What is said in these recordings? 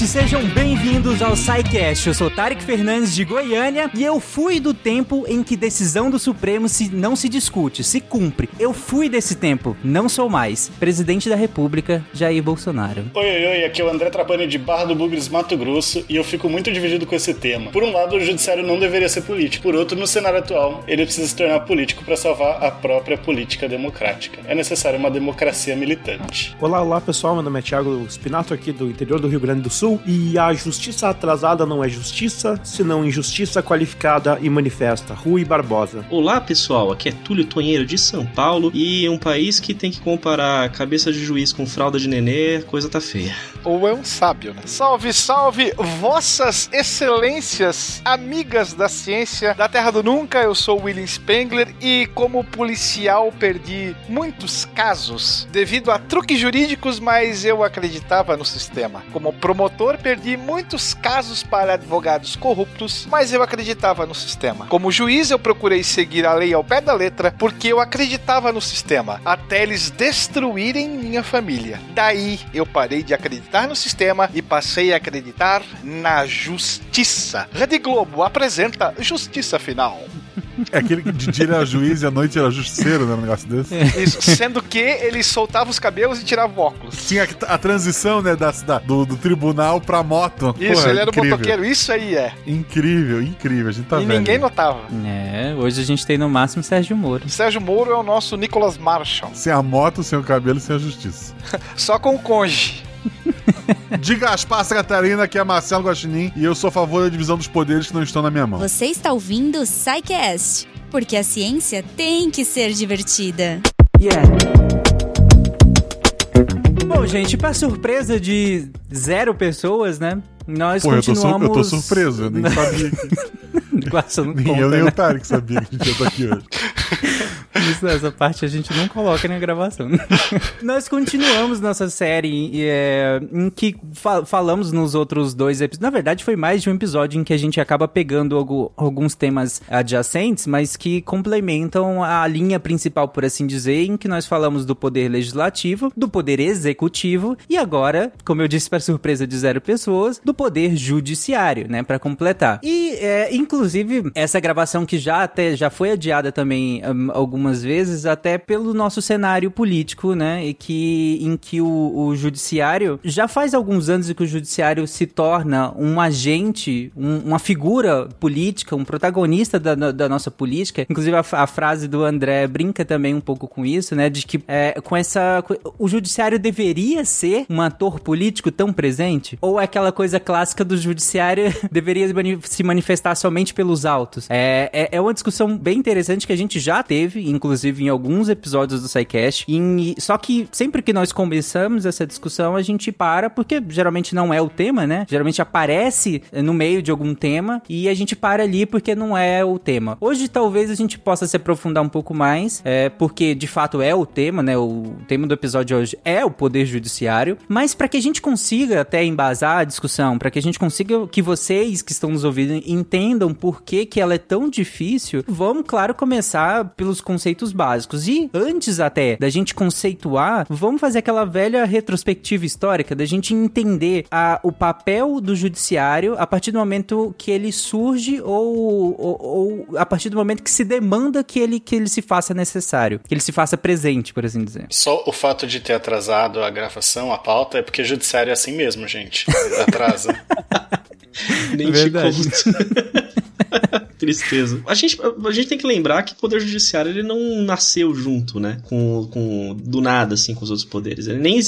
gente, sejam bem-vindos ao SciCast. Eu sou Tarek Fernandes de Goiânia e eu fui do tempo em que decisão do Supremo se não se discute, se cumpre. Eu fui desse tempo, não sou mais. Presidente da República, Jair Bolsonaro. Oi, oi, oi, aqui é o André Trapani de Barra do Bugres, Mato Grosso, e eu fico muito dividido com esse tema. Por um lado, o judiciário não deveria ser político, por outro, no cenário atual, ele precisa se tornar político para salvar a própria política democrática. É necessário uma democracia militante. Olá, olá pessoal, meu nome é Thiago Spinato aqui do interior do Rio Grande do Sul e a justiça atrasada não é justiça, senão injustiça qualificada e manifesta. Rui Barbosa. Olá pessoal, aqui é Túlio Tonheiro de São Paulo e um país que tem que comparar cabeça de juiz com fralda de nenê, coisa tá feia. Ou é um sábio, né? Salve, salve, vossas excelências, amigas da ciência da Terra do Nunca, eu sou William Spengler e como policial perdi muitos casos devido a truques jurídicos, mas eu acreditava no sistema. Como promotor, perdi muitos casos para advogados corruptos, mas eu acreditava no sistema. Como juiz, eu procurei seguir a lei ao pé da letra porque eu acreditava no sistema, até eles destruírem minha família. Daí eu parei de acreditar no sistema e passei a acreditar na justiça. Rede Globo apresenta Justiça Final. É aquele que de dia era juiz e à noite era justiceiro, né? Um negócio desse. Isso, sendo que ele soltava os cabelos e tirava o óculos. Tinha a, a transição, né, da, da- do, do tribunal pra moto. Isso, Porra, ele era o incrível. motoqueiro, isso aí é. Incrível, incrível. A gente tá e vendo. ninguém notava. É, hoje a gente tem no máximo Sérgio Moro. Sérgio Moro é o nosso Nicholas Marshall. Sem a moto, sem o cabelo e sem a justiça. Só com o conge. De Gaspar Santa Catarina, aqui é Marcelo Guaxinim e eu sou a favor da divisão dos poderes que não estão na minha mão. Você está ouvindo o SciCast, porque a ciência tem que ser divertida. Bom, gente, pra surpresa de zero pessoas, né? Nós Pô, eu tô, sur- continuamos. eu tô surpreso, eu nem sabia. Que... Quase não Nem conta, eu, nem né? o Tarek sabia que a gente ia estar aqui hoje. Essa parte a gente não coloca na gravação. Nós continuamos nossa série é, em que fa- falamos nos outros dois episódios. Na verdade, foi mais de um episódio em que a gente acaba pegando algu- alguns temas adjacentes, mas que complementam a linha principal, por assim dizer, em que nós falamos do poder legislativo, do poder executivo e agora, como eu disse para surpresa de zero pessoas, do poder judiciário, né, para completar. E é, inclusive essa gravação que já até já foi adiada também hum, algumas vezes até pelo nosso cenário político, né, e que em que o, o judiciário já faz alguns anos que o judiciário se torna um agente, um- uma figura política, um protagonista da, da- nossa política. Inclusive a, a frase do André brinca também um pouco com isso, né, de que é, com essa o judiciário deveria ser um ator político tão presente ou é aquela coisa clássica do judiciário deveria se manifestar somente pelos autos? É, é, é uma discussão bem interessante que a gente já teve, inclusive em alguns episódios do SciCast, só que sempre que nós começamos essa discussão, a gente para, porque geralmente não é o tema, né? Geralmente aparece no meio de algum tema e a gente para ali porque não é o tema. Hoje talvez a gente possa se aprofundar um pouco mais, é, porque de fato é o tema, né? O tema do episódio hoje é o poder judiciário, mas para que a gente consiga até embasar a discussão, para que a gente consiga que vocês que estão nos ouvindo entendam por que que ela é tão difícil, vamos, claro, começar pelos conceitos básicos. E antes até da gente conceituar, vamos fazer aquela velha retrospectiva histórica da gente entender a, o papel do judiciário a partir do momento que ele surge ou, ou, ou a partir do momento que se demanda que ele, que ele se faça necessário, que ele se faça presente, por assim dizer. Só o fato de ter atrasado a gravação, a pauta, é porque judiciário é assim mesmo, gente. Atrasa. Nem Verdade. te conto. Tristeza. A gente, a gente tem que lembrar que o Poder Judiciário ele não nasceu junto, né? Com, com, do nada, assim, com os outros poderes. Ele nem,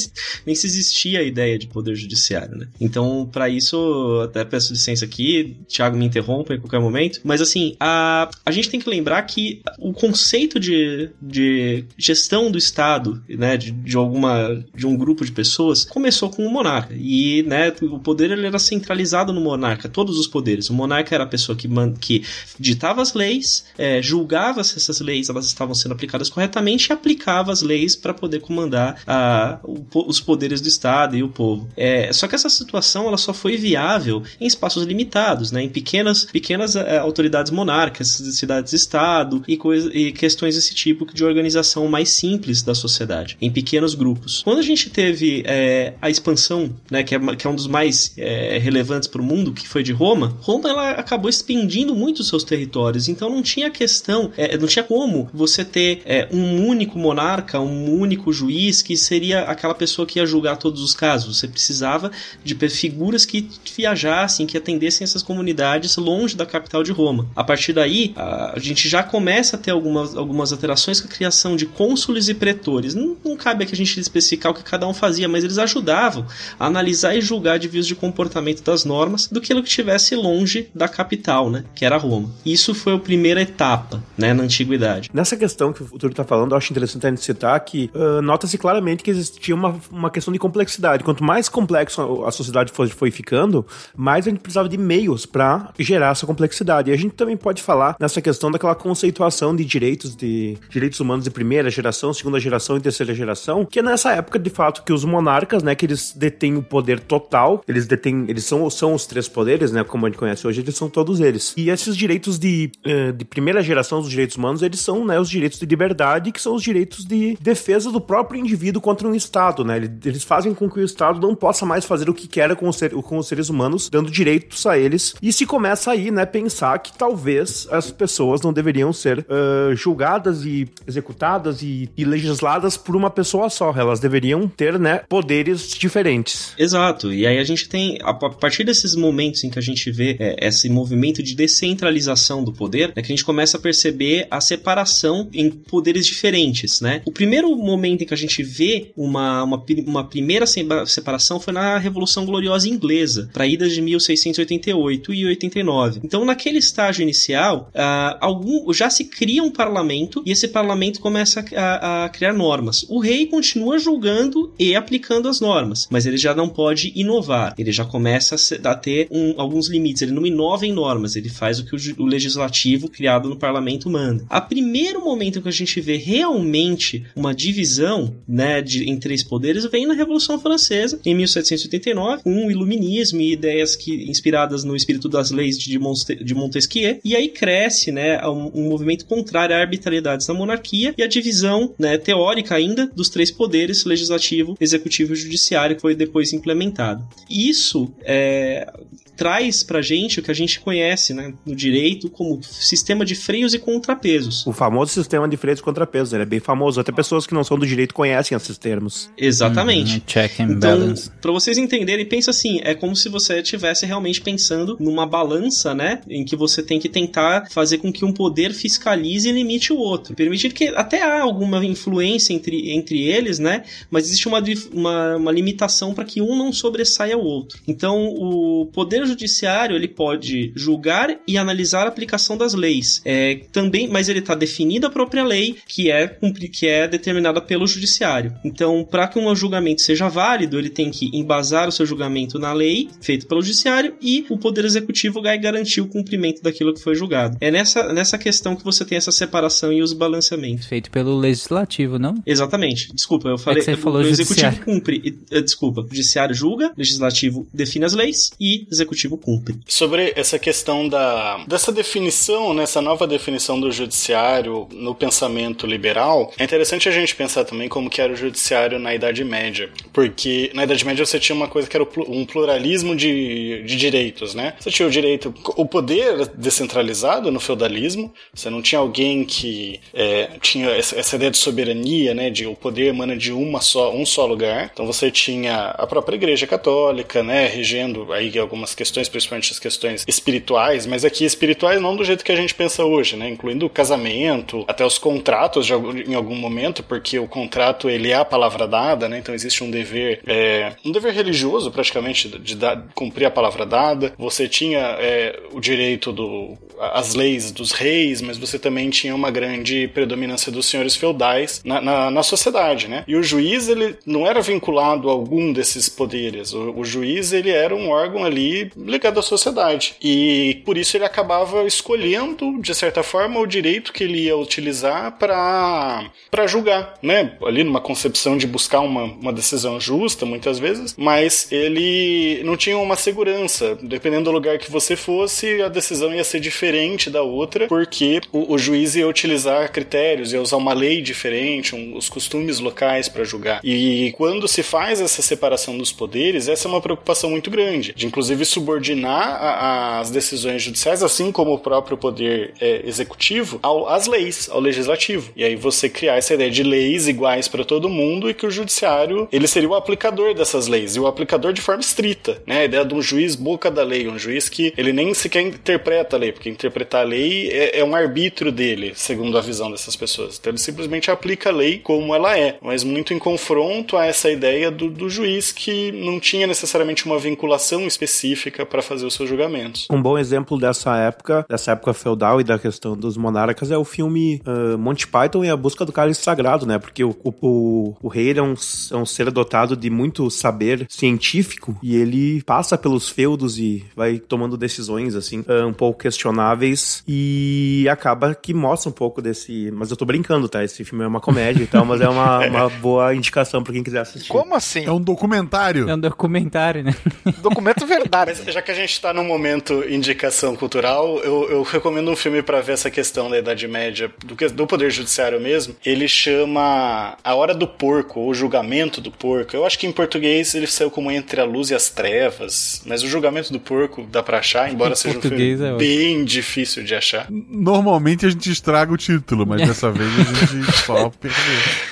nem se existia a ideia de Poder Judiciário, né? Então, pra isso, até peço licença aqui, Thiago me interrompa em qualquer momento. Mas, assim, a, a gente tem que lembrar que o conceito de, de gestão do Estado, né? De, de alguma. de um grupo de pessoas, começou com o monarca. E, né, o poder ele era centralizado no monarca, todos os poderes. O monarca era a pessoa que, man, que ditava as leis, é, julgava se essas leis elas estavam sendo aplicadas corretamente e aplicava as leis para poder comandar a, o, os poderes do Estado e o povo. É, só que essa situação ela só foi viável em espaços limitados, né, em pequenas, pequenas é, autoridades monárquicas, cidades-estado e, e questões desse tipo de organização mais simples da sociedade, em pequenos grupos. Quando a gente teve é, a expansão, né, que, é, que é um dos mais é, relevantes para o mundo, que foi de Roma, Roma ela acabou expandindo muito os seus territórios, então não tinha questão, é, não tinha como você ter é, um único monarca, um único juiz que seria aquela pessoa que ia julgar todos os casos. Você precisava de figuras que viajassem, que atendessem essas comunidades longe da capital de Roma. A partir daí, a gente já começa a ter algumas, algumas alterações com a criação de cônsules e pretores. Não, não cabe aqui a gente especificar o que cada um fazia, mas eles ajudavam a analisar e julgar desvios de comportamento das normas do que que estivesse longe da capital, né? Que era Roma. Isso foi a primeira etapa, né? Na antiguidade. Nessa questão que o Túlio está falando, eu acho interessante a gente citar que uh, nota-se claramente que existia uma, uma questão de complexidade. Quanto mais complexo a sociedade foi, foi ficando, mais a gente precisava de meios para gerar essa complexidade. E a gente também pode falar nessa questão daquela conceituação de direitos de direitos humanos de primeira geração, segunda geração e terceira geração, que é nessa época de fato que os monarcas, né, que eles detêm o poder total, eles detêm, eles são, são os três poderes, né, como a gente conhece hoje, eles são todos eles. E esses direitos de, eh, de primeira geração dos direitos humanos, eles são, né, os direitos de liberdade, que são os direitos de defesa do próprio indivíduo contra um Estado, né? Eles fazem com que o Estado não possa mais fazer o que quer com os, ser, com os seres humanos, dando direitos a eles. E se começa aí, né, pensar que talvez as pessoas não deveriam ser uh, julgadas e executadas e, e, legisladas por uma pessoa só. Elas deveriam ter, né, poderes diferentes. Exato. E aí a gente tem, a partir desses momentos em que a gente vê é, esse movimento de descentralização do poder, é que a gente começa a perceber a separação em poderes diferentes, né? O primeiro momento em que a gente vê uma, uma, uma primeira separação foi na Revolução Gloriosa Inglesa, para idas de 1688 e 89. Então, naquele estágio inicial, uh, algum, já se cria um parlamento e esse parlamento começa a, a criar normas. O rei continua julgando e aplicando as normas, mas ele já não pode inovar. Ele já começa a ter um, alguns limites. Ele não inova em normas, ele faz o que o, o legislativo criado no parlamento manda. A primeiro momento que a gente vê realmente uma divisão né, de, em três poderes vem na Revolução Francesa, em 1789, com o iluminismo e ideias que, inspiradas no espírito das leis de, de Montesquieu, e aí cresce né, um, um, movimento contrário à arbitrariedade da monarquia e a divisão né, teórica ainda dos três poderes, legislativo, executivo e judiciário, que foi depois implementado. Isso é, traz pra gente o que a gente conhece né, no direito como sistema de freios e contrapesos. O famoso sistema de freios e contrapesos, ele é bem famoso. Até pessoas que não são do direito conhecem esses termos. Exatamente. Uhum, check and então, balance. Pra vocês entenderem, pensa assim, é como se você estivesse realmente pensando numa balança, né, em que você tem que tentar fazer com que um poder fiscalize e limite o outro. Permitir que até há alguma influência entre, entre eles, né, mas existe uma, uma, uma limitação para que um não sobressaia o outro. Então, o poder judiciário ele pode julgar e analisar a aplicação das leis. É, também, mas ele está definido a própria lei que é que é determinada pelo judiciário. Então, para que um julgamento seja válido, ele tem que embasar o seu julgamento na lei feito pelo judiciário e o poder executivo vai garantir o cumprimento daquilo que foi julgado. É nessa, nessa questão que você tem essa separação e os balanceamentos. Feito pelo legislativo, não? Exatamente. Desculpa, eu falei. É você falou o executivo judiciário. cumpre. Desculpa, o judiciário julga, legislativo define as leis e executivo executivo cumpre. Sobre essa questão da dessa definição, nessa né, nova definição do judiciário no pensamento liberal, é interessante a gente pensar também como que era o judiciário na Idade Média, porque na Idade Média você tinha uma coisa que era um pluralismo de, de direitos, né? Você tinha o direito, o poder descentralizado no feudalismo, você não tinha alguém que é, tinha essa, ideia de soberania, né? De o poder emana de uma só, um só lugar. Então você tinha a própria Igreja Católica, né? Regendo aí algumas questões principalmente as questões espirituais, mas aqui espirituais não do jeito que a gente pensa hoje, né? Incluindo o casamento, até os contratos de, em algum momento, porque o contrato ele é a palavra dada, né? Então existe um dever, é, um dever religioso praticamente de, cumprir a palavra dada. Você tinha é, o direito do as leis dos reis, mas você também tinha uma grande predominância dos senhores feudais na, na, na sociedade, né? E o juiz ele não era vinculado a algum desses poderes. O, o juiz ele era um órgão ali ligado à sociedade. E por isso ele acabava escolhendo, de certa forma, o direito que ele ia utilizar para julgar, né? Ali numa concepção de buscar uma, uma decisão justa, muitas vezes, mas ele não tinha uma segurança. Dependendo do lugar que você fosse, a decisão ia ser diferente da outra, porque o, o juiz ia utilizar critérios, ia usar uma lei diferente, um, os costumes locais para julgar. E quando se faz essa separação dos poderes, essa é uma preocupação muito grande, de inclusive subordinar a, a, as decisões judiciais, assim como o próprio poder é, executivo, ao, às leis, ao legislativo. E aí você criar essa ideia de leis iguais para todo mundo e que o judiciário ele seria o aplicador dessas leis e o aplicador de forma estrita, né? A ideia de um juiz boca da lei, um juiz que ele nem sequer interpreta a lei, porque interpretar a lei é, é um arbítrio dele, segundo a visão dessas pessoas. Então ele simplesmente aplica a lei como ela é, mas muito em confronto a essa ideia do, do juiz que não tinha necessariamente uma vinculação específica para fazer os seus julgamentos. Um bom exemplo dessa época, dessa época feudal e da questão dos monarcas é o filme uh, Monty Python e a Busca do Cálice Sagrado, né? Porque o, o, o rei é um, é um ser dotado de muito saber científico e ele passa pelos feudos e vai tomando decisões, assim, uh, um pouco questionáveis e acaba que mostra um pouco desse... Mas eu tô brincando, tá? Esse filme é uma comédia e tal, mas é uma, uma boa indicação pra quem quiser assistir. Como assim? É um documentário. É um documentário, né? Documento verdade. Já que a gente tá num momento indicação cultural, eu, eu recomendo um filme para ver essa questão da Idade Média, do, do Poder Judiciário mesmo. Ele chama A Hora do Porco, ou O Julgamento do Porco. Eu acho que em português ele saiu como Entre a Luz e as Trevas, mas O Julgamento do Porco dá pra achar, embora Em seja um português filme é bem difícil de achar. Normalmente a gente estraga o título, mas dessa vez a gente só perdeu.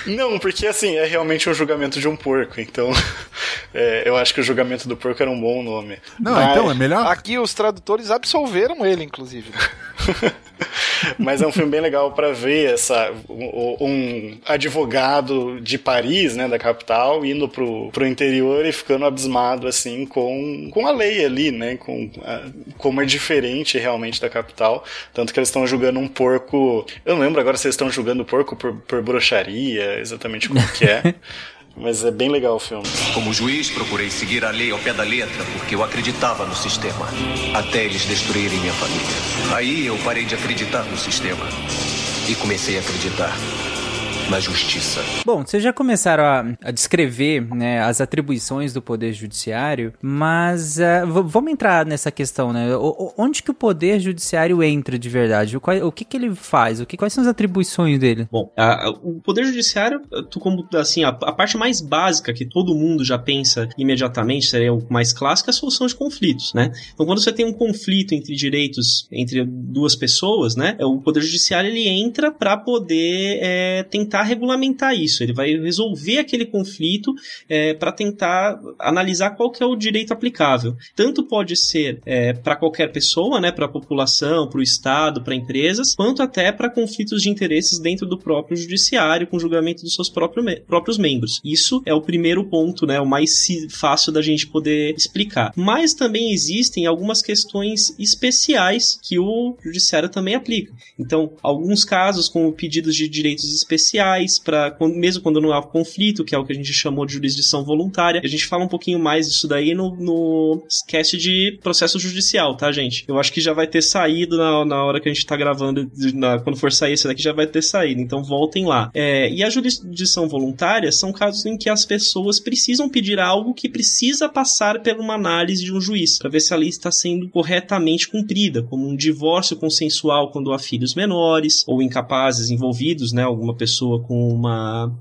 Não, porque assim, é realmente um julgamento de um porco, então é, eu acho que o julgamento do porco era um bom nome. Não, Mas- então é melhor. Aqui os tradutores absolveram ele, inclusive. Mas é um filme bem legal para ver essa um, um advogado de Paris, né, da capital, indo pro, pro interior e ficando abismado assim com, com a lei ali, né, com a- como é diferente realmente da capital, tanto que eles estão julgando um porco, eu não lembro agora se eles estão julgando o porco por, por bruxaria, exatamente como que é. Mas é bem legal o filme. Como juiz, procurei seguir a lei ao pé da letra porque eu acreditava no sistema. Até eles destruírem minha família. Aí eu parei de acreditar no sistema. E comecei a acreditar na justiça. Bom, vocês já começaram a, a descrever né, as atribuições do Poder Judiciário, mas v- vamos entrar nessa questão, né? O- onde que o Poder Judiciário entra de verdade? O, qual- o que, que ele faz? O que, quais são as atribuições dele? Bom, a- a- o Poder Judiciário, tu como assim, a, a parte mais básica que todo mundo já pensa imediatamente, seria o mais clássico, é a solução de conflitos, né? Então, quando você tem um conflito entre direitos entre duas pessoas, né? O Poder Judiciário ele entra para poder é, tentar regulamentar isso. Ele vai resolver aquele conflito para tentar analisar qual que é o direito aplicável. Tanto pode ser para qualquer pessoa, né? Para a população, para o Estado, para empresas, quanto até para conflitos de interesses dentro do próprio judiciário, com julgamento dos seus próprio me- próprios membros. Isso é o primeiro ponto, né? O mais fácil da gente poder explicar. Mas também existem algumas questões especiais que o judiciário também aplica. Então, alguns casos como pedidos de direitos especiais para mesmo quando não há conflito, que é o que a gente chamou de jurisdição voluntária. A gente fala um pouquinho mais disso daí no, no de processo judicial, tá, gente? Eu acho que já vai ter saído na, na hora que a gente tá gravando, na- quando for sair esse daqui já vai ter saído, então voltem lá. É, e a jurisdição voluntária são casos em que as pessoas precisam pedir algo que precisa passar por uma análise de um juiz, para ver se a lei está sendo corretamente cumprida, como um divórcio consensual quando há filhos menores, ou incapazes envolvidos, né, alguma pessoa com uma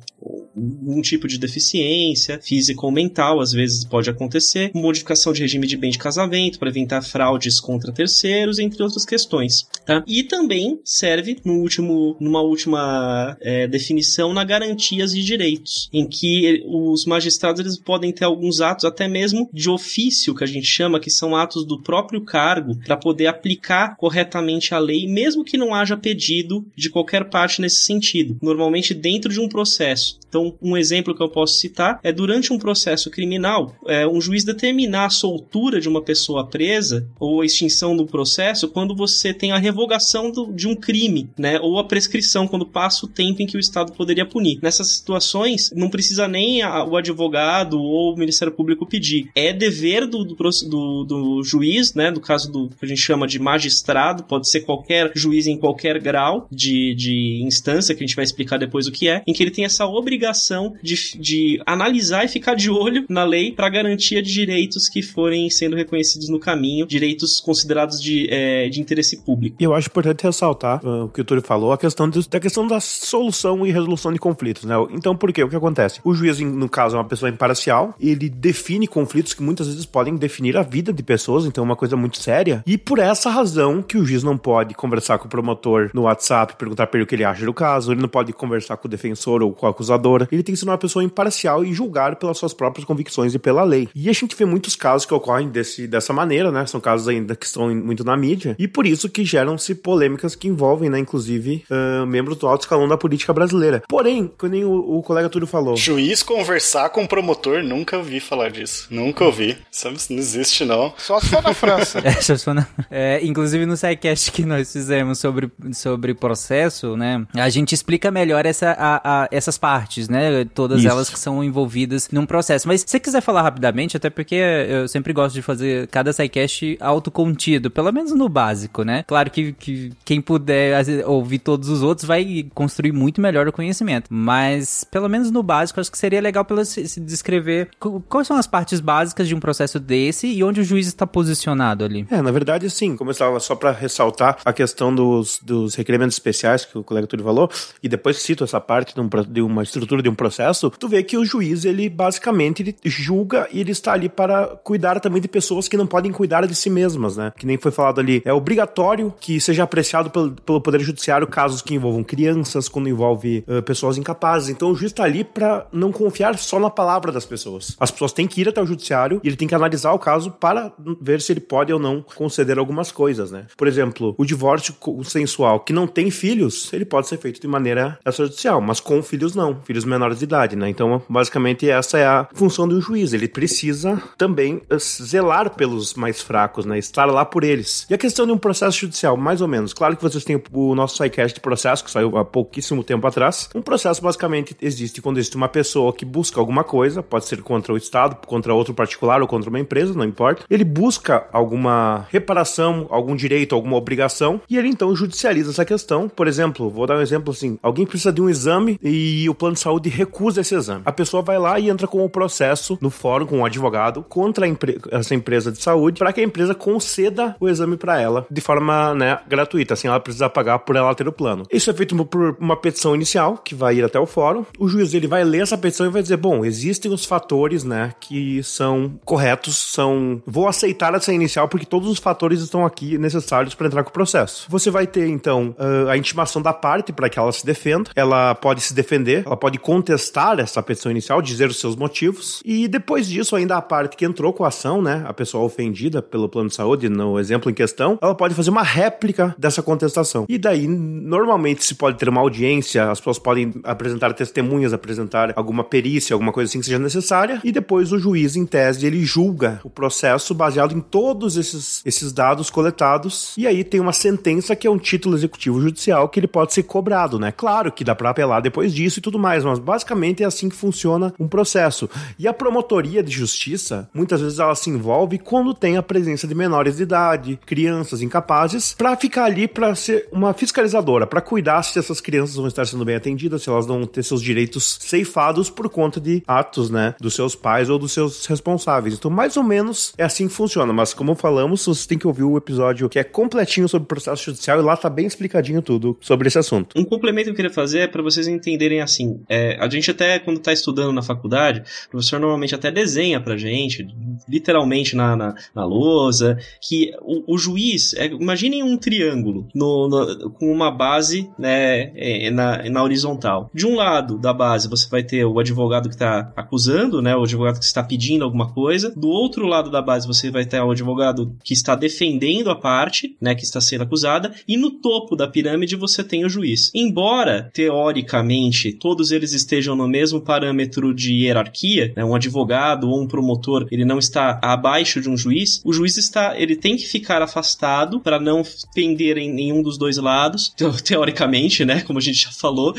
um tipo de deficiência física ou mental, às vezes pode acontecer, modificação de regime de bem de casamento para evitar fraudes contra terceiros, entre outras questões. Tá? E também serve no último, numa última é, definição na garantias de direitos, em que os magistrados eles podem ter alguns atos até mesmo de ofício que a gente chama, que são atos do próprio cargo para poder aplicar corretamente a lei, mesmo que não haja pedido de qualquer parte nesse sentido. Normalmente dentro de um processo. Então, um exemplo que eu posso citar é durante um processo criminal, é, um juiz determinar a soltura de uma pessoa presa ou a extinção do processo quando você tem a revogação do, de um crime, né? Ou a prescrição, quando passa o tempo em que o Estado poderia punir. Nessas situações, não precisa nem a, o advogado ou o Ministério Público pedir. É dever do, do, do, do juiz, né? No caso do que a gente chama de magistrado, pode ser qualquer juiz em qualquer grau de, de instância, que a gente vai explicar depois o que é, em que ele tem essa obrigação de, de analisar e ficar de olho na lei para garantia de direitos que forem sendo reconhecidos no caminho, direitos considerados de, é, de interesse público. Eu acho importante ressaltar uh, o que o Túlio falou, a questão de, da questão da solução e resolução de conflitos, né? Então, por quê? O que acontece? O juiz, no caso, é uma pessoa imparcial, ele define conflitos que muitas vezes podem definir a vida de pessoas, então é uma coisa muito séria. E por essa razão que o juiz não pode conversar com o promotor no WhatsApp, perguntar para ele o que ele acha do caso, ele não pode conversar com o defensor ou com a acusadora. Ele tem que ser uma pessoa imparcial e julgar pelas suas próprias convicções e pela lei. E a gente vê muitos casos que ocorrem desse, dessa maneira, né? São casos ainda que estão muito na mídia. E por isso que geram-se polêmicas que envolvem, né, inclusive, uh, membros do alto escalão da política brasileira. Porém, como nem o, o colega Túlio falou. Juiz conversar com promotor, nunca ouvi falar disso. Nunca ouvi. Sabe, não existe, não. Só se for na França. é, só se for na... é, inclusive no sidecast que nós fizemos sobre, sobre processo, né? A gente explica melhor essa, a, a, essas partes, né? Todas Isso. elas que são envolvidas num processo. Mas se você quiser falar rapidamente, até porque eu sempre gosto de fazer cada sidecast autocontido, pelo menos no básico, né? Claro que, que quem puder ouvir todos os outros vai construir muito melhor o conhecimento. Mas, pelo menos no básico, acho que seria legal pelo se, se descrever quais são as partes básicas de um processo desse e onde o juiz está posicionado ali. É, na verdade, sim. Como eu estava só para ressaltar a questão dos, dos requerimentos especiais que o colega Túlio falou, e depois cito essa parte de, um, de uma estrutura de um processo, tu vê que o juiz, ele basicamente ele julga e ele está ali para cuidar também de pessoas que não podem cuidar de si mesmas, né? Que nem foi falado ali. É obrigatório que seja apreciado pelo, pelo Poder Judiciário casos que envolvam crianças, quando envolve uh, pessoas incapazes. Então o juiz está ali para não confiar só na palavra das pessoas. As pessoas têm que ir até o judiciário e ele tem que analisar o caso para ver se ele pode ou não conceder algumas coisas, né? Por exemplo, o divórcio consensual que não tem filhos, ele pode ser feito de maneira extrajudicial, mas com filhos não, filhos menores de idade, né? Então, basicamente essa é a função do juiz. Ele precisa também eh, zelar pelos mais fracos, né? Estar lá por eles. E a questão de um processo judicial, mais ou menos. Claro que vocês têm o nosso sidecast de processo, que saiu há pouquíssimo tempo atrás. Um processo basicamente existe quando existe uma pessoa que busca alguma coisa, pode ser contra o Estado, contra outro particular ou contra uma empresa, não importa. Ele busca alguma reparação, algum direito, alguma obrigação, e ele então judicializa essa questão. Por exemplo, vou dar um exemplo assim: alguém precisa de um exame e o plano de saúde recusa esse exame. A pessoa vai lá e entra com o processo no fórum com o um advogado contra essa empresa de saúde para que a empresa conceda o exame para ela de forma né, gratuita, assim ela precisa pagar por ela ter o plano. Isso é feito por uma petição inicial que vai ir até o fórum. O juiz ele vai ler essa petição e vai dizer: bom, existem os fatores, né, que são corretos, são vou aceitar essa inicial porque todos os fatores estão aqui necessários para entrar com o processo. Você vai ter então a intimação da parte para que ela se defenda. Ela pode se defender, ela pode contestar essa petição inicial, dizer os seus motivos e depois disso ainda a parte que entrou com a ação, né, a pessoa ofendida pelo plano de saúde, no exemplo em questão, ela pode fazer uma réplica dessa contestação. E daí normalmente se pode ter uma audiência, as pessoas podem apresentar testemunhas, apresentar alguma perícia, alguma coisa assim que seja necessária e depois o juiz em tese ele julga o processo baseado em todos esses, esses dados coletados e aí tem uma sentença que é um título executivo judicial que ele pode ser cobrado, né? Claro que dá para apelar depois disso e tudo mais, mas basicamente é assim que funciona um processo. E a promotoria de justiça, muitas vezes ela se envolve quando tem a presença de menores de idade, crianças incapazes, para ficar ali para ser uma fiscalizadora, para cuidar se essas crianças vão estar sendo bem atendidas, se elas vão ter seus direitos ceifados por conta de atos, né, dos seus pais ou dos seus responsáveis. Então, mais ou menos é assim que funciona, mas como falamos, vocês têm que ouvir o episódio que é completinho sobre o processo judicial e lá tá bem explicadinho tudo sobre esse assunto. Um complemento que eu queria fazer é para vocês entenderem assim, é, a gente até quando tá estudando na faculdade, o professor normalmente até desenha pra gente, literalmente na, na, na lousa, que o, o juiz, é, imaginem um triângulo no, no, com uma base né, é, na, na horizontal. De um lado da base você vai ter o advogado que está acusando, né, o advogado que está pedindo alguma coisa. Do outro lado da base você vai ter o advogado que está defendendo a parte, né, que está sendo acusada. E no topo da pirâmide você tem o juiz. Embora, teoricamente, todos eles estejam no mesmo parâmetro de hierarquia, né, um advogado ou um promotor, ele não está abaixo de um juiz, o juiz está, ele tem que ficar afastado para não pender em nenhum dos dois lados, teoricamente, né, como a gente já falou,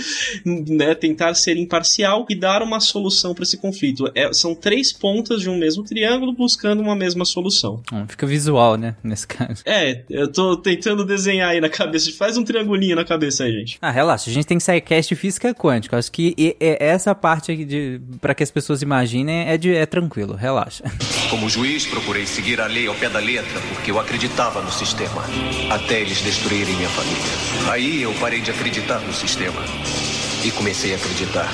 né, tentar ser imparcial e dar uma solução para esse conflito. É, são três pontas de um mesmo triângulo buscando uma mesma solução. Hum, fica visual, né, nesse caso. É, eu tô tentando desenhar aí na cabeça, faz um triangulinho na cabeça aí, gente. Ah, relaxa, a gente tem que sair cast física quântica. Acho que e, e, essa parte de para que as pessoas imaginem é de é tranquilo, relaxa. Como juiz, procurei seguir a lei ao pé da letra porque eu acreditava no sistema, até eles destruírem minha família. Aí eu parei de acreditar no sistema e comecei a acreditar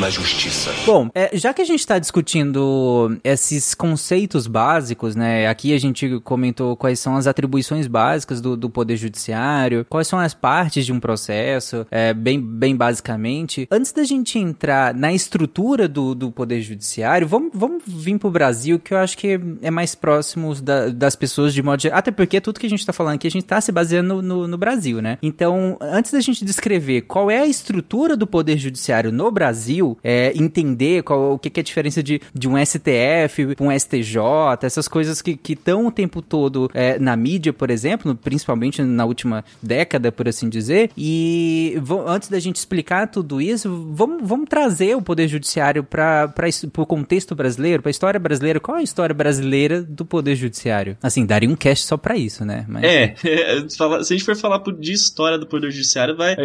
na justiça. Bom, é, já que a gente está discutindo esses conceitos básicos, né? Aqui a gente comentou quais são as atribuições básicas do, do Poder Judiciário, quais são as partes de um processo, é, bem, bem basicamente. Antes da gente entrar na estrutura do, do Poder Judiciário, vamos, vamos vir pro Brasil, que eu acho que é mais próximo da, das pessoas de modo geral. Até porque tudo que a gente está falando aqui, a gente está se baseando no, no Brasil, né? Então, antes da gente descrever qual é a estrutura do Poder Judiciário no Brasil, É, entender qual, o que, que é a diferença de, de um STF, um STJ, essas coisas que estão o tempo todo é, na mídia, por exemplo, principalmente na última década, por assim dizer. E antes da gente explicar tudo isso, vamos, vamos trazer o Poder Judiciário para o contexto brasileiro, para a história brasileira. Qual é a história brasileira do Poder Judiciário? Assim, daria um cast só para isso, né? Mas... É, se a gente for falar de história do Poder Judiciário, vai,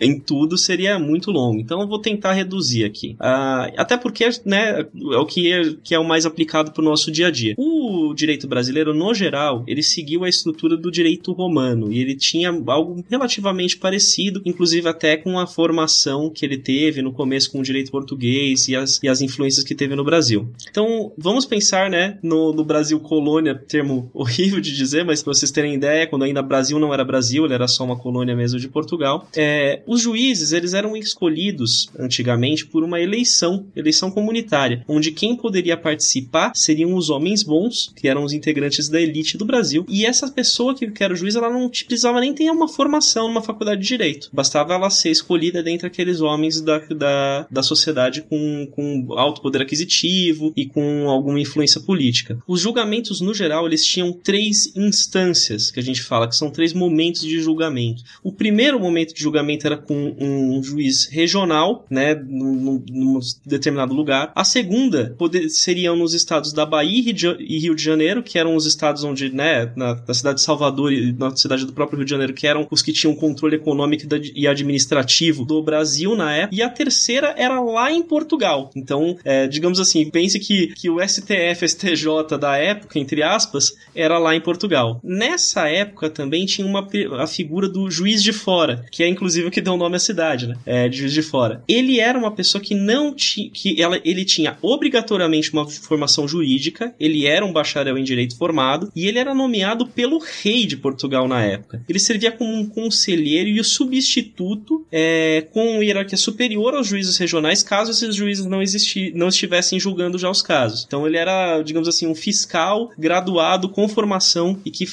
em tudo seria muito longo. Então eu vou tentar reduzir reduzir aqui. Uh, até porque né, é o que é, que é o mais aplicado para o nosso dia a dia. O direito brasileiro, no geral, ele seguiu a estrutura do direito romano e ele tinha algo relativamente parecido, inclusive até com a formação que ele teve no começo com o direito português e as, e as influências que teve no Brasil. Então, vamos pensar né, no, no Brasil colônia, termo horrível de dizer, mas para vocês terem ideia, quando ainda Brasil não era Brasil, ele era só uma colônia mesmo de Portugal, é, os juízes eles eram escolhidos antigamente por uma eleição, eleição comunitária, onde quem poderia participar seriam os homens bons, que eram os integrantes da elite do Brasil, e essa pessoa que era o juiz, ela não precisava nem ter uma formação numa faculdade de direito, bastava ela ser escolhida dentre aqueles homens da, da, da sociedade com, com alto poder aquisitivo e com alguma influência política. Os julgamentos, no geral, eles tinham três instâncias, que a gente fala, que são três momentos de julgamento. O primeiro momento de julgamento era com um juiz regional, né, num, num determinado lugar. A segunda poder, seriam nos estados da Bahia e Rio de Janeiro, que eram os estados onde, né, na, na cidade de Salvador e na cidade do próprio Rio de Janeiro, que eram os que tinham controle econômico e administrativo do Brasil na época. E a terceira era lá em Portugal. Então, é, digamos assim, pense que, que o STF, STJ da época, entre aspas, era lá em Portugal. Nessa época também tinha uma a figura do juiz de fora, que é inclusive o que deu o nome à cidade, né? É, de juiz de fora. Ele era uma pessoa que não tinha, que ela, ele tinha obrigatoriamente uma formação jurídica, ele era um bacharel em direito formado e ele era nomeado pelo rei de Portugal na época. Ele servia como um conselheiro e o substituto é, com hierarquia superior aos juízes regionais, caso esses juízes não, existi, não estivessem julgando já os casos. Então ele era, digamos assim, um fiscal graduado com formação e que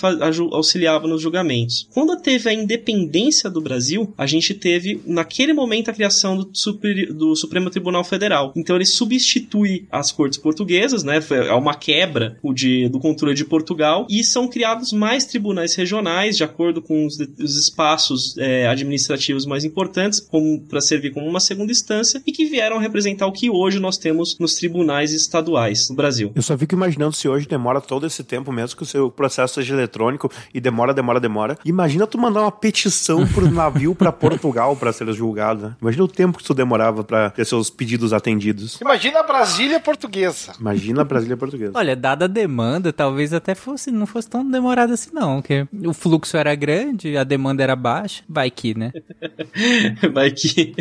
auxiliava nos julgamentos. Quando teve a independência do Brasil, a gente teve naquele momento a criação do, super, do Supremo Tribunal Federal. Então ele substitui as cortes portuguesas, né? É uma quebra o de, do controle de Portugal e são criados mais tribunais regionais de acordo com os, os espaços é, administrativos mais importantes, para servir como uma segunda instância e que vieram representar o que hoje nós temos nos tribunais estaduais no Brasil. Eu só fico imaginando se hoje demora todo esse tempo, mesmo que o seu processo seja eletrônico e demora, demora, demora. Imagina tu mandar uma petição pro navio para Portugal para ser julgado, né? Imagina o tempo que tu demorava para ter seus pedidos atendidos. Imagina a Brasília portuguesa. Imagina a Brasília portuguesa. Olha, dada a demanda, talvez até fosse, não fosse tão demorado assim não, porque o fluxo era grande, a demanda era baixa, vai que, né? vai que.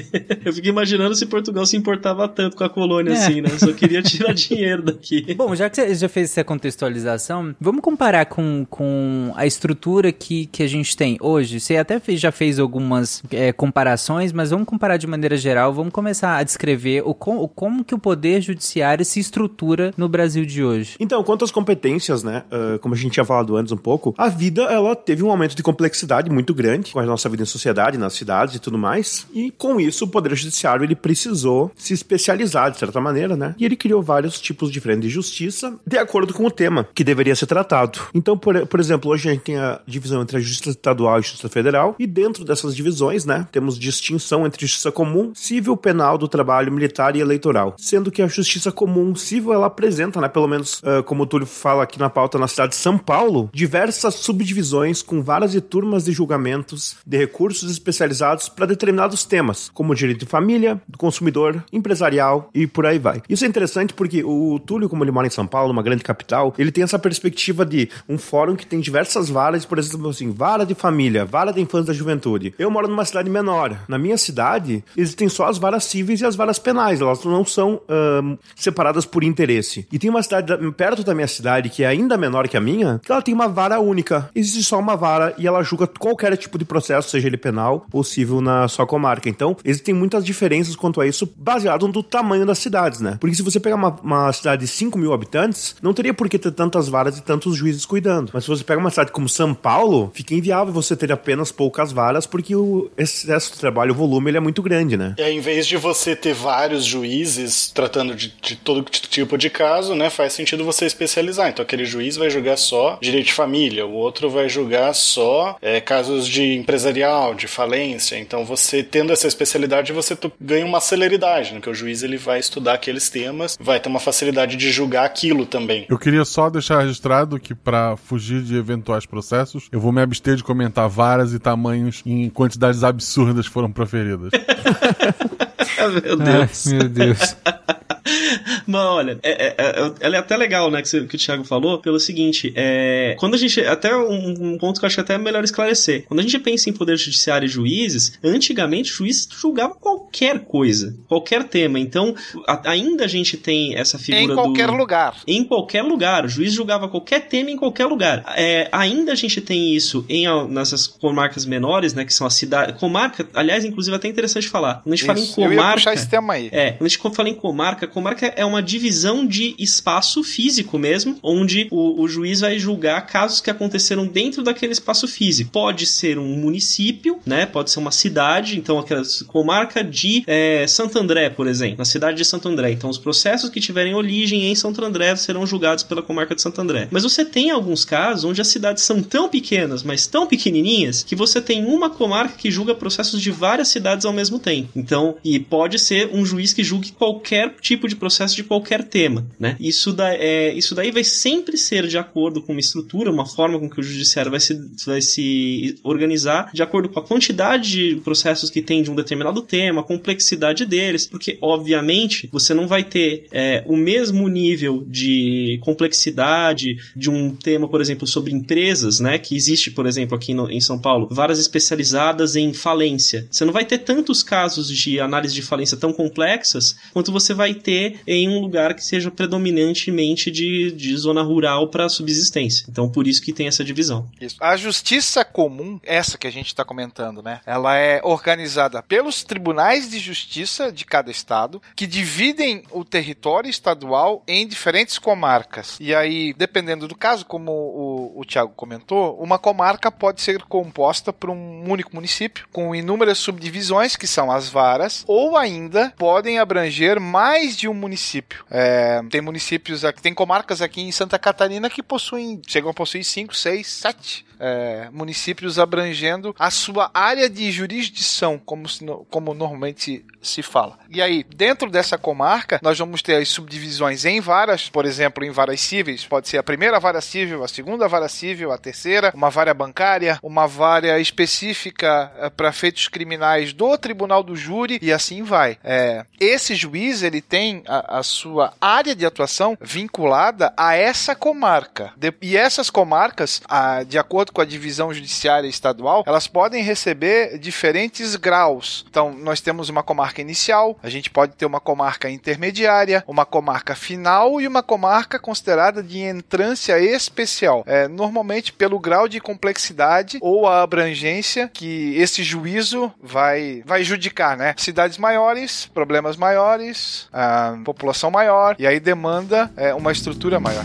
Eu fico imaginando se Portugal se importava tanto com a colônia é. assim, né? Só queria tirar dinheiro daqui. Bom, já que você já fez essa contextualização, vamos comparar com, com a estrutura que, que a gente tem hoje. Você até fez, já fez algumas é, comparações, mas vamos comparar de maneira geral. Vamos começar a descrever o, com, o como que o poder judiciário se estrutura no Brasil de hoje. Então, quanto às competências, né, uh, como a gente tinha falado antes um pouco, a vida, ela teve um aumento de complexidade muito grande com a nossa vida em sociedade, nas cidades e tudo mais. E com isso, o Poder Judiciário ele precisou se especializar de certa maneira, né? E ele criou vários tipos diferentes de justiça de acordo com o tema que deveria ser tratado. Então, por, por exemplo, hoje a gente tem a divisão entre a Justiça Estadual e a Justiça Federal, e dentro dessas divisões, né, temos distinção entre justiça comum, civil, penal, do trabalho, militar e eleitoral. Sendo que a justiça comum civil ela apresenta, né, pelo menos uh, como o Túlio fala aqui na pauta na cidade de São Paulo, diversas subdivisões com várias e turmas de julgamentos de recursos especializados para determinados temas, como direito de família, do consumidor, empresarial e por aí vai. Isso é interessante porque o Túlio, como ele mora em São Paulo, uma grande capital, ele tem essa perspectiva de um fórum que tem diversas varas, por exemplo, assim, vara de família, vara da infância e da juventude. Eu moro numa cidade menor. Na minha cidade, existem só as varas cíveis e as varas penais. Elas não são separadas por interesse. E tem uma cidade perto da minha cidade, que é ainda menor que a minha, que ela tem uma vara única. Existe só uma vara e ela julga qualquer tipo de processo, seja ele penal ou civil, na sua comarca. Então, existem muitas diferenças quanto a isso, baseado no tamanho das cidades, né? Porque se você pegar uma, uma cidade de 5 mil habitantes, não teria por que ter tantas varas e tantos juízes cuidando. Mas se você pega uma cidade como São Paulo, fica inviável você ter apenas poucas varas, porque o excesso de trabalho, o volume, ele é muito grande, né? É, em vez de você ter vários juízes tratando de, de todo tipo de caso, né, faz sentido você especializar. Então, aquele juiz vai julgar só direito de família, o outro vai julgar só é, casos de empresarial, de falência. Então, você tendo essa especialidade, você ganha uma celeridade, né, que o juiz ele vai estudar aqueles temas, vai ter uma facilidade de julgar aquilo também. Eu queria só deixar registrado que para fugir de eventuais processos, eu vou me abster de comentar varas e tamanhos em quantidades absurdas foram proferidas. meu Deus. Ai, meu Deus. Mas olha, é, é, é, ela é até legal, né, que, você, que o Thiago falou, pelo seguinte, é, quando a gente, até um, um, ponto que eu acho que até é melhor esclarecer, quando a gente pensa em poder judiciário e juízes, antigamente o juiz julgava qualquer coisa, qualquer tema, então a, ainda a gente tem essa figura Em qualquer do, lugar. Em qualquer lugar, o juiz julgava qualquer tema em qualquer lugar. É, ainda a gente tem isso em nessas comarcas menores, né, que são a cidade, comarca, aliás, inclusive é até interessante falar, quando a gente Isso, fala em eu ia comarca... puxar esse tema aí. É, quando a gente fala em comarca, comarca é uma divisão de espaço físico mesmo, onde o, o, juiz vai julgar casos que aconteceram dentro daquele espaço físico. Pode ser um município, né? Pode ser uma cidade, então aquela comarca de é, Santo André, por exemplo, na cidade de Santo André. Então os processos que tiverem origem em Santo André serão julgados pela comarca de Santo André. Mas você tem alguns casos onde as cidades são tão pequenas, mas tão pequenininhas, que você tem uma comarca que julga processos de várias cidades ao mesmo tempo. Então, e pode ser um juiz que julgue qualquer tipo de processo de qualquer tema, né? Isso, da, é, isso daí vai sempre ser de acordo com uma estrutura, uma forma com que o judiciário vai se, vai se organizar, de acordo com a quantidade de processos que tem de um determinado tema, a complexidade deles, porque, obviamente, você não vai ter é, o mesmo nível de complexidade de um tema, por exemplo, sobre empresas, né? Que existe, por exemplo, aqui no, em São Paulo, várias especializadas em falência. Você não vai ter tantos casos de análise de falência tão complexas quanto você vai ter em um lugar que seja predominantemente de, de zona rural para subsistência. Então, por isso que tem essa divisão. Isso. A justiça comum, essa que a gente está comentando, né? Ela é organizada pelos tribunais de justiça de cada estado, que dividem o território estadual em diferentes comarcas. E aí, dependendo do caso, como o, o Tiago comentou, uma comarca pode ser composta por um único município, com inúmeras subdivisões, que são as varas, ou ainda podem abranger mais de um município. É, tem municípios, tem comarcas aqui em Santa Catarina que possuem, chegam a possuir 5, 6, 7 é, municípios abrangendo a sua área de jurisdição, como, como normalmente se fala. E aí, dentro dessa comarca, nós vamos ter as subdivisões em varas, por exemplo, em varas cíveis, pode ser a primeira vara civil, a segunda vara civil, a terceira, uma vara bancária, uma vara específica é, para feitos criminais do tribunal do júri e assim vai. É, esse juiz ele tem a, a, sua área de atuação vinculada a essa comarca. De, e essas comarcas, a, de acordo com a divisão judiciária estadual, elas podem receber diferentes graus. Então, nós temos uma comarca inicial, a gente pode ter uma comarca intermediária, uma comarca final e uma comarca considerada de entrância especial. É, normalmente pelo grau de complexidade ou a abrangência que esse juízo vai, vai judicar, né? Cidades maiores, problemas maiores, população maior, e aí demanda é, uma estrutura maior.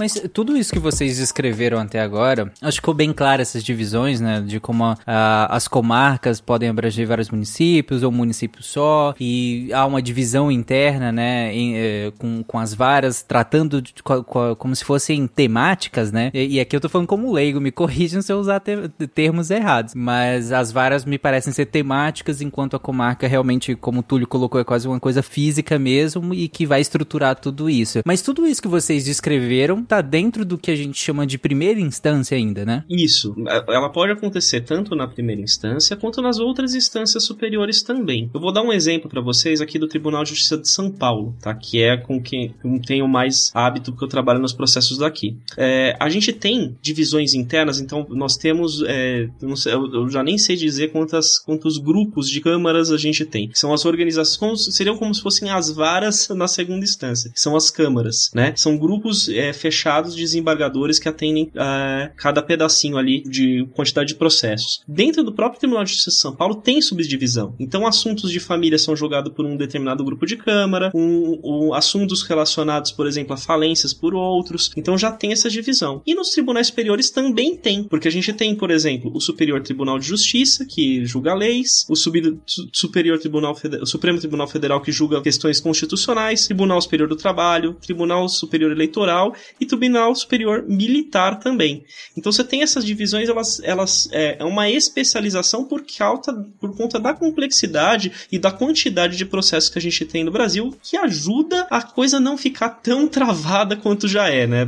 Mas tudo isso que vocês descreveram até agora, acho que ficou bem claro essas divisões, né? De como a, a, as comarcas podem abranger vários municípios ou um município só, e há uma divisão interna, né? Em, eh, com, com as varas, tratando de, co- co- como se fossem temáticas, né? E, e aqui eu tô falando como leigo, me corrijam se eu usar te- termos errados. Mas as varas me parecem ser temáticas, enquanto a comarca realmente, como o Túlio colocou, é quase uma coisa física mesmo e que vai estruturar tudo isso. Mas tudo isso que vocês descreveram tá dentro do que a gente chama de primeira instância ainda, né? Isso. Ela pode acontecer tanto na primeira instância quanto nas outras instâncias superiores também. Eu vou dar um exemplo para vocês aqui do Tribunal de Justiça de São Paulo, tá? Que é com quem tenho mais hábito porque eu trabalho nos processos daqui. É, a gente tem divisões internas, então nós temos, é, sei- eu- já nem sei dizer quantas, quantos grupos de câmaras a gente tem. São as organizações, seriam como se fossem as varas na segunda instância. São as câmaras, né? São grupos é, fechados de desembargadores que atendem é, cada pedacinho ali de quantidade de processos. Dentro do próprio Tribunal de Justiça de São Paulo tem subdivisão. Então, assuntos de família são julgados por um determinado grupo de câmara, um, um- assuntos relacionados, por exemplo, a falências por outros. Então, já tem essa divisão. E nos tribunais superiores também tem, porque a gente tem, por exemplo, o Superior Tribunal de Justiça, que julga leis, o Sub- Su- Superior Tribunal o Supremo Tribunal Federal, que julga questões constitucionais, Tribunal Superior do Trabalho, Tribunal Superior Eleitoral e Tribunal Superior Militar também. Então você tem essas divisões, elas, elas é, é uma especialização por, causa, por conta da complexidade e da quantidade de processos que a gente tem no Brasil, que ajuda a coisa não ficar tão travada quanto já é, né?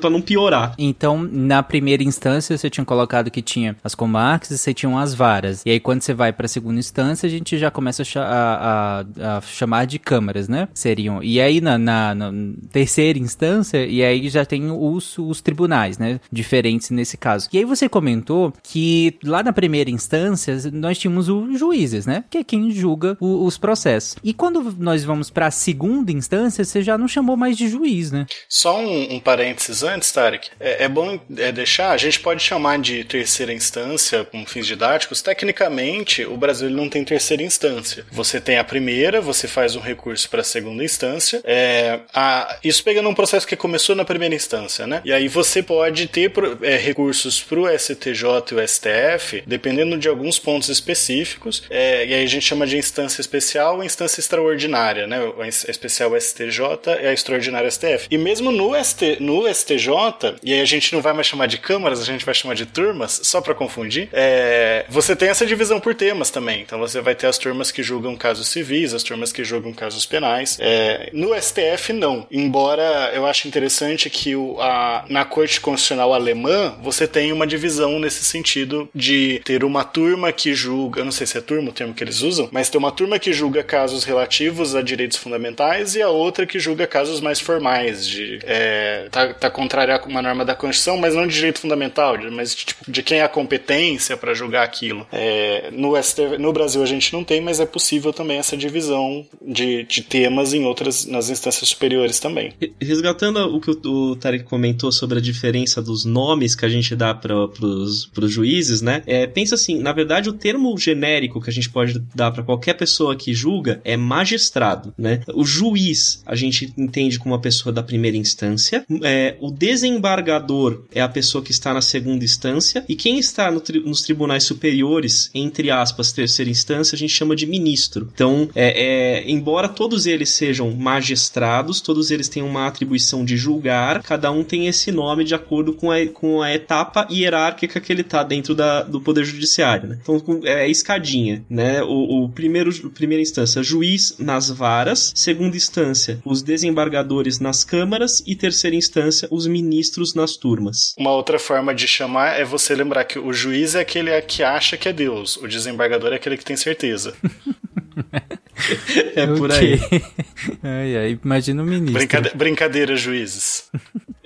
Para não piorar. Então, na primeira instância, você tinha colocado que tinha as comarcas e você tinha as varas. E aí, quando você vai pra segunda instância, a gente já começa a, a- a- a chamar de câmaras, né? Seriam. E aí, na, na- na terceira instância, e aí já tem os, os tribunais, né? Diferentes nesse caso. E aí, você comentou que lá na primeira instância, nós tínhamos os juízes, né? Que é quem julga o- os processos. E quando nós vamos pra segunda instância, você já não chamou mais de juiz, né? Só um, um parênteses antes, Tarek. É, é bom é, deixar, a gente pode chamar de terceira instância com fins didáticos. Tecnicamente, o Brasil não tem terceira instância. Você tem a primeira, você faz um recurso para a segunda instância. É, a- isso pegando um processo que começou na primeira instância, né? E aí você pode ter é, recursos para o STJ e o STF, dependendo de alguns pontos específicos. É, e aí a gente chama de instância especial ou instância extraordinária, né? A especial STJ e a extraordinária STF. E mesmo no, ST, no STJ, e aí a gente não vai mais chamar de câmaras, a gente vai chamar de turmas, só para confundir, é, você tem essa divisão por temas também. Então você vai ter as turmas que julgam casos civis, as turmas que julgam casos penais. É, no STF, não. Embora eu ache interessante que o, a, na Corte Constitucional Alemã você tem uma divisão nesse sentido de ter uma turma que julga, eu não sei se é turma o termo que eles usam, mas tem uma turma que julga casos relativos a direitos fundamentais e a outra que julga casos mais formais, de é, tá, tá contrário a uma norma da Constituição, mas não de direito fundamental, mas de, tipo, de quem é a competência para julgar aquilo. É, no, STF, no Brasil a gente não tem, mas é possível também essa divisão de, de temas em outras, nas instâncias superiores também. Re- Resgatando o que o, o Tarek comentou sobre a diferença dos nomes que a gente dá para os juízes, né? É, pensa assim, na verdade, o termo genérico que a gente pode dar para qualquer pessoa que julga é magistrado, né? O juiz a gente entende como uma pessoa da primeira instância, é, o desembargador é a pessoa que está na segunda instância e quem está no tri- nos tribunais superiores, entre aspas, terceira instância, a gente chama de ministro. Então, é, é, embora todos eles sejam magistrados, todos eles têm uma atribuição de julgar, cada um tem esse nome de acordo com a, com a etapa hierárquica que ele está dentro da, do Poder Judiciário. Né? Então, com- é escadinha. Né? O, o primeiro, primeira instância, juiz nas varas, segunda instância, os desembargadores nas câmaras e terceira instância, os ministros nas turmas. Uma outra forma de chamar é você lembrar que o juiz é aquele que acha que é Deus, o desembargador é aquele que tem certeza. É por aí. Ai, ai, imagina o ministro. Brincade- brincadeira, juízes.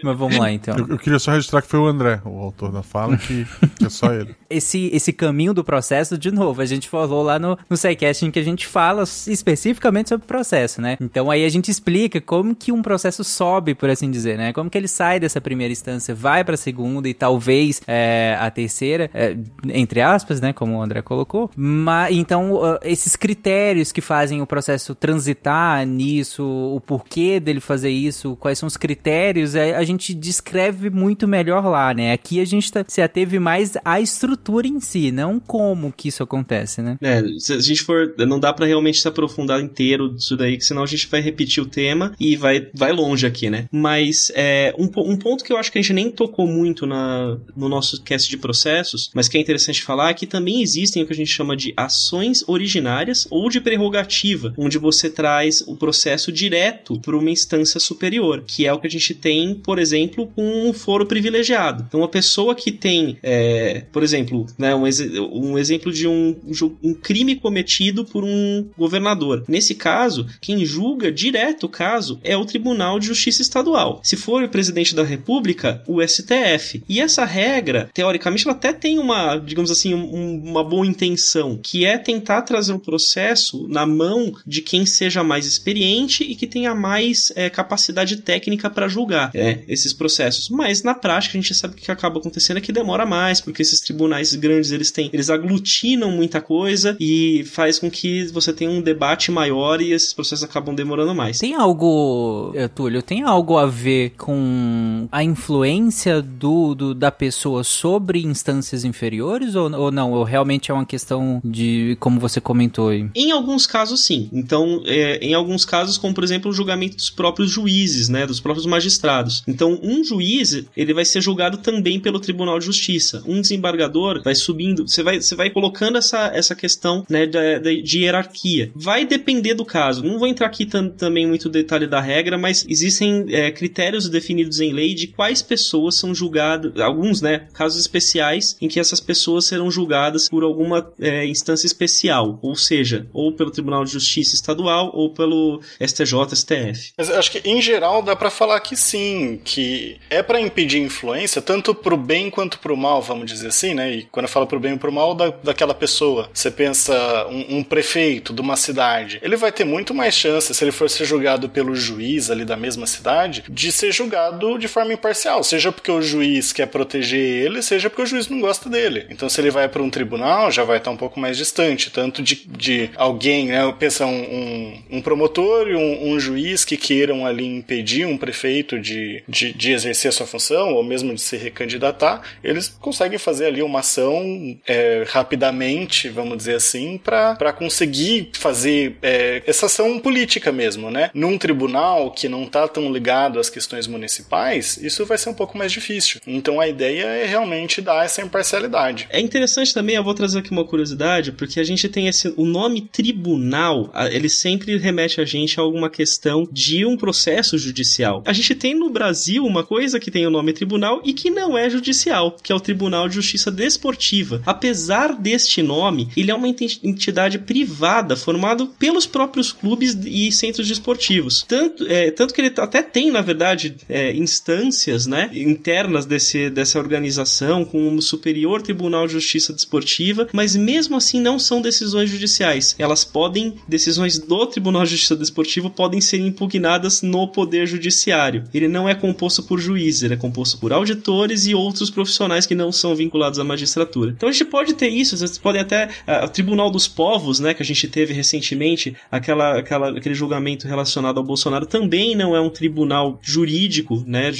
Mas vamos lá, então. Eu, eu queria só registrar que foi o André, o autor da fala, que, é só ele. Esse, esse caminho do processo, de novo, a gente falou lá no, no SciCast em que a gente fala especificamente sobre o processo, né? Então aí a gente explica como que um processo sobe, por assim dizer, né? Como que ele sai dessa primeira instância, vai pra segunda e talvez é, a terceira, é, entre aspas, né? Como o André colocou. Mas, então, esses critérios que fazem o processo transitar nisso, o porquê dele fazer isso, quais são os critérios, é, a gente descreve muito melhor lá, né? Aqui a gente tá, se ateve mais à estrutura em si, não como que isso acontece, né? É, se a gente for. Não dá para realmente se aprofundar inteiro disso daí, que senão a gente vai repetir o tema e vai, vai longe aqui, né? Mas é, um, um ponto que eu acho que a gente nem tocou muito na, no nosso cast de processos, mas que é interessante falar, é que também existem o que a gente chama de ações originárias ou de prerrogativa, onde você traz o processo direto para uma instância superior, que é o que a gente tem, por exemplo, com um foro privilegiado. Então, uma pessoa que tem, é, por exemplo, né, um, ex um exemplo de um, um crime cometido por um governador. Nesse caso, quem julga direto o caso é o Tribunal de Justiça Estadual. Se for o presidente da República, o STF. E essa regra, teoricamente, ela até tem uma, digamos assim, um, uma boa intenção, que é tentar trazer um processo na mão de quem seja mais experiente e que tenha mais é, capacidade técnica para julgar é, esses processos. Mas na prática a gente sabe que o que acaba acontecendo é que demora mais, porque esses tribunais grandes eles têm, eles aglutinam muita coisa e faz com que você tenha um debate maior e esses processos acabam demorando mais. Tem algo, eh, Túlio, tem algo a ver com a influência do, do da pessoa sobre instâncias inferiores ou, ou não? Ou realmente é uma questão de, como você comentou aí? Em alguns casos, sim. Então, é, em alguns casos, como por exemplo o julgamento dos próprios juízes, né, dos próprios magistrados. Então, um juiz, ele vai ser julgado também pelo Tribunal de Justiça. Um desembargador vai subindo, você vai, você vai colocando essa, essa questão, né, de, de hierarquia. Vai depender do caso. Não vou entrar aqui também muito detalhe da regra, mas existem é, critérios definidos em lei de quais pessoas são julgadas, alguns, né, casos especiais em que essas pessoas serão julgadas por alguma é, instância especial, ou seja, ou pelo Tribunal de Justiça Estadual ou pelo STJ, STF. Mas acho que em geral dá para falar que sim, que é para impedir influência tanto pro bem quanto pro mal, vamos dizer assim, né? E quando eu falo pro bem e pro mal da, daquela pessoa, você pensa um, um prefeito de uma cidade, ele vai ter muito mais chance se ele for ser julgado pelo juiz ali da mesma cidade, de ser julgado de forma imparcial, seja porque o juiz quer proteger ele, seja porque o juiz não gosta dele. Então se ele vai para um tribunal, já vai estar um pouco mais distante, tanto de, de alguém, né? Pensa um, um, um promotor e um, um, juiz que queiram ali impedir um prefeito de, de, de, exercer a sua função, ou mesmo de se recandidatar, eles conseguem fazer ali uma ação é, rapidamente, vamos dizer assim, para conseguir fazer é, essa ação política mesmo, né? Num tribunal que não está tão ligado às questões municipais, isso vai ser um pouco mais difícil. Então a ideia é realmente dar essa imparcialidade. É interessante também, eu vou trazer aqui uma curiosidade, porque a gente tem esse o nome tribunal, ele sempre remete a gente a alguma questão de um processo judicial. A gente tem no Brasil uma coisa que tem o nome tribunal e que não é judicial, que é o Tribunal de Justiça Desportiva. Apesar deste nome, ele é uma entidade privada formado pelos próprios clubes e centros desportivos. Tanto, é, tanto que ele até tem, na verdade, é, instâncias né, internas desse, dessa organização, com o Superior Tribunal de Justiça Desportiva, mas mesmo assim não são decisões judiciais. Elas podem, decisões do Tribunal de Justiça Desportiva podem ser impugnadas no Poder Judiciário. Ele não é composto por juízes, ele é composto por auditores e outros profissionais que não são vinculados à magistratura. Então a gente pode ter isso, vocês podem até. Uh, o Tribunal dos Povos, né, que a gente teve recentemente, aquela, aquela, aquele julgamento relacionado ao Bolsonaro, também não é um tribunal jurídico, né,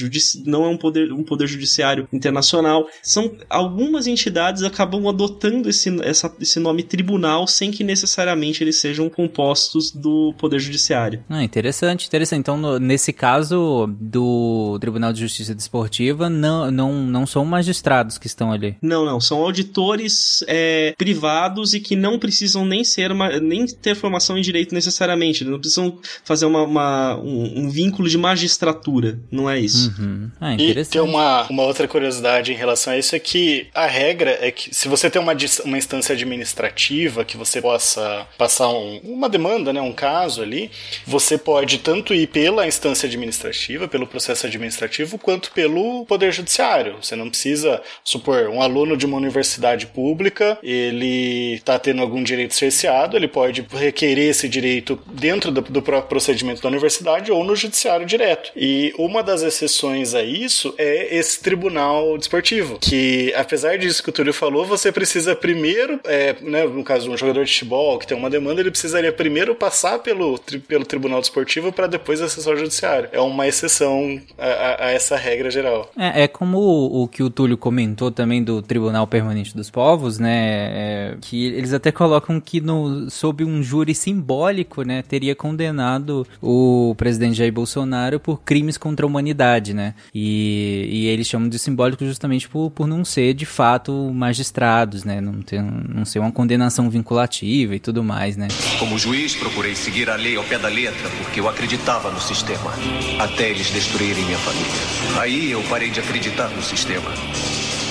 não é um poder, um poder judiciário internacional. São algumas entidades acabam adotando esse, essa, esse nome tribunal sem que necessariamente eles sejam compostos do Poder Judiciário. Ah, interessante, interessante. Então, no, nesse caso do Tribunal de Justiça Desportiva, não, não, não são magistrados que estão ali. Não, não. São auditores é, privados e que não precisam nem ser uma, nem ter formação em direito necessariamente. Não precisam fazer uma, uma um, um, vínculo de magistratura. Não é isso. Uhum. Ah, e tem uma, uma outra curiosidade em relação a isso é que a regra é que se você tem uma, uma instância administrativa que você possa passar um, uma demanda, né, um caso ali, você pode tanto ir pela instância administrativa, pelo processo administrativo, quanto pelo poder judiciário. Você não precisa supor um aluno de uma universidade pública, ele está tendo algum direito cerceado, ele pode requerer esse direito dentro do, do próprio procedimento da universidade ou no judiciário direto. E uma das exceções a isso é esse tribunal desportivo, que apesar disso que o Túlio falou, você precisa primeiro, é, né, no caso um jogador de futebol que tem uma demanda, ele precisaria primeiro passar pelo, pelo tribunal desportivo para depois acessar o judiciário. É uma exceção a, a, a essa regra geral. É, é como o, o, que o Túlio comentou também do Tribunal Permanente dos Povos, né? É, que eles até colocam que no, sob um júri simbólico, né, teria condenado o presidente Jair Bolsonaro por crimes contra a humanidade, né? E, e eles chamam de simbólico justamente por, por não ser de fato magistrados, né? Não, ter, não ser uma condenação vinculativa e tudo mais, né? Como juiz, procurei seguir a lei ao pé da letra porque eu acreditava no sistema. Até eles destruírem minha família. Aí eu parei de acreditar no sistema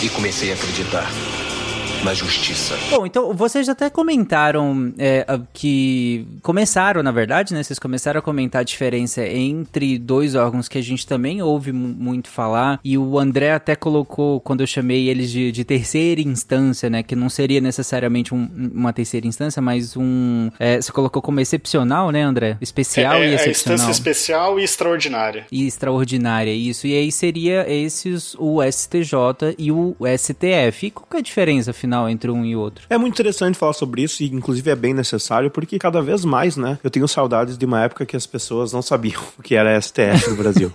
e comecei a acreditar na justiça. Bom, então vocês até comentaram é, que começaram, na verdade, né? Vocês começaram a comentar a diferença entre dois órgãos que a gente também ouve muito falar. E o André até colocou, quando eu chamei eles de, de terceira instância, né? Que não seria necessariamente um, uma terceira instância, mas um. É, você colocou como excepcional, né, André? Especial é, e é excepcional. instância especial e extraordinária. E extraordinária, isso. E aí seria esses o STJ e o STF. E qual que é a diferença, afinal? Final entre um e outro. É muito interessante falar sobre isso e inclusive é bem necessário porque cada vez mais, né, eu tenho saudades de uma época que as pessoas não sabiam o que era STF no Brasil.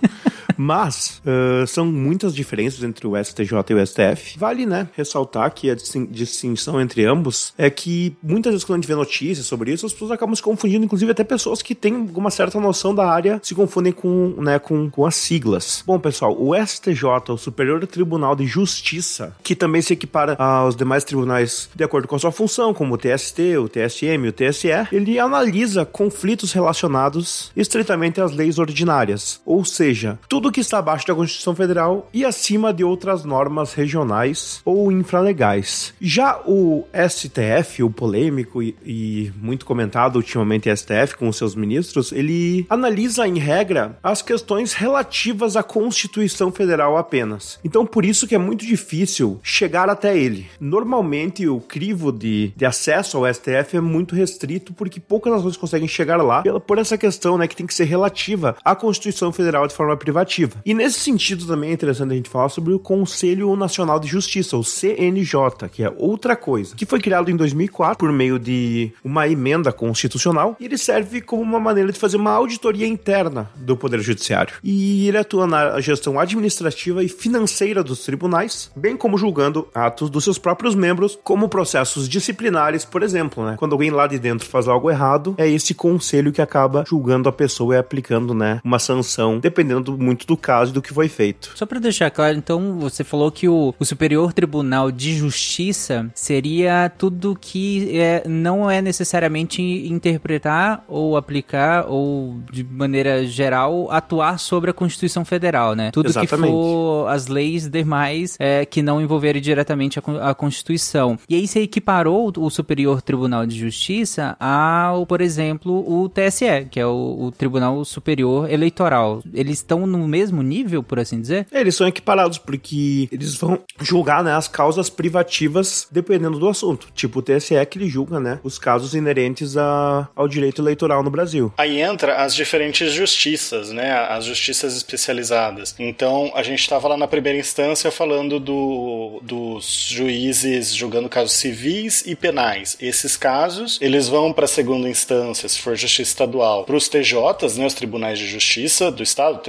Mas uh, são muitas diferenças entre o STJ e o STF. Vale, né, ressaltar que a distinção entre ambos é que muitas vezes quando a gente vê notícias sobre isso, as pessoas acabam se confundindo, inclusive até pessoas que têm uma certa noção da área se confundem com, né, com, com as siglas. Bom, pessoal, o STJ, o Superior Tribunal de Justiça, que também se equipara aos demais tribunais de acordo com a sua função, como o TST, o TSM, o TSE, ele analisa conflitos relacionados estritamente às leis ordinárias, ou seja, tudo que está abaixo da Constituição Federal e acima de outras normas regionais ou infralegais. Já o STF, o polêmico e, e muito comentado ultimamente STF com seus ministros, ele analisa em regra as questões relativas à Constituição Federal apenas. Então por isso que é muito difícil chegar até ele. Normalmente o crivo de, de acesso ao STF é muito restrito porque poucas nações conseguem chegar lá pela, por essa questão, né, que tem que ser relativa à Constituição Federal de forma privativa. E nesse sentido também é interessante a gente falar sobre o Conselho Nacional de Justiça, o CNJ, que é outra coisa, que foi criado em 2004 por meio de uma emenda constitucional e ele serve como uma maneira de fazer uma auditoria interna do Poder Judiciário. E ele atua na gestão administrativa e financeira dos tribunais, bem como julgando atos dos seus próprios membros, como processos disciplinares, por exemplo, né? Quando alguém lá de dentro faz algo errado, é esse conselho que acaba julgando a pessoa e aplicando, né, uma sanção, dependendo muito do caso e do que foi feito. Só para deixar claro, então, você falou que o, o Superior Tribunal de Justiça seria tudo que é, não é necessariamente interpretar ou aplicar ou, de maneira geral, atuar sobre a Constituição Federal, né? Tudo Exatamente. que for as leis demais é, que não envolverem diretamente a, a Constituição. E aí você equiparou o Superior Tribunal de Justiça ao, por exemplo, o TSE, que é o, o Tribunal Superior Eleitoral. Eles estão no mesmo nível, por assim dizer? Eles são equiparados porque eles vão julgar né, as causas privativas dependendo do assunto. Tipo o TSE que ele julga né, os casos inerentes a, ao direito eleitoral no Brasil. Aí entra as diferentes justiças, né? As justiças especializadas. Então, a gente estava lá na primeira instância falando do, dos juízes julgando casos civis e penais. Esses casos, eles vão para a segunda instância, se for justiça estadual, para os TJs, né, os tribunais de justiça do estado,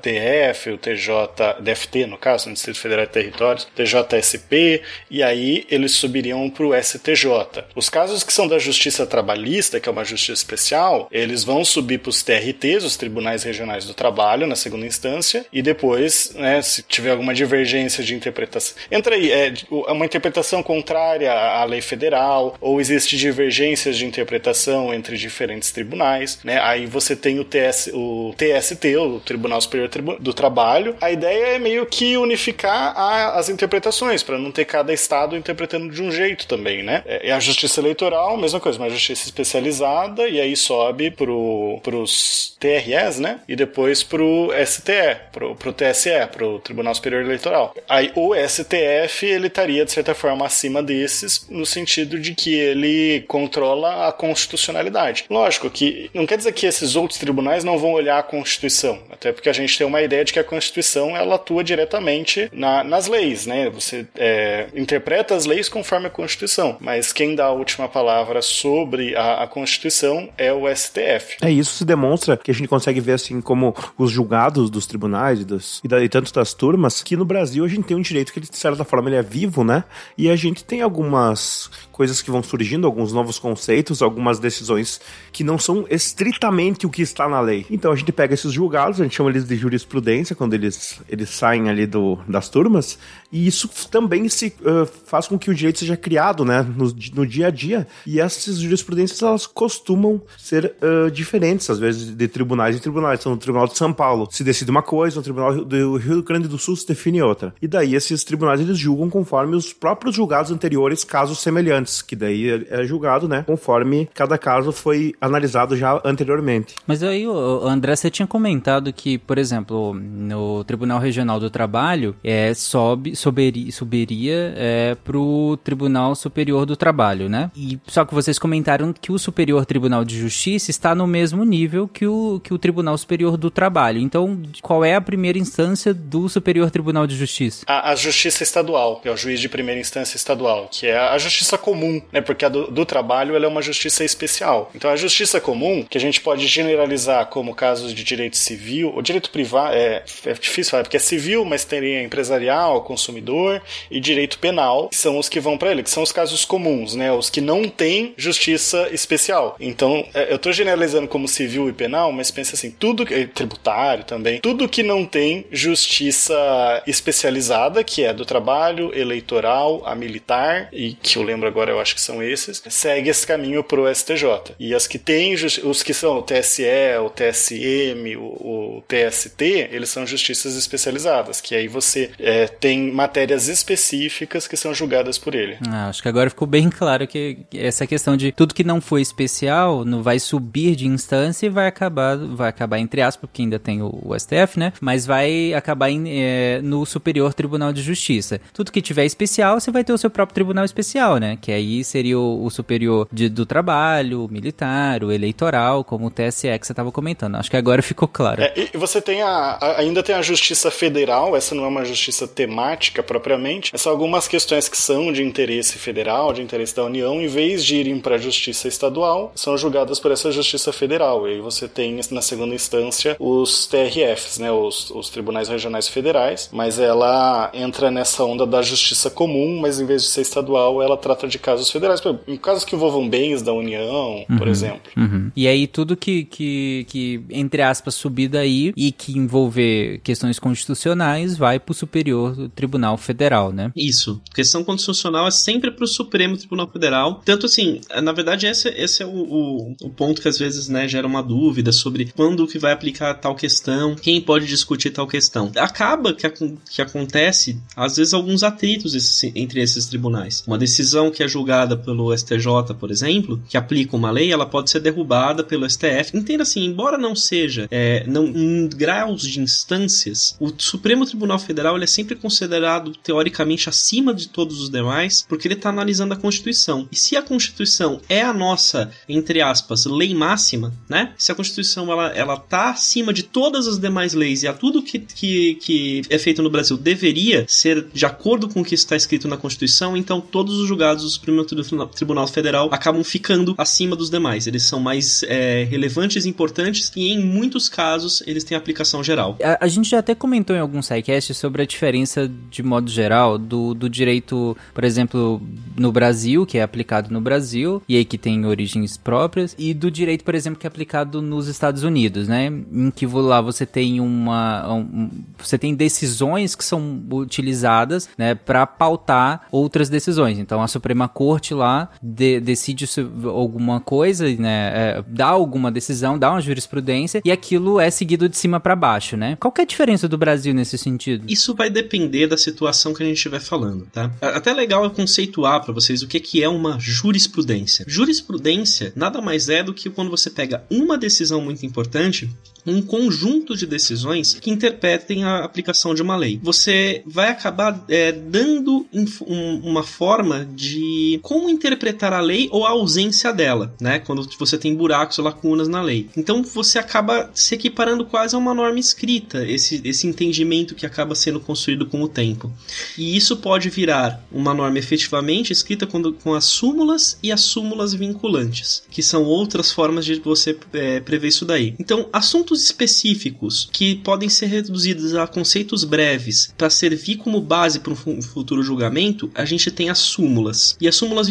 TJTF, o TJDFT, no caso, no Distrito Federal de Territórios, TJSP, e aí eles subiriam para o STJ. Os casos que são da justiça trabalhista, que é uma justiça especial, eles vão subir para os TRTs, os Tribunais Regionais do Trabalho, na segunda instância, e depois, né, se tiver alguma divergência de interpretação. Entra aí, é uma interpretação contrária à lei federal, ou existe divergências de interpretação entre diferentes tribunais, né? Aí você tem o, TS, o TST, o Tribunal Superior do Trabalho. A ideia é meio que unificar a, as interpretações, para não ter cada estado interpretando de um jeito também, né? É, a justiça eleitoral, mesma coisa, uma justiça especializada, e aí sobe pro, pros TRS, né? E depois pro STE, pro, pro TSE, pro Tribunal Superior Eleitoral. Aí o STF, ele estaria, de certa forma, acima desses, no sentido de que ele controla a constitucionalidade. Lógico que não quer dizer que esses outros tribunais não vão olhar a Constituição, até porque a gente tem uma ideia de que a Constituição ela atua diretamente na, nas leis, né? Você é, interpreta as leis conforme a Constituição, mas quem dá a última palavra sobre a, a Constituição é o STF. É isso se demonstra que a gente consegue ver assim como os julgados dos tribunais e, dos, e, da, e tanto das turmas que no Brasil a gente tem um direito que ele, de certa forma ele é vivo, né? E a gente tem algumas coisas que vão surgindo, alguns novos conceitos, algumas decisões que não são estritamente o que está na lei. Então a gente pega esses julgados, a gente chama eles de jurisprudência quando eles, eles saem ali do, das turmas, e isso também se uh, faz com que o direito seja criado, né, no, no dia a dia. E essas jurisprudências elas costumam ser uh, diferentes, às vezes, de tribunais em tribunais. Então, no Tribunal de São Paulo se decide uma coisa, no Tribunal do Rio Grande do Sul se define outra. E daí esses tribunais eles julgam conforme os próprios julgados anteriores, casos semelhantes que daí é, é julgado, né, conforme cada caso foi analisado já anteriormente. Mas aí, André, você tinha comentado que, por exemplo, no Tribunal Regional do Trabalho, é, sobe, soberia, suberia é, pro Tribunal Superior do Trabalho, né? E só que vocês comentaram que o Superior Tribunal de Justiça está no mesmo nível que o, que o Tribunal Superior do Trabalho. Então, qual é a primeira instância do Superior Tribunal de Justiça? A, a Justiça Estadual, que é o juiz de primeira instância estadual, que é a Justiça Comum né? Porque a do, do trabalho ela é uma justiça especial. Então a justiça comum, que a gente pode generalizar como casos de direito civil, ou direito privado, é, é difícil falar, porque é civil, mas teria empresarial, consumidor e direito penal, que são os que vão para ele, que são os casos comuns, né? Os que não têm justiça especial. Então, é, eu estou generalizando como civil e penal, mas pensa assim, tudo que tributário também, tudo que não tem justiça especializada, que é do trabalho, eleitoral, a militar e que eu lembro agora eu acho que são esses, segue esse caminho pro STJ. E as que têm, os que são o TSE, o TSM, o, o TST, eles são justiças especializadas, que aí você é, tem matérias específicas que são julgadas por ele. Ah, acho que agora ficou bem claro que essa questão de tudo que não foi especial não vai subir de instância e vai acabar, vai acabar entre aspas, porque ainda tem o, o STF, né? Mas vai acabar em, é, no Superior Tribunal de Justiça. Tudo que tiver especial, você vai ter o seu próprio tribunal especial, né? Que aí seria o, o superior de, do trabalho, o militar, o eleitoral, como o TSE que você estava comentando. Acho que agora ficou claro. É, e você tem a, a, ainda tem a justiça federal, essa não é uma justiça temática propriamente, é só algumas questões que são de interesse federal, de interesse da União, em vez de irem para a justiça estadual, são julgadas por essa justiça federal. E aí você tem na segunda instância os TRFs, né, os, os tribunais regionais federais, mas ela entra nessa onda da justiça comum, mas em vez de ser estadual, ela trata de casos federais, em casos que envolvam bens da União, uhum, por exemplo. Uhum. E aí tudo que, que, que, entre aspas, subir daí e que envolver questões constitucionais vai para o Superior Tribunal Federal, né? Isso. Questão constitucional é sempre para o Supremo Tribunal Federal. Tanto assim, na verdade, esse, esse é o, o, o, ponto que às vezes né, gera uma dúvida sobre quando que vai aplicar tal questão, quem pode discutir tal questão. Acaba que, que acontece, às vezes, alguns atritos esse, entre esses tribunais. Uma decisão que é julgada pelo STJ, por exemplo, que aplica uma lei, ela pode ser derrubada pelo STF. Entenda assim, embora não seja é, não, em graus de instâncias, o Supremo Tribunal Federal ele é sempre considerado teoricamente acima de todos os demais, porque ele está analisando a Constituição. E se a Constituição é a nossa, entre aspas, lei máxima, né? Se a Constituição ela, ela tá acima de todas as demais leis e a tudo que, que, que é feito no Brasil deveria ser de acordo com o que está escrito na Constituição, então todos os julgados do Supremo Tribunal Federal acabam ficando acima dos demais. Eles são mais é, relevantes importantes e, em muitos casos, eles têm aplicação geral. A, a gente já até comentou em alguns sidecasts sobre a diferença, de modo geral, do, do direito, por exemplo, no Brasil, que é aplicado no Brasil, e aí que tem origens próprias, e do direito, por exemplo, que é aplicado nos Estados Unidos, né? Em que lá você tem uma. Um, você tem decisões que são utilizadas né, para pautar outras decisões. Então a Suprema Corte lá de, decide alguma coisa, né, é, dá alguma decisão, dá uma jurisprudência e aquilo é seguido de cima para baixo, né? Qual é a diferença do Brasil nesse sentido? Isso vai depender da situação que a gente estiver falando, tá? Até legal é conceituar para vocês o que, que é uma jurisprudência. Jurisprudência nada mais é do que quando você pega uma decisão muito importante um conjunto de decisões que interpretem a aplicação de uma lei. Você vai acabar é, dando um, uma forma de como interpretar a lei ou a ausência dela, né? Quando você tem buracos ou lacunas na lei. Então você acaba se equiparando quase a uma norma escrita, esse, esse entendimento que acaba sendo construído com o tempo. E isso pode virar uma norma efetivamente escrita quando, com as súmulas e as súmulas vinculantes, que são outras formas de você é, prever isso daí. Então, assuntos específicos que podem ser reduzidos a conceitos breves para servir como base para um futuro julgamento, a gente tem as súmulas. E as súmulas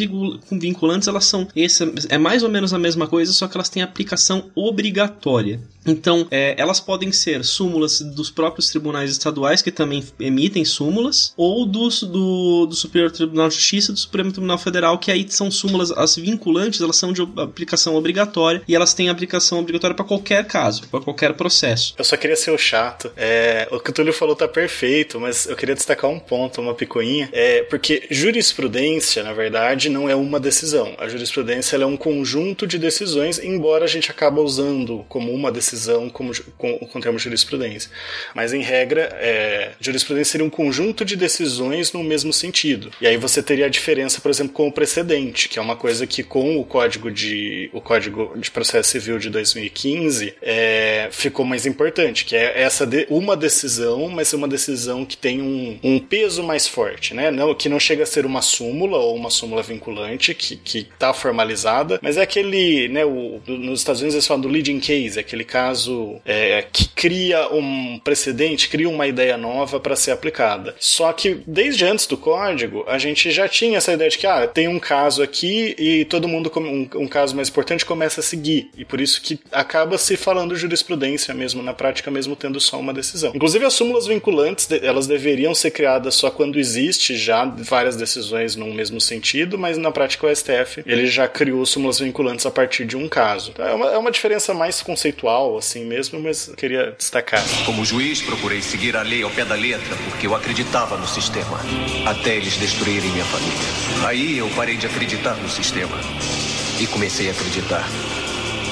vinculantes, elas são essa, é mais ou menos a mesma coisa, só que elas têm aplicação obrigatória. Então, é, elas podem ser súmulas dos próprios tribunais estaduais, que também emitem súmulas, ou dos, do, do Superior Tribunal de Justiça e do Supremo Tribunal Federal, que aí são súmulas, as vinculantes, elas são de aplicação obrigatória, e elas têm aplicação obrigatória para qualquer caso, para qualquer processo. Eu só queria ser o chato. É, o que o Túlio falou tá perfeito, mas eu queria destacar um ponto, uma picuinha, é porque jurisprudência, na verdade, não é uma decisão. A jurisprudência é um conjunto de decisões, embora a gente acabe usando como uma decisão decisão como, com, com o termo jurisprudência. Mas, em regra, é, jurisprudência seria um conjunto de decisões no mesmo sentido. E aí você teria a diferença, por exemplo, com o precedente, que é uma coisa que com o Código de, o Código de Processo Civil de 2015 é, ficou mais importante, que é essa de, uma decisão, mas uma decisão que tem um, um peso mais forte, né? Não, que não chega a ser uma súmula ou uma súmula vinculante, que está formalizada, mas é aquele, né, o, nos Estados Unidos eles falam do leading case, aquele caso caso é, que cria um precedente, cria uma ideia nova para ser aplicada. Só que desde antes do código, a gente já tinha essa ideia de que ah, tem um caso aqui e todo mundo, um, um caso mais importante, começa a seguir. E por isso que acaba se falando jurisprudência mesmo, na prática, mesmo tendo só uma decisão. Inclusive, as súmulas vinculantes, elas deveriam ser criadas só quando existe já várias decisões num mesmo sentido, mas na prática o STF ele já criou súmulas vinculantes a partir de um caso. Então, é, uma, é uma diferença mais conceitual, assim mesmo, mas queria destacar. Como juiz, procurei seguir a lei ao pé da letra, porque eu acreditava no sistema. Até eles destruírem minha família. Aí eu parei de acreditar no sistema. E comecei a acreditar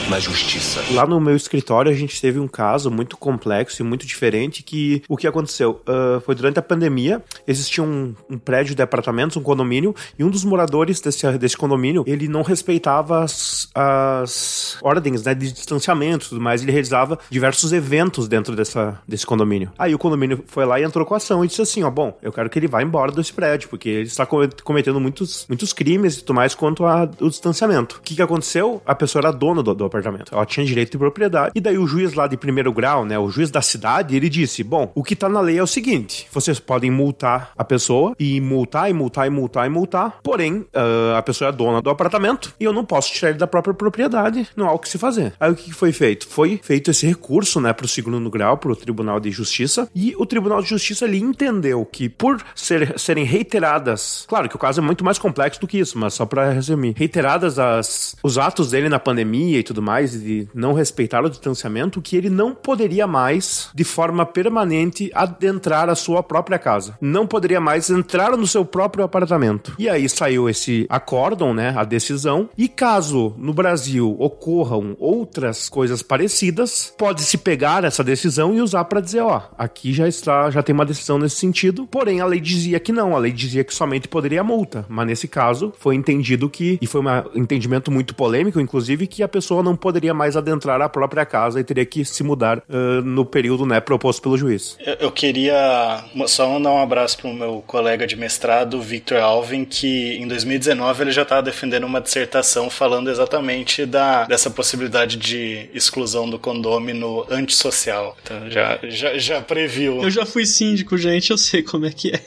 na justiça. Lá no meu escritório a gente teve um caso muito complexo e muito diferente que o que aconteceu uh, foi durante a pandemia existia um, um, prédio de apartamentos, um condomínio e um dos moradores desse, desse condomínio ele não respeitava as, as ordens né, de distanciamento tudo mais, ele realizava diversos eventos dentro dessa, desse condomínio. Aí o condomínio foi lá e entrou com a ação e disse assim, ó, bom, eu quero que ele vá embora desse prédio, porque ele está cometendo muitos, muitos crimes e tudo mais quanto ao distanciamento. O que, que aconteceu? A pessoa era dona do, do apartamento. Ela tinha direito de propriedade. E daí o juiz lá de primeiro grau, né, o juiz da cidade, ele disse: "Bom, o que tá na lei é o seguinte: vocês podem multar a pessoa e multar e multar e multar e multar. Porém, uh, a pessoa é dona do apartamento e eu não posso tirar ele da própria propriedade. Não há o que se fazer." Aí o que foi feito? Foi feito esse recurso, né, pro segundo grau, pro Tribunal de Justiça, e o Tribunal de Justiça ele entendeu que por ser, serem reiteradas, claro que o caso é muito mais complexo do que isso, mas só para resumir, reiteradas as, os atos dele na pandemia e tudo mais, de não respeitar o distanciamento, que ele não poderia mais, de forma permanente, adentrar a sua própria casa. Não poderia mais entrar no seu próprio apartamento. E aí saiu esse acórdão, né, a decisão, e caso no Brasil ocorram outras coisas parecidas, pode-se pegar essa decisão e usar para dizer, ó, aqui já está, já tem uma decisão nesse sentido, porém a lei dizia que não, a lei dizia que somente poderia multa, mas nesse caso foi entendido que, e foi um entendimento muito polêmico, inclusive, que a pessoa não poderia poderia mais adentrar a própria casa e teria que se mudar uh, no período né, proposto pelo juiz. Eu, eu queria só mandar um abraço para o meu colega de mestrado, Victor Alvin, que em 2019 ele já estava defendendo uma dissertação falando exatamente da, dessa possibilidade de exclusão do condômino antissocial. Então já, já, já previu. Eu já fui síndico, gente, eu sei como é que é.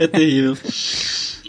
é terrível.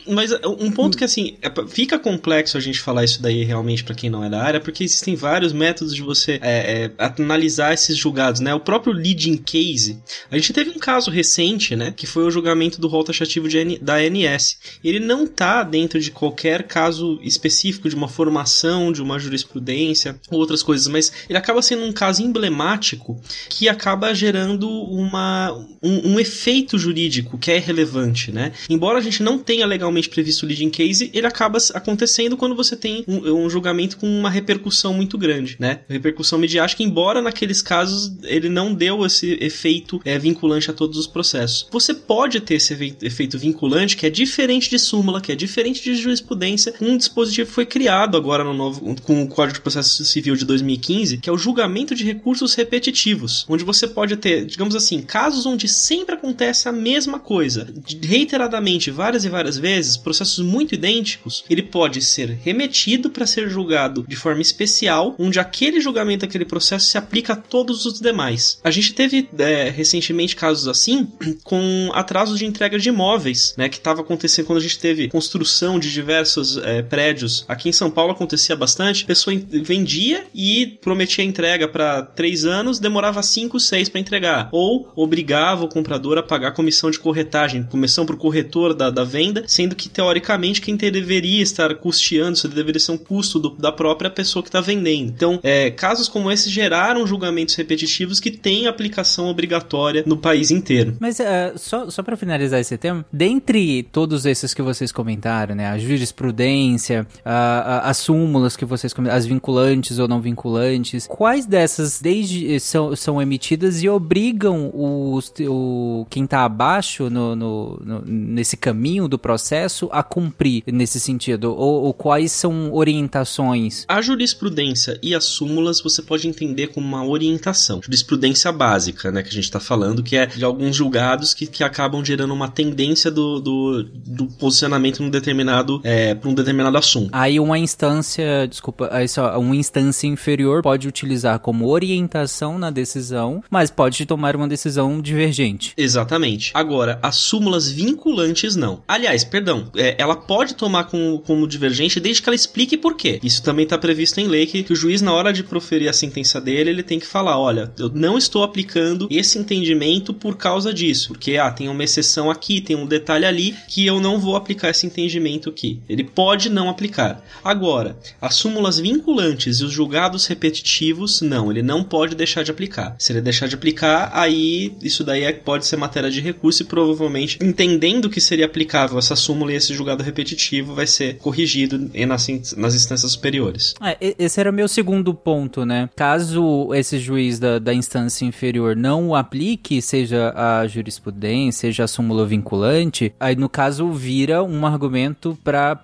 Mas uh, um ponto que, assim, é fica complexo a gente falar isso daí realmente para quem não é da área, porque existem vários métodos de você é, é, analisar esses julgados, né? O próprio leading case. A gente teve um caso recente, né? Que foi o julgamento do rol taxativo de, da ANS. Ele não tá dentro de qualquer caso específico de uma formação, de uma jurisprudência, ou outras coisas, mas ele acaba sendo um caso emblemático que acaba gerando uma, um, um efeito jurídico que é relevante, né? Embora a gente não tenha legalmente previsto leading case, ele acaba acontecendo quando você tem um, um julgamento com uma repercussão muito grande, né? Repercussão midiática, embora naqueles casos ele não deu esse efeito é, vinculante a todos os processos. Você pode ter esse efeito vinculante que é diferente de súmula, que é diferente de jurisprudência. Um dispositivo foi criado agora no novo, com o Código de Processo Civil de 2015, que é o julgamento de recursos repetitivos, onde você pode ter, digamos assim, casos onde sempre acontece a mesma coisa, reiteradamente, várias e várias vezes, processos muito idênticos, ele pode ser remetido para ser julgado de forma especial, onde aquele julgamento, aquele processo se aplica a todos os demais. A gente teve é, recentemente casos assim com atrasos de entrega de imóveis, né, que estava acontecendo quando a gente teve construção de diversos é, prédios. Aqui em São Paulo acontecia bastante, a pessoa vendia e prometia entrega para três anos, demorava cinco, seis para entregar, ou obrigava o comprador a pagar comissão de corretagem, comissão para o corretor da, da venda, sendo que teoricamente quem deveria estar custeando isso deveria ser um custo do, da própria pessoa que está vendendo. Então, é, casos como esses geraram julgamentos repetitivos que têm aplicação obrigatória no país inteiro. Mas uh, só, só para finalizar esse tema, dentre todos esses que vocês comentaram, né, a jurisprudência, a, a, as súmulas que vocês comentaram, as vinculantes ou não vinculantes, quais dessas desde são, são emitidas e obrigam os, o, quem está abaixo no, no, no, nesse caminho do processo a cumprir nesse sentido? Ou, ou quais são orientações? A jurisprudência e as súmulas você pode entender como uma orientação. Jurisprudência básica, né, que a gente está falando, que é de alguns julgados que, que acabam gerando uma tendência do, do, do posicionamento num determinado, é, para um determinado assunto. Aí uma instância, desculpa, aí só, uma instância inferior pode utilizar como orientação na decisão, mas pode tomar uma decisão divergente. Exatamente. Agora, as súmulas vinculantes não. Aliás, perdão, é, ela pode tomar como, como divergente desde que ela explique por quê. Isso também está previsto em lei que, que o juiz, na hora de proferir a sentença dele, ele tem que falar: olha, eu não estou aplicando esse entendimento por causa disso, porque ah, tem uma exceção aqui, tem um detalhe ali que eu não vou aplicar esse entendimento aqui. Ele pode não aplicar. Agora, as súmulas vinculantes e os julgados repetitivos, não, ele não pode deixar de aplicar. Se ele deixar de aplicar, aí isso daí é, pode ser matéria de recurso e provavelmente, entendendo que seria aplicável essa súmula e esse julgado repetitivo, vai ser corrigido nas, nas instâncias superiores. É, esse era meu segundo ponto, né? Caso esse juiz da, da instância inferior não o aplique, seja a jurisprudência, seja a súmula vinculante, aí no caso vira um argumento para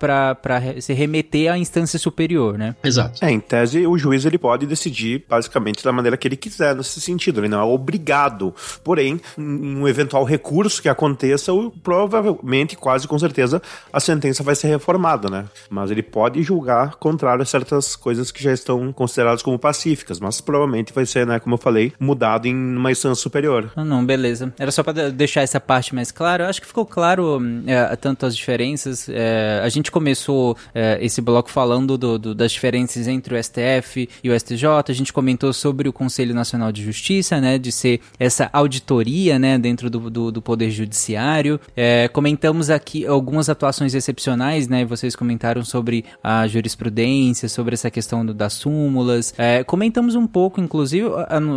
se remeter à instância superior, né? Exato. É, em tese, o juiz ele pode decidir basicamente da maneira que ele quiser nesse sentido, ele não é obrigado. Porém, em um eventual recurso que aconteça, provavelmente, quase com certeza, a sentença vai ser reformada, né? Mas ele pode julgar contrário a certas coisas que já estão consideradas como pacíficas, mas provavelmente vai ser, né, como eu falei, mudado em uma instância superior. Ah, não, beleza. Era só para deixar essa parte mais clara. Eu acho que ficou claro é, tanto as diferenças. É, a gente começou é, esse bloco falando do, do, das diferenças entre o STF e o STJ. A gente comentou sobre o Conselho Nacional de Justiça, né, de ser essa auditoria, né, dentro do, do, do Poder Judiciário. É, comentamos aqui algumas atuações excepcionais, né, vocês comentaram sobre a jurisprudência, sobre essa questão do, das súmulas. É, comentamos um pouco, inclusive,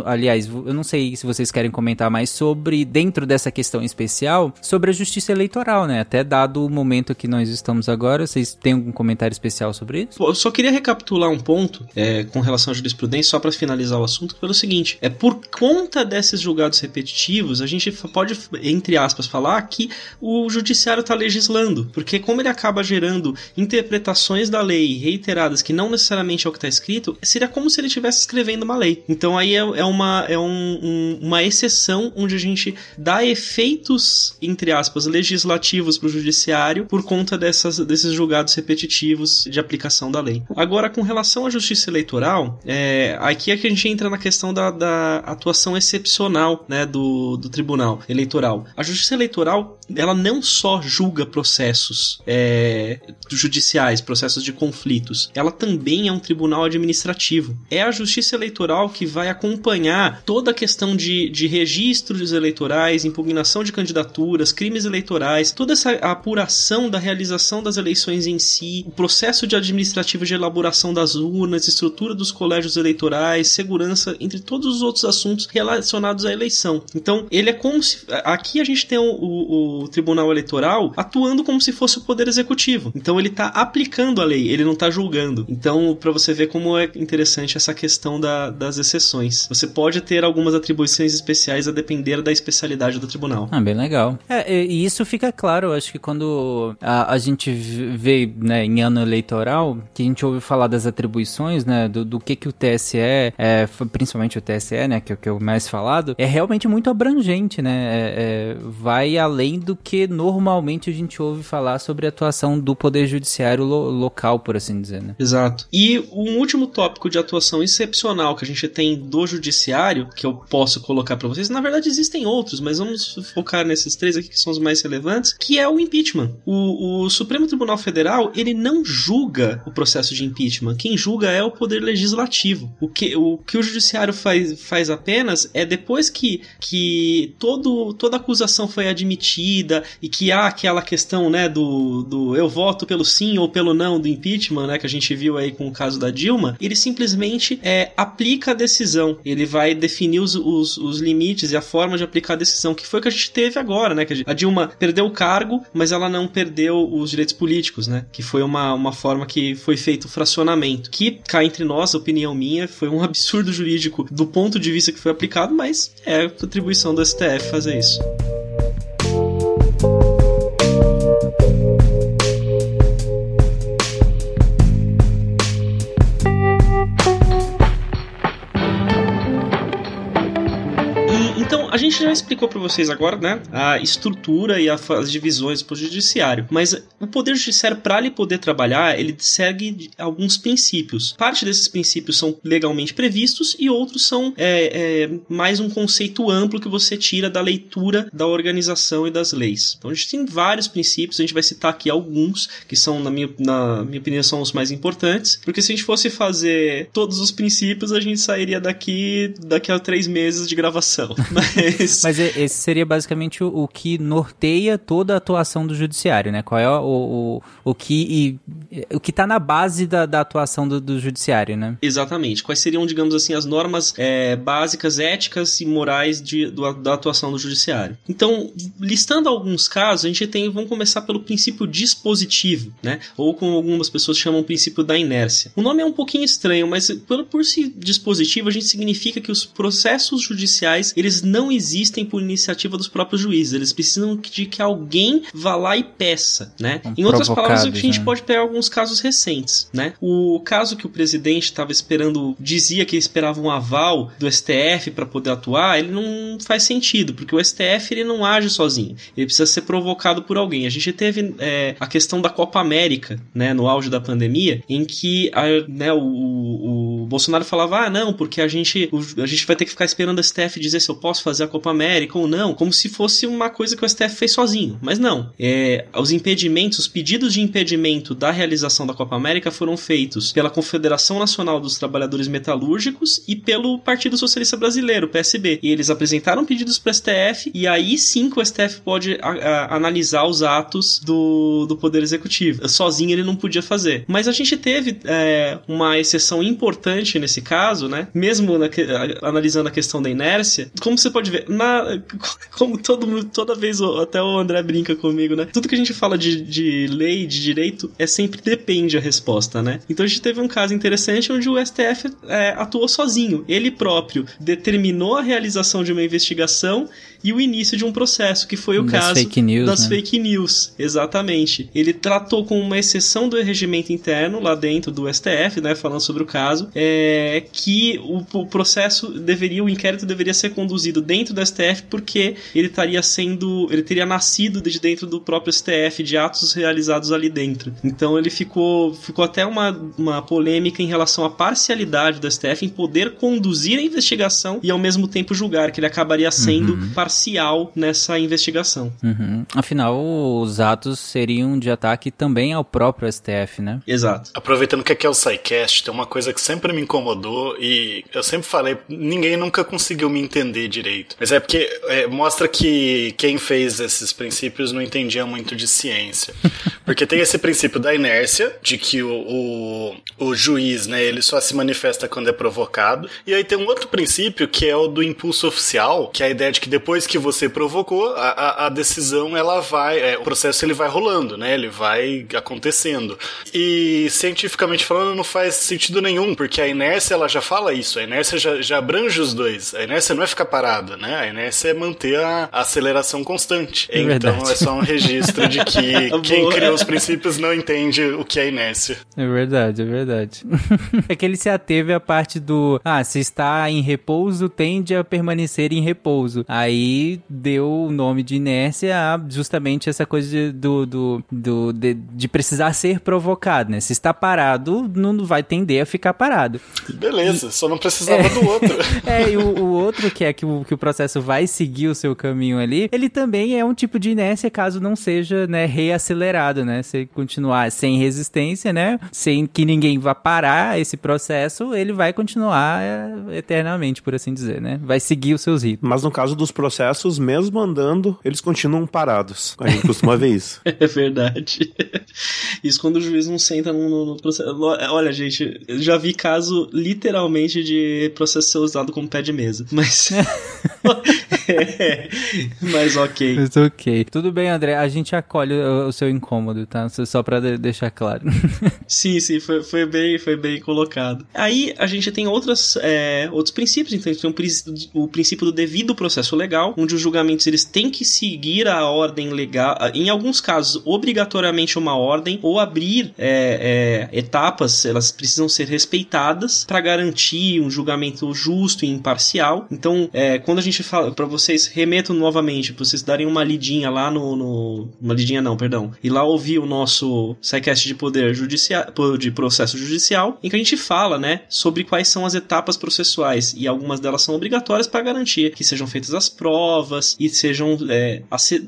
aliás, eu não sei se vocês querem comentar mais sobre, dentro dessa questão especial, sobre a justiça eleitoral, né, até dado o momento que nós estamos agora, vocês têm algum comentário especial sobre isso? Eu só queria recapitular um ponto é, com relação à jurisprudência, só para finalizar o assunto, pelo seguinte: é por conta desses julgados repetitivos, a gente pode, entre aspas, falar que o judiciário está legislando, porque como ele acaba gerando interpretações da lei reiteradas que não necessariamente é o que está escrito, seria como se ele estivesse escrevendo uma lei. Então aí é, é uma, é um, um, uma exceção onde a gente dá efeitos, entre aspas, legislativos para o judiciário por conta dessas, desses julgados repetitivos de aplicação da lei. Agora, com relação à justiça eleitoral, é, aqui é que a gente entra na questão da, da atuação excepcional né, do, do tribunal eleitoral. A justiça eleitoral, ela não só julga processos é, judiciais, processos de conflitos, ela também é um tribunal administrativo. É a justiça eleitoral que vai acompanhar toda a questão de, de registros eleitorais, impugnação de candidaturas, crimes eleitorais, toda essa apuração da realização das eleições em si, o processo de administrativo de elaboração das urnas, estrutura dos colégios eleitorais, segurança, entre todos os outros assuntos relacionados à eleição. Então, ele é como se. Aqui a gente tem o, o, o Tribunal Eleitoral atuando como se fosse o poder executivo. Então ele tá aplicando a lei, ele não tá julgando. Então, para você ver como é interessante essa questão da, das exceções. Você pode ter algumas atribuições especiais a depender da especialidade do tribunal. Ah, bem legal. É, e isso fica claro, acho que quando a, a gente vê né, em ano eleitoral, que a gente ouve falar das atribuições, né, do, do que que o TSE, é, principalmente o TSE, né, que é o que é o mais falado, é realmente muito abrangente, né, é, é, vai além do que normalmente a gente ouve falar sobre a atuação do Poder Judiciário lo, local, por assim dizer, né. Exato. E um último tópico de atuação excepcional que a gente tem do Judiciário, que eu posso colocar para vocês, na verdade existem outros, mas vamos focar nesses três aqui que são os mais relevantes, que é o impeachment. O, o Supremo Tribunal Federal, ele não julga o processo de impeachment. Quem julga é o Poder Legislativo. O que o, que o Judiciário faz, faz apenas é depois que, que todo, toda acusação foi admitida e que há aquela questão, né, do, do eu voto pelo sim ou pelo não do impeachment, né, que a gente viu aí com o caso da Dilma, ele simplesmente é, aplica a decisão. Ele vai definir os, os, os limites e a forma de aplicar a decisão, que foi o que a gente teve agora, né, que a Dilma perdeu o cargo, mas ela não perdeu os direitos políticos, né, que foi uma, uma forma que foi feito o fracionamento, que cá entre nós, opinião minha, foi um absurdo jurídico do ponto de vista que foi aplicado, mas é atribuição do STF fazer isso. A gente já explicou para vocês agora, né, a estrutura e as divisões do Poder Judiciário, mas o Poder Judiciário, para ele poder trabalhar, ele segue alguns princípios. Parte desses princípios são legalmente previstos e outros são é, é, mais um conceito amplo que você tira da leitura da organização e das leis. Então a gente tem vários princípios, a gente vai citar aqui alguns que são, na minha, na minha opinião, são os mais importantes, porque se a gente fosse fazer todos os princípios, a gente sairia daqui daqui a três meses de gravação. Mas Mas, Mas esse seria basicamente o, o, que norteia toda a atuação do judiciário, né? Qual é o, o, o que e, o que está na base da, da atuação do, do, judiciário, né? Exatamente. Quais seriam, digamos assim, as normas é, básicas, éticas e morais de, do, da atuação do judiciário? Então, listando alguns casos, a gente tem, vamos começar pelo princípio dispositivo, né? Ou como algumas pessoas chamam o princípio da inércia. O nome é um pouquinho estranho, mas por, por si dispositivo, a gente significa que os processos judiciais, eles não existem por iniciativa dos próprios juízes. Eles precisam de que alguém vá lá e peça, né? Um em outras palavras, a gente né? pode pegar alguns casos recentes, né? O caso que o presidente estava esperando, dizia que esperava um aval do STF para poder atuar, ele não faz sentido, porque o STF ele não age sozinho. Ele precisa ser provocado por alguém. A gente teve é, a questão da Copa América, né, no auge da pandemia, em que a, né, o, o, Bolsonaro falava, ah, não, porque a gente, o, a gente vai ter que ficar esperando o STF dizer se eu posso fazer a Copa América ou não, como se fosse uma coisa que o STF fez sozinho. Mas não. É, os impedimentos, os pedidos de impedimento da realização da Copa América foram feitos pela Confederação Nacional dos Trabalhadores Metalúrgicos e pelo Partido Socialista Brasileiro, PSB. E eles apresentaram pedidos para o STF e aí sim que o STF pode a, a, analisar os atos do, do Poder Executivo. Sozinho ele não podia fazer. Mas a gente teve é, uma exceção importante nesse caso, né? Mesmo na, analisando a questão da inércia, como você pode ver, na, como todo, toda vez, até o André brinca comigo, né? Tudo que a gente fala de, de lei, de direito, é sempre depende a resposta, né? Então a gente teve um caso interessante onde o STF é, atuou sozinho. Ele próprio determinou a realização de uma investigação e o início de um processo, que foi o das caso fake news, das né? fake news. Exatamente. Ele tratou com uma exceção do regimento interno lá dentro do STF, né, falando sobre o caso, é, que o, o processo deveria, o inquérito deveria ser conduzido dentro do STF porque ele estaria sendo, ele teria nascido de dentro do próprio STF, de atos realizados ali dentro. Então ele ficou, ficou até uma, uma polêmica em relação à parcialidade do STF em poder conduzir a investigação e ao mesmo tempo julgar, que ele acabaria sendo uhum. parcial nessa investigação. Uhum. Afinal, os atos seriam de ataque também ao próprio STF, né? Exato. Aproveitando que aqui é o SciCast, tem uma coisa que sempre me incomodou e eu sempre falei, ninguém nunca conseguiu me entender direito. Mas é porque é, mostra que quem fez esses princípios não entendia muito de ciência. Porque tem esse princípio da inércia, de que o, o, o, juiz, né, ele só se manifesta quando é provocado. E aí tem um outro princípio que é o do impulso oficial, que é a ideia de que depois que você provocou, a, a, a decisão ela vai, é, o processo ele vai rolando, né, ele vai acontecendo. E cientificamente falando não faz sentido nenhum, porque a inércia ela já fala isso, a inércia já, já abrange os dois. A inércia não é ficar parada, né, a inércia é manter a, a aceleração constante. É então verdade. é só um registro de que quem criou os princípios não entende o que é inércia. É verdade, é verdade. é que ele se ateve à parte do, ah, se está em repouso, tende a permanecer em repouso. Aí deu o nome de inércia a justamente essa coisa de, do, do, do de, de, precisar ser provocado, né? Se está parado, não vai tender a ficar parado. Beleza, e, só não precisava é, do outro. é, e o, o, outro que é que o, que o processo vai seguir o seu caminho ali, ele também é um tipo de inércia caso não seja, né, reacelerado, né? Se continuar sem resistência, né? Sem que ninguém vá parar esse processo, ele vai continuar é, eternamente, por assim dizer, né? Vai seguir os seus ritmos. Mas no caso dos processos, mesmo andando, eles continuam parados. A gente costuma ver isso. É verdade. Isso quando o juiz não senta no, no processo. Olha, gente, eu já vi caso literalmente de processo ser usado como pé de mesa. Mas. mas ok. Mas ok. Tudo bem, André. A gente acolhe o, o seu incômodo, tá? Só pra de deixar claro. sim, sim, foi, foi, bem, foi bem colocado. Aí a gente tem outras, é, outros princípios. Então, a gente tem o, o princípio do devido processo legal, onde os julgamentos eles têm que seguir a ordem legal. Em alguns casos, obrigatoriamente uma ordem, ou abrir é, é, etapas, elas precisam ser respeitadas para garantir um julgamento justo e imparcial. Então, é, quando a gente fala, para vocês, remeto novamente, pra vocês darem uma lidinha lá no, no. Uma lidinha não, perdão. E lá ouvir o nosso SciCast de poder judicial, de processo judicial, em que a gente fala, né, sobre quais são as etapas processuais. E algumas delas são obrigatórias para garantir que sejam feitas as provas e sejam é,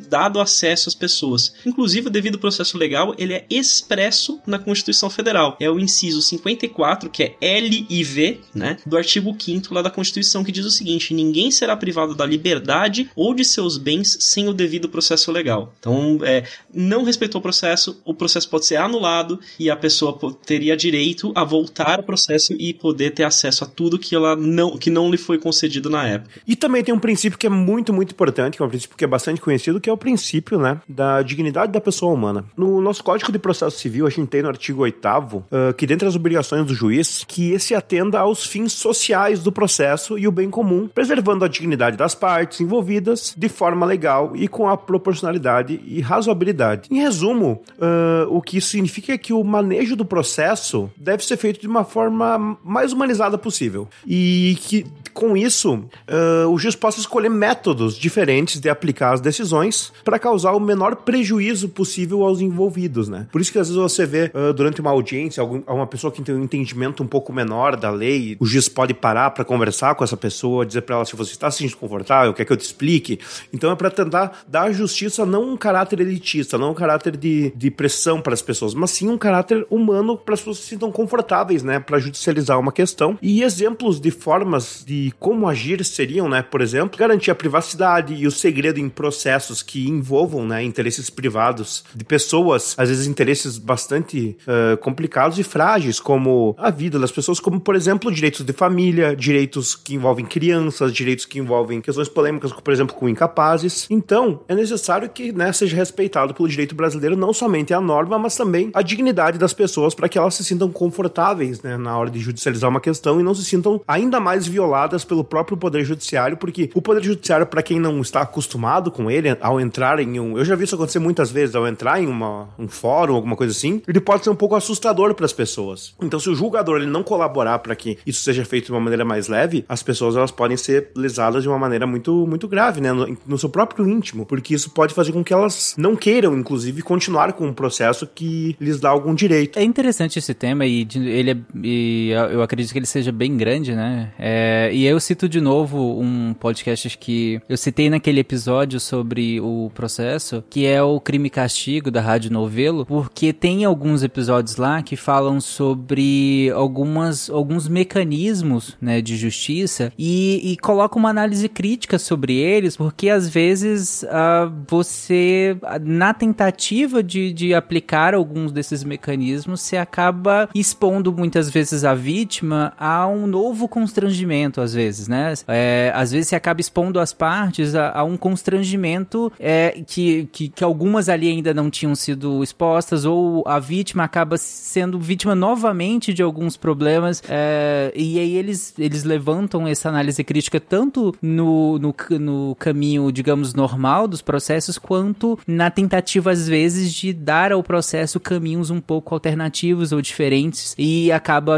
dado acesso às pessoas. Inclusive, devido ao processo legal, ele é expresso na Constituição Federal. É o inciso 54, que é L e V, né, do artigo 5 lá da Constituição, que diz o seguinte: ninguém será privado da liberdade ou de seus bens sem o devido processo legal. Então, é, não respeitou o processo, o processo pode ser anulado e a pessoa teria direito a voltar ao processo e poder ter acesso a tudo que ela não que não lhe foi concedido na época. E também tem um princípio que é muito, muito importante, que é um princípio que é bastante conhecido, que é o princípio, né, da dignidade da pessoa humana. No nosso Código de Processo Civil, a gente tem no artigo 8 uh, que dentre as obrigações do juiz, que esse atenda aos fins sociais do processo e o bem comum, preservando a dignidade das partes envolvidas de forma legal e com a proporcionalidade e razoabilidade. Em resumo, uh, o que isso significa é que o manejo do processo deve ser feito de uma forma mais humanizada possível. E que com isso uh, o juiz possa escolher métodos diferentes de aplicar as decisões para causar o menor prejuízo possível aos envolvidos, né? Por isso que às vezes você vê uh, durante uma audiência algum, uma pessoa que tem um entendimento um pouco menor da lei, o juiz pode parar para conversar com essa pessoa, dizer para ela se você está se sentindo confortável, quer que eu te explique. Então é para tentar dar à justiça não um caráter elitista, não um caráter de, de pressão para as pessoas, mas sim um caráter humano para as pessoas se sintam confortáveis, né? Para judicializar uma questão. E exemplos de formas de como agir seriam, né? Por exemplo, garantir a privacidade e o segredo em processos que envolvam, né? Interesses privados de pessoas, às vezes interesses bastante uh, complicados e frágeis, como a vida das pessoas, como por exemplo direitos de família, direitos que envolvem crianças, direitos que envolvem questões polêmicas, por exemplo, com incapazes. Então, é necessário que né, seja respeitado pelo direito brasileiro não somente a norma, mas também a dignidade das pessoas para que elas se sintam confortáveis né, na hora de judicializar uma questão e não se sintam ainda mais violadas pelo próprio Poder Judiciário, porque o Poder Judiciário, para quem não está acostumado com ele, ao entrar em um. Eu já vi isso acontecer muitas vezes, ao entrar em uma, um fórum, alguma coisa assim, ele pode ser um pouco assustador para as pessoas. Então, se o julgador ele não colaborar para que isso seja feito de uma maneira mais leve, as pessoas elas podem ser lesadas de uma maneira muito, muito grave, né? No, no seu próprio íntimo, porque isso pode fazer com que elas não queiram, inclusive, continuar com um processo que lhes dá algum direito. É interessante esse tema e ele é, e eu acredito que ele seja bem grande, né? É, e eu cito de novo um podcast que eu citei naquele episódio sobre o processo, que é o Crime e Castigo da Rádio Novelo, porque tem alguns episódios lá que falam sobre algumas, alguns mecanismos né, de justiça e, e coloca uma análise crítica sobre eles, porque às vezes uh, você, na tentativa de, de aplicar alguns desses mecanismos, você acaba expondo muitas vezes a vítima a um novo constrangimento, às vezes, né? É, às vezes você acaba expondo as partes a, a um constrangimento é, que, que, que algumas ali ainda não tinham sido expostas, ou a vítima acaba sendo vítima novamente de alguns problemas, é, e aí eles, eles levantam essa análise crítica tanto no, no, no caminho, digamos, normal dos processos, quanto na tentativa, às vezes, de dar ao processo caminhos um pouco alternativos ou diferentes, e acaba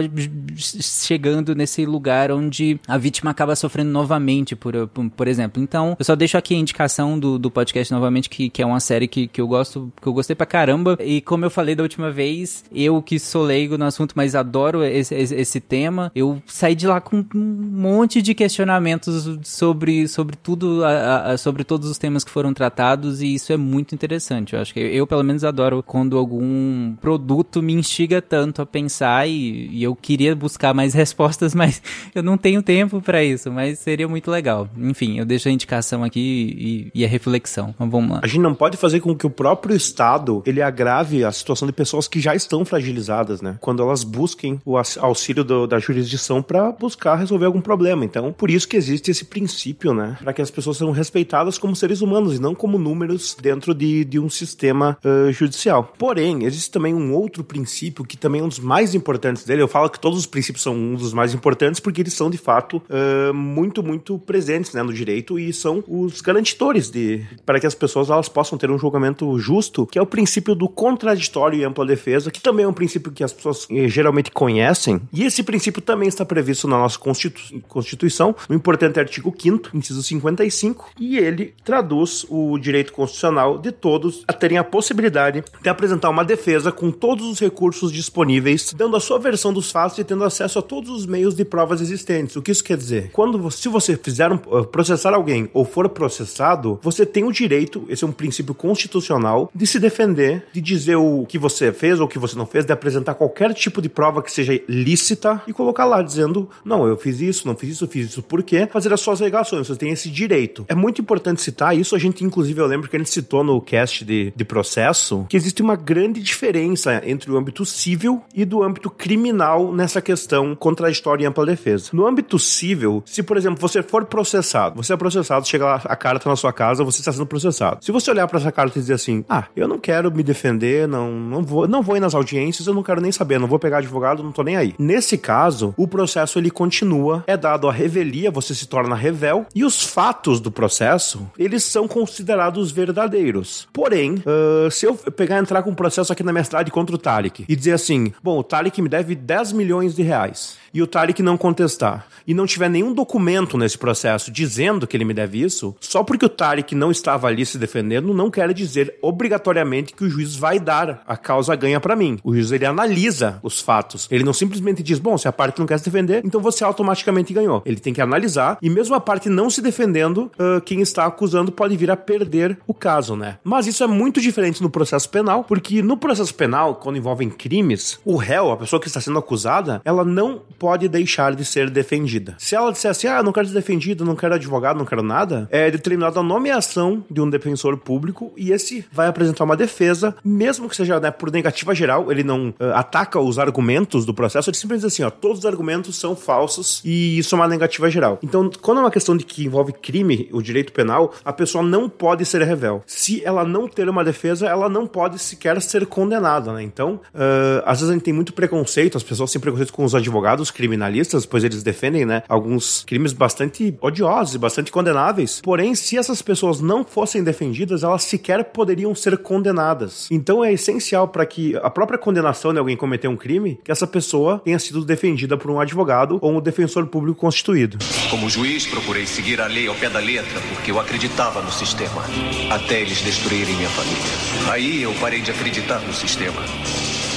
chegando nesse lugar onde a vítima acaba sofrendo novamente, por, por, por exemplo. Então, eu só deixo aqui a indicação do, do podcast novamente, que, que é uma série que, que eu gosto, que eu gostei pra caramba. E como eu falei da última vez, eu que sou leigo no assunto, mas adoro esse, esse, esse tema, eu saí de lá com um monte de questionamentos sobre, sobre tudo, a, a, sobre todos os temas que foram tratados, e isso é muito interessante. Eu acho que eu, pelo menos, adoro quando algum produto me instiga tanto a pensar e, e eu queria buscar mais respostas, mas eu não tenho tempo para isso, mas seria muito legal. Enfim, eu deixo a indicação aqui e, e, a reflexão. Então vamos lá. A gente não pode fazer com que o próprio Estado ele agrave a situação de pessoas que já estão fragilizadas, né? Quando elas busquem o auxílio do, da jurisdição para buscar resolver algum problema. Então, por isso que existe esse princípio, né? Para que as pessoas sejam respeitadas como seres humanos e não como números dentro de, de um sistema uh, judicial. Porém, existe também um outro princípio que também é um dos mais importantes dele. Eu falo que todos os princípios são um dos mais importantes porque eles são de fato uh, muito, muito presentes né, no direito e são os garantidores de para que as pessoas elas possam ter um julgamento justo, que é o princípio do contraditório e ampla defesa, que também é um princípio que as pessoas eh, geralmente conhecem. E esse princípio também está previsto na nossa Constitu Constituição, no importante artigo 5 inciso 55, e ele traduz o direito constitucional de todos a terem a possibilidade de apresentar uma defesa com todos os recursos disponíveis, dando a sua versão dos fatos e tendo acesso a todos os meios de provas existentes. O que isso quer dizer? Quando se você fizer um, uh, processar alguém ou for processado, você tem o direito, esse é um princípio constitucional, de se defender, de dizer o que você fez ou o que você não fez, de apresentar qualquer tipo de prova que seja lícita e colocar lá dizendo: "Não, eu fiz isso, não fiz isso, fiz isso por quê?" Fazer as suas alegações, você tem esse direito. É muito importante citar isso, a gente inclusive eu lembro que a gente citou no cast de, de processo que existe uma grande diferença entre o âmbito civil e do âmbito criminal nessa questão contraditória e ampla defesa. No âmbito civil, se por exemplo você for processado, você é processado, chega lá a carta na sua casa, você está sendo processado. Se você olhar para essa carta e dizer assim: "Ah, eu não quero me defender, não não vou, não vou ir nas audiências, eu não quero nem saber, não vou pegar advogado, não tô nem aí". Nesse caso, o processo ele continua, é dado a revelia, você se torna revel e os fatos do processo, eles são considerados verdadeiros. Porém, uh, se eu pegar entrar com um processo aqui na minha cidade contra o Talik e dizer assim: "Bom, o Talik me deve 10 milhões de reais" e o Talik não contestar e não tiver nenhum documento nesse processo dizendo que ele me deve isso, só porque o Talik não estava ali se defendendo, não quer dizer obrigatoriamente que o juiz vai dar a causa ganha para mim. O juiz ele analisa os fatos. Ele não simplesmente diz, bom, se a parte não quer se defender, então você automaticamente ganhou. Ele tem que analisar e mesmo a parte não se defendendo, uh, quem está acusando pode vir a perder o caso, né? Mas isso é muito diferente no processo penal, porque no processo penal, quando envolvem crimes, o réu, a pessoa que está sendo acusada, ela não pode deixar de ser defendida. Se ela disser assim, ah, não quero ser defendida, não quero advogado, não quero nada, é determinada a nomeação de um defensor público e esse vai apresentar uma defesa, mesmo que seja né, por negativa geral, ele não uh, ataca os argumentos do processo, ele simplesmente diz assim, ó, todos os argumentos são falsos e isso é uma negativa geral. Então, quando é uma questão de que envolve crime, o direito penal, a pessoa não pode ser revel. Se ela não ter uma defesa, ela não pode sequer ser condenada, né? Então, uh, às vezes a gente tem muito preconceito, as pessoas têm preconceito com os advogados criminalistas, pois eles defendem, né, alguns crimes bastante odiosos e bastante condenáveis. Porém, se essas pessoas não fossem defendidas, elas sequer poderiam ser condenadas. Então é essencial para que a própria condenação de alguém cometer um crime, que essa pessoa tenha sido defendida por um advogado ou um defensor público constituído. Como juiz, procurei seguir a lei ao pé da letra, porque eu acreditava no sistema, até eles destruírem minha família. Aí eu parei de acreditar no sistema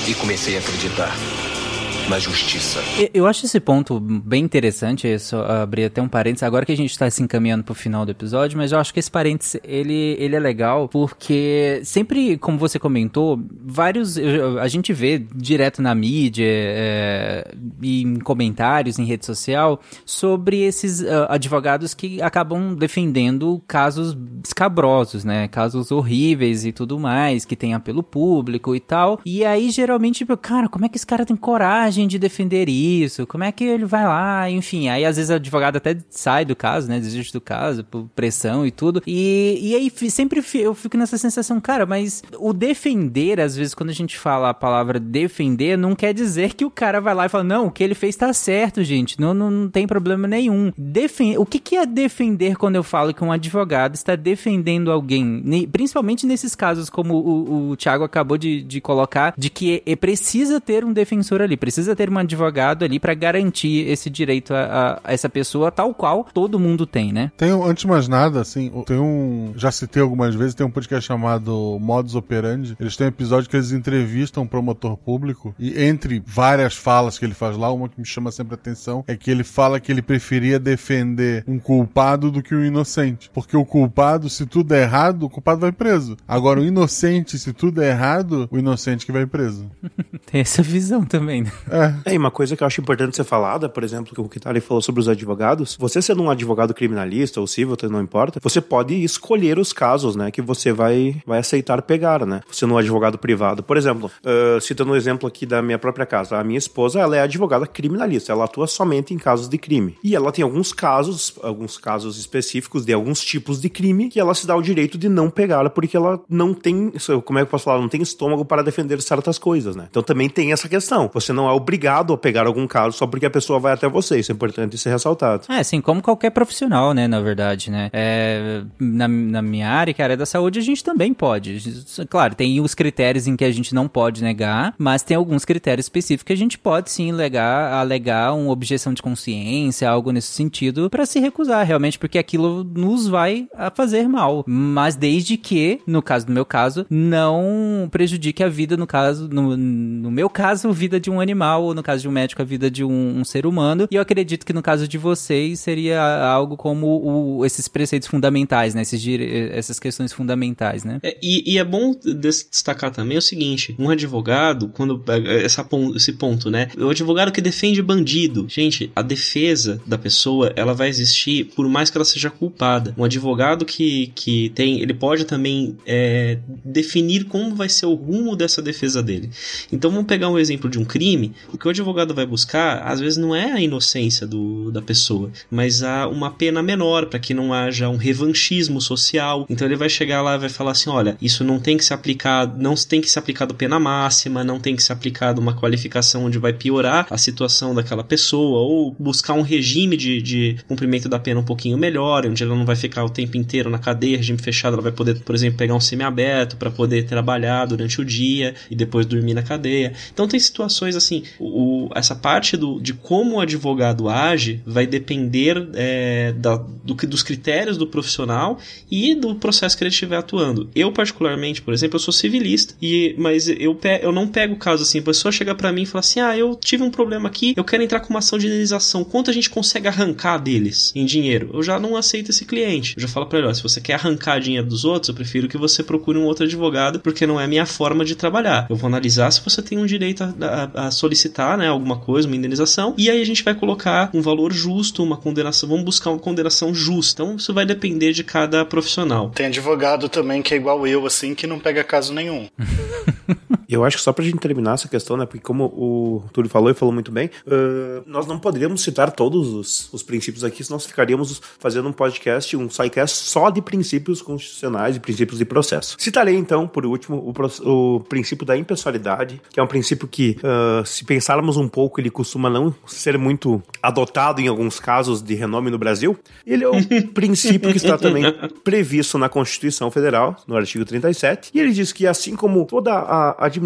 e comecei a acreditar na justiça. Eu- acho esse ponto bem interessante, eu só abrir até um parênteses, agora que a gente tá se encaminhando pro final do episódio, mas eu acho que esse parênteses, ele, ele é legal, porque sempre, como você comentou, vários, a gente vê direto na mídia, é, em comentários, em rede social, sobre esses ah, advogados que acabam defendendo casos escabrosos, né, casos horríveis e tudo mais, que tem apelo público e tal, e aí geralmente, cara, como é que esse cara tem coragem de defender isso? Como é que ele vai lá? Enfim, aí às vezes o advogado até sai do caso, né? Desiste do caso, por pressão e tudo. E, e aí sempre eu fico nessa sensação, cara, mas o defender, às vezes, quando a gente fala a palavra defender, não quer dizer que o cara vai lá e fala, não, o que ele fez tá certo, gente. Não, não, não tem problema nenhum. Defen o que, que é defender quando eu falo que um advogado está defendendo alguém? Principalmente nesses casos, como o, o Thiago acabou de, de colocar, de que é, precisa ter um defensor ali, precisa ter um advogado ali para garantir esse direito a, a- essa pessoa, tal qual todo mundo tem, né? Tem, antes de mais nada, assim, tem um. Já citei algumas vezes, tem um podcast chamado Modus Operandi. Eles têm um episódio que eles entrevistam um promotor público. E entre várias falas que ele faz lá, uma que me chama sempre a atenção é que ele fala que ele preferia defender um culpado do que um inocente. Porque o culpado, se tudo é errado, o culpado vai preso. Agora, o inocente, se tudo é errado, o inocente que vai preso. Tem essa visão também, né? É, e uma coisa que eu acho importante ser falada, por exemplo, que o Kitari falou sobre os advogados, você sendo um advogado criminalista ou civil, não importa, você pode escolher os casos, né, que você vai, vai aceitar pegar, né, sendo um advogado privado. Por exemplo, ah, citando um exemplo aqui da minha própria casa, a minha esposa, ela é advogada criminalista, ela atua somente em casos de crime. E ela tem alguns casos, alguns casos específicos de alguns tipos de crime que ela se dá o direito de não pegar, porque ela não tem, como é que eu posso falar, não tem estômago para defender certas coisas, né. Então também tem essa questão. Você não é obrigado a pegar algum caso só porque a pessoa vai até você. Isso é importante ser ressaltado. É, assim, como qualquer profissional, né, na verdade, né? É, na, na minha área, que é a área da saúde, a gente também pode. Claro, tem os critérios em que a gente não pode negar, mas tem alguns critérios específicos que a gente pode sim alegar, alegar uma objeção de consciência, algo nesse sentido, pra se recusar, realmente, porque aquilo nos vai a fazer mal. Mas desde que, no caso do meu caso, não prejudique a vida, no caso, no, no meu caso, vida de um animal, ou no caso de um médico, a vida de um, um ser humano. E eu acredito que no caso de vocês seria algo como o- esses preceitos fundamentais, né? Esses, essas questões fundamentais, né? É, e, e é bom des- destacar também o seguinte: um advogado, quando pega essa esse ponto, né? O advogado que defende bandido, gente, a defesa da pessoa ela vai existir por mais que ela seja culpada. Um advogado que, que tem, ele pode também é, definir como vai ser o rumo dessa defesa dele. Então vamos pegar um exemplo de um crime. O que o advogado vai buscar, às vezes, não é a inocência do, da pessoa, mas há uma pena menor para que não haja um revanchismo social. Então ele vai chegar lá e vai falar assim: olha, isso não tem que ser aplicado, não tem que ser aplicado pena máxima, não tem que ser aplicado uma qualificação onde vai piorar a situação daquela pessoa, ou buscar um regime de, de cumprimento da pena um pouquinho melhor, onde ela não vai ficar o tempo inteiro na cadeia, regime fechado, ela vai poder, por exemplo, pegar um semiaberto para poder trabalhar durante o dia e depois dormir na cadeia. Então tem situações assim, o, essa parte do, de como o advogado age vai depender é, da, do, dos critérios do profissional e do processo que ele estiver atuando. Eu, particularmente, por exemplo, eu sou civilista, e, mas eu, pe- eu não pego o caso assim, a pessoa chega pra mim e fala assim: ah, eu tive um problema aqui, eu quero entrar com uma ação de indenização, quanto a gente consegue arrancar deles em dinheiro? Eu já não aceito esse cliente. Eu já falo pra ele: ó, se você quer arrancar dinheiro dos outros, eu prefiro que você procure um outro advogado, porque não é a minha forma de trabalhar. Eu vou analisar se você tem um direito a, a- a solicitar, né, alguma coisa, uma indenização, e aí a gente vai colocar um valor justo, uma condenação, vamos buscar uma condenação justa. Então isso vai depender de cada profissional. Tem advogado também que é igual eu, assim, que não pega caso nenhum. Eu acho que só pra gente terminar essa questão, né? Porque como o Túlio falou e falou muito bem, ãh, nós não poderíamos citar todos os, os princípios aqui, senão nós ficaríamos fazendo um podcast, um sidecast só de princípios constitucionais e princípios de processo. Citarei, então, por último, o, o princípio da impessoalidade, que é um princípio que, ãh, se pensarmos um pouco, ele costuma não ser muito adotado em alguns casos de renome no Brasil. Ele é um princípio que está também previsto na Constituição Federal, no artigo 37, e ele diz que assim como toda a administração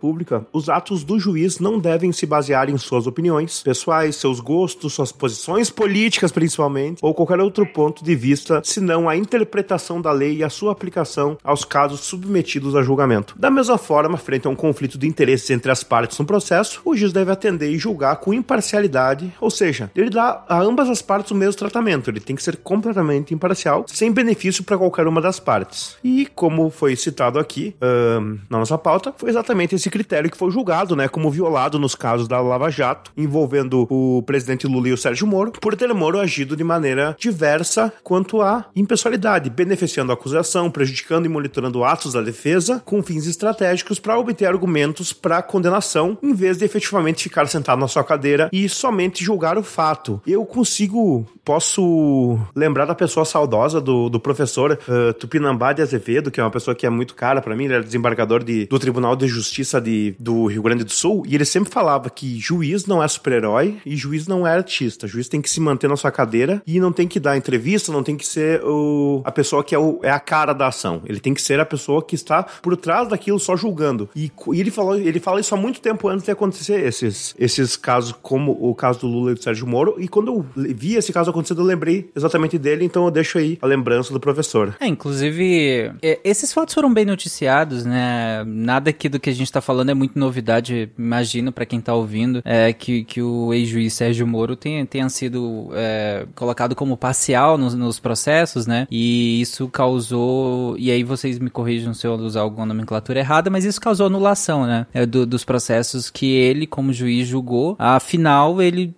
pública, os atos do juiz não devem se basear em suas opiniões pessoais, seus gostos, suas posições políticas principalmente, ou qualquer outro ponto de vista, senão a interpretação da lei e a sua aplicação aos casos submetidos a julgamento. Da mesma forma, frente a um conflito de interesses entre as partes no processo, o juiz deve atender e julgar com imparcialidade, ou seja, ele dá a ambas as partes o mesmo tratamento, ele tem que ser completamente imparcial, sem benefício para qualquer uma das partes. E como foi citado aqui uh, na nossa pauta, foi exatamente esse critério que foi julgado, né, como violado nos casos da Lava Jato, envolvendo o presidente Lula e o Sérgio Moro, por ter Moro agido de maneira diversa quanto à impessoalidade, beneficiando a acusação, prejudicando e monitorando atos da defesa com fins estratégicos para obter argumentos para condenação, em vez de efetivamente ficar sentado na sua cadeira e somente julgar o fato. Eu consigo, posso lembrar da pessoa saudosa do, do professor uh, Tupinambá de Azevedo, que é uma pessoa que é muito cara para mim, ele era desembargador de, do Tribunal de Justiça de, do Rio Grande do Sul, e ele sempre falava que juiz não é super-herói e juiz não é artista. Juiz tem que se manter na sua cadeira e não tem que dar entrevista, não tem que ser o, a pessoa que é, o, é a cara da ação. Ele tem que ser a pessoa que está por trás daquilo só julgando. E, e ele, falou, ele fala isso há muito tempo antes de acontecer esses, esses casos, como o caso do Lula e do Sérgio Moro. E quando eu vi esse caso acontecendo, eu lembrei exatamente dele, então eu deixo aí a lembrança do professor. É, inclusive, é, esses fatos foram bem noticiados, né? Nada aqui do que a gente tá falando é muito novidade, imagino, para quem tá ouvindo, é que, que o ex-juiz Sérgio Moro tenha, tenha sido é, colocado como parcial nos, nos processos, né? E isso causou. E aí vocês me corrijam se eu usar alguma nomenclatura errada, mas isso causou anulação, né? É, do, dos processos que ele, como juiz, julgou. Afinal, ele,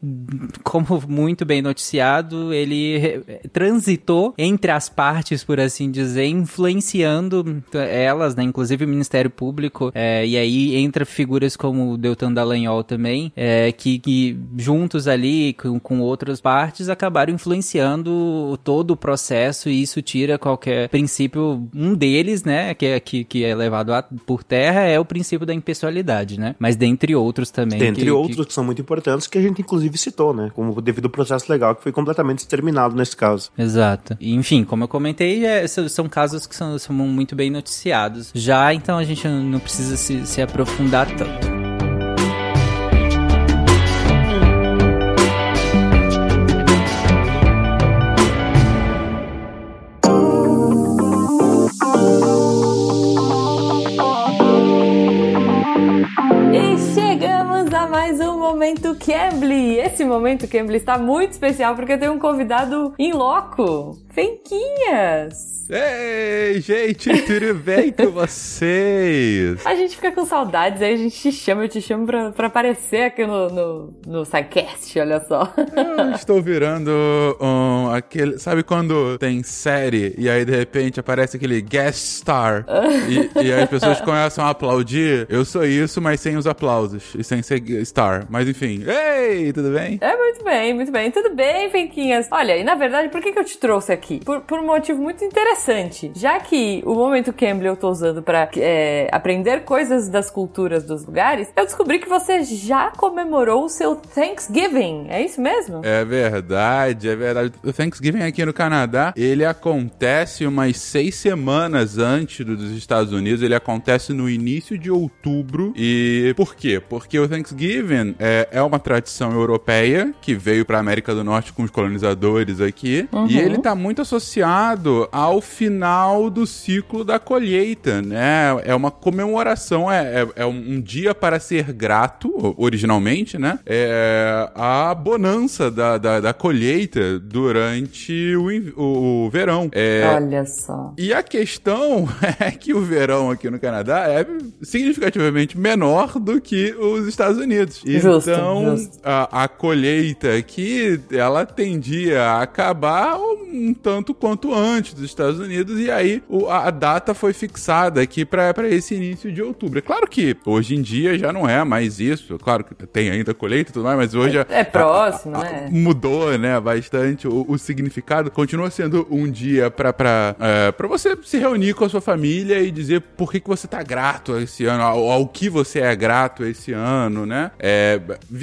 como muito bem noticiado, ele transitou entre as partes, por assim dizer, influenciando elas, né? Inclusive o Ministério Público. É, e aí entra figuras como o Deltan Dallagnol também, é, que, que juntos ali com, com outras partes acabaram influenciando todo o processo e isso tira qualquer princípio. Um deles, né? Que é, que, que é levado a, por terra é o princípio da impessoalidade, né? Mas dentre outros também. Dentre que, outros que... que... são muito importantes, que a gente inclusive citou, né? Como devido ao processo legal que foi completamente exterminado nesse caso. Exato. E, enfim, como eu comentei, é, são casos que são, são muito bem noticiados. Já, então a gente não precisa se, se aprofundar tanto. momento Cambly. Esse momento Cambly está muito especial porque eu tenho um convidado em loco. Fenquinhas! Ei, gente, tudo bem com vocês? A gente fica com saudades, aí a gente te chama, eu te chamo pra, pra aparecer aqui no, no, no SciCast, olha só. Eu estou virando um, aquele. Sabe quando tem série e aí de repente aparece aquele guest star e, e aí as pessoas começam a aplaudir? Eu sou isso, mas sem os aplausos e sem ser star. Mas enfim, ei, tudo bem? É, muito bem, muito bem. Tudo bem, Fenquinhas? Olha, e na verdade, por que, que eu te trouxe aqui? Por, por um motivo muito interessante. Já que o momento Cambly eu tô usando para é, aprender coisas das culturas dos lugares, eu descobri que você já comemorou o seu Thanksgiving. É isso mesmo? É verdade, é verdade. O Thanksgiving aqui no Canadá, ele acontece umas seis semanas antes dos Estados Unidos. Ele acontece no início de outubro. E por quê? Porque o Thanksgiving é, é uma tradição europeia que veio para América do Norte com os colonizadores aqui. Uhum. E ele tá muito associado ao final do ciclo da colheita, né? É uma comemoração, é, é, é um dia para ser grato, originalmente, né? É a bonança da, da, da colheita durante o, o, o verão. É, Olha só. E a questão é que o verão aqui no Canadá é significativamente menor do que os Estados Unidos. Justo, então, justo. A, a colheita aqui, ela tendia a acabar um tanto quanto antes dos Estados Unidos, e aí o, a, data foi fixada aqui para esse início de outubro. É claro que hoje em dia já não é mais isso, claro que tem ainda colheita e tudo mais, mas hoje. É, é próximo, a, né? Mudou, né, bastante o, o, significado. Continua sendo um dia para é, pra você se reunir com a sua família e dizer por que, que você tá grato esse ano, ao, ao que você é grato esse ano, né? É,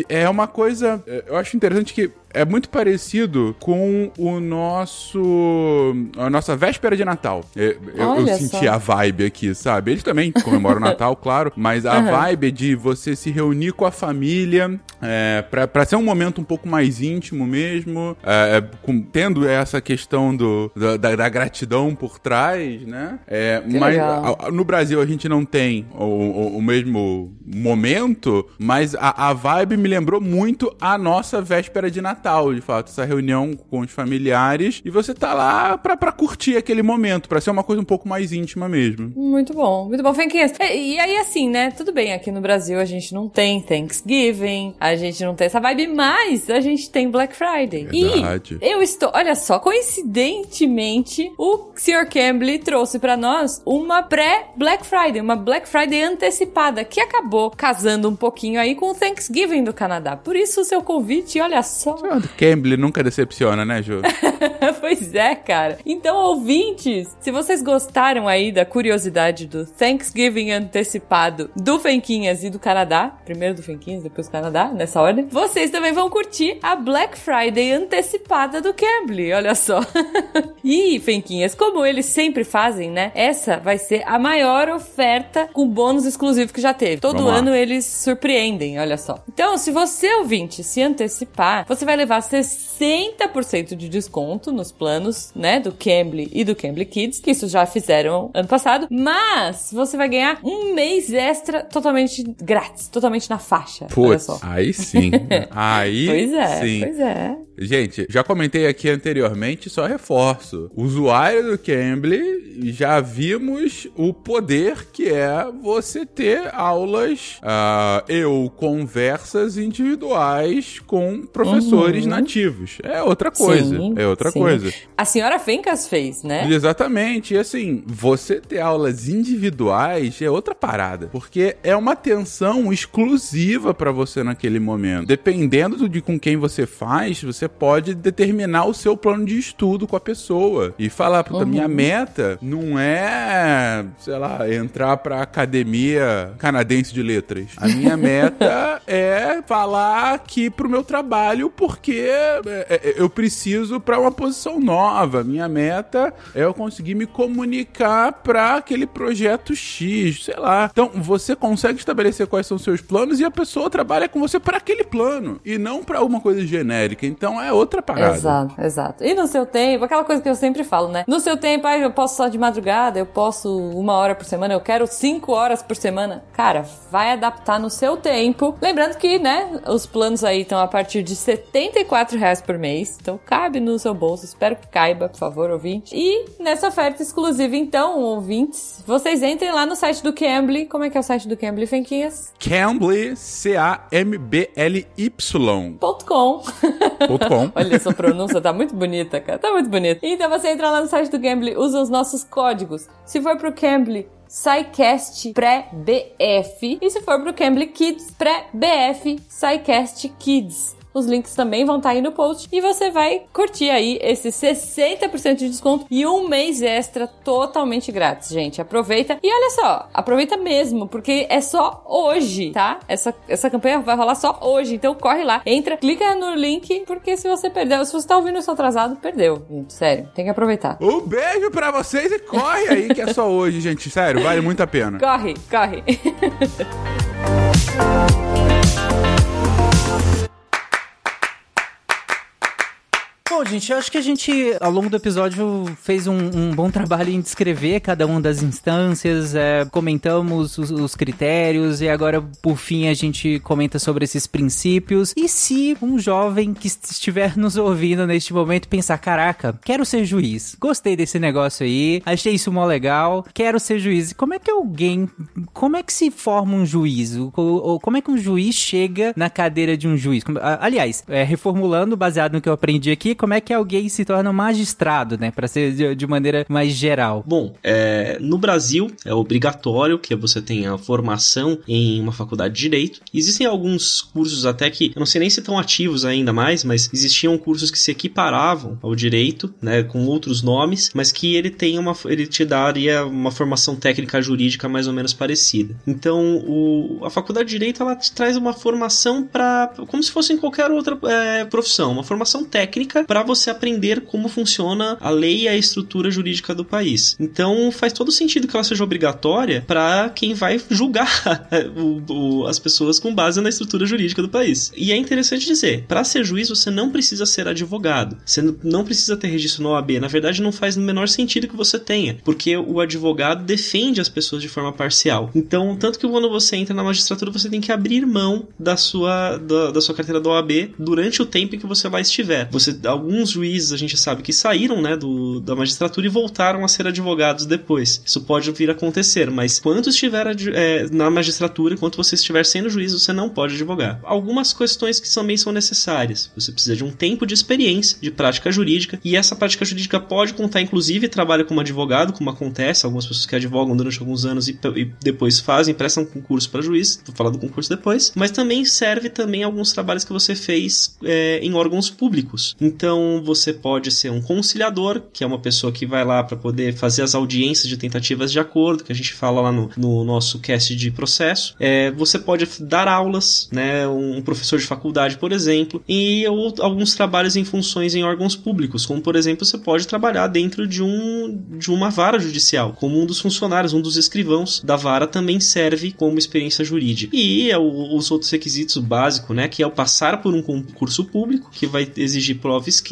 é uma coisa. É, eu acho interessante que é muito parecido com o nosso. a nossa véspera de Natal. Eu, eu, eu senti só. a vibe aqui, sabe? Eles também comemoram o Natal, claro, mas a Aham. vibe de você se reunir com a família é, pra, pra ser um momento um pouco mais íntimo mesmo, é, é, com- tendo essa questão do, da, da- gratidão por trás, né? É, mas a- no Brasil a gente não tem o, o- o mesmo momento, mas a, a vibe me lembrou muito a nossa véspera de Natal, de fato, essa reunião com os familiares e você tá lá pra, pra curtir aquele momento, pra ser uma coisa um pouco mais íntima mesmo. Muito bom, muito bom. Fenquinhas. E, e aí, assim, né? Tudo bem, aqui no Brasil a gente não tem Thanksgiving, a gente não tem essa vibe, mas a gente tem Black Friday. Verdade. E eu estou, olha só, coincidentemente, o Sr. Campbell trouxe pra nós uma pré-Black Friday, uma Black Friday antecipada, que acabou casando um pouquinho aí com o Thanksgiving do Canadá. Por isso o seu convite, olha só. Ah, Cambly nunca decepciona, né, Ju? pois é, cara. Então, ouvintes, se vocês gostaram aí da curiosidade do Thanksgiving antecipado do Fenquinhas e do Canadá, primeiro do Fenquinhas, depois do Canadá, nessa ordem, vocês também vão curtir a Black Friday antecipada do Cambly, olha só. e, Fenquinhas, como eles sempre fazem, né? Essa vai ser a maior oferta com bônus exclusivo que já teve. Todo Vamos lá. ano eles surpreendem, olha só. Então, se você, ouvinte, se antecipar, você vai levar 60% de desconto nos planos, né, do Cambly e do Cambly Kids, que isso já fizeram ano passado, mas você vai ganhar um mês extra totalmente grátis, totalmente na faixa. olha Putz, só. aí sim. Aí Pois é, sim. pois é. Gente, já comentei aqui anteriormente, só reforço. Usuário do Cambly, já vimos o poder que é você ter aulas ah, e ou conversas individuais com professores Uhum. nativos. É outra coisa. Sim, é outra sim. coisa. A senhora Fencas fez, né? Exatamente. E assim, você ter aulas individuais é outra parada. Porque é uma atenção exclusiva pra você naquele momento. Dependendo do- de com quem você faz, você pode determinar o seu plano de estudo com a pessoa. E falar, puta, Uhum. minha meta não é, sei lá, entrar pra academia canadense de letras. A minha meta é falar aqui pro meu trabalho porque é, é, eu preciso pra uma posição nova. Minha meta é eu conseguir me comunicar pra aquele projeto X, sei lá. Então, você consegue estabelecer quais são os seus planos e a pessoa trabalha com você pra aquele plano e não pra uma coisa genérica. Então, é outra parada. Exato, exato. E no seu tempo, aquela coisa que eu sempre falo, né? No seu tempo, ah, eu posso só de madrugada, eu posso uma hora por semana, eu quero cinco horas por semana. Cara, vai adaptar no seu tempo. Lembrando que, né, os planos aí estão a partir de 74 reais por mês. Então cabe no seu bolso. Espero que caiba, por favor, ouvinte. E nessa oferta exclusiva, então, ouvintes, vocês entrem lá no site do Cambly. Como é que é o site do Cambly, Fenquinhas? Cambly, C-A-M-B-L-Y. .com. Olha, sua pronúncia tá muito bonita, cara. Tá muito bonita. Então você entra lá no site do Cambly, usa os nossos códigos. Se for pro Cambly, SciCast pré-BF. E se for pro Cambly Kids, pré-BF, SciCast Kids. Os links também vão estar aí no post e você vai curtir aí esse 60% de desconto e um mês extra totalmente grátis, gente. Aproveita e olha só, aproveita mesmo, porque é só hoje, tá? Essa, essa campanha vai rolar só hoje, então corre lá, entra, clica no link, porque se você perdeu, se você tá ouvindo isso atrasado, perdeu, gente, sério, tem que aproveitar. Um beijo pra vocês e corre aí que é só hoje, gente. Sério, vale muito a pena. Corre, corre. Bom, gente, eu acho que a gente, ao longo do episódio, fez um, um bom trabalho em descrever cada uma das instâncias, é, comentamos os, os critérios e agora, por fim, a gente comenta sobre esses princípios. E se um jovem que estiver nos ouvindo neste momento pensar, caraca, quero ser juiz, gostei desse negócio aí, achei isso mó legal, quero ser juiz. Como é que alguém, como é que se forma um juiz? Ou- ou como é que um juiz chega na cadeira de um juiz? Aliás, é, reformulando, baseado no que eu aprendi aqui, como é que alguém se torna magistrado, né? Pra ser de, de maneira mais geral. Bom, é, no Brasil é obrigatório que você tenha formação em uma faculdade de direito. Existem alguns cursos até que, eu não sei nem se estão ativos ainda mais, mas existiam cursos que se equiparavam ao direito, né, com outros nomes, mas que ele tem uma, ele te daria uma formação técnica jurídica mais ou menos parecida. Então, o, a faculdade de direito ela te traz uma formação para, como se fosse em qualquer outra é, profissão, uma formação técnica para você aprender como funciona a lei e a estrutura jurídica do país. Então, faz todo sentido que ela seja obrigatória para quem vai julgar o, o, as pessoas com base na estrutura jurídica do país. E é interessante dizer, para ser juiz você não precisa ser advogado, você não precisa ter registro na OAB. Na verdade, não faz no menor sentido que você tenha, porque o advogado defende as pessoas de forma parcial. Então, tanto que quando você entra na magistratura, você tem que abrir mão da sua, da, da sua carteira da OAB durante o tempo em que você lá estiver. Você, alguns juízes a gente sabe que saíram né, do, da magistratura e voltaram a ser advogados depois. Isso pode vir a acontecer, mas quanto estiver é, na magistratura, enquanto você estiver sendo juiz, você não pode advogar. Algumas questões que também são necessárias. Você precisa de um tempo de experiência, de prática jurídica, e essa prática jurídica pode contar, inclusive, trabalho como advogado, como acontece, algumas pessoas que advogam durante alguns anos e, e depois fazem, prestam concurso para juiz, vou falar do concurso depois, mas também serve também alguns trabalhos que você fez é, em órgãos públicos. Então, você pode ser um conciliador, que é uma pessoa que vai lá para poder fazer as audiências de tentativas de acordo, que a gente fala lá no, no nosso cast de processo. É, você pode dar aulas, né, um professor de faculdade, por exemplo, e ou, alguns trabalhos em funções em órgãos públicos, como por exemplo, você pode trabalhar dentro de, um, de uma vara judicial, como um dos funcionários, um dos escrivãos da vara também serve como experiência jurídica. E é o, os outros requisitos básicos, né, que é o passar por um concurso público, que vai exigir prova escrita,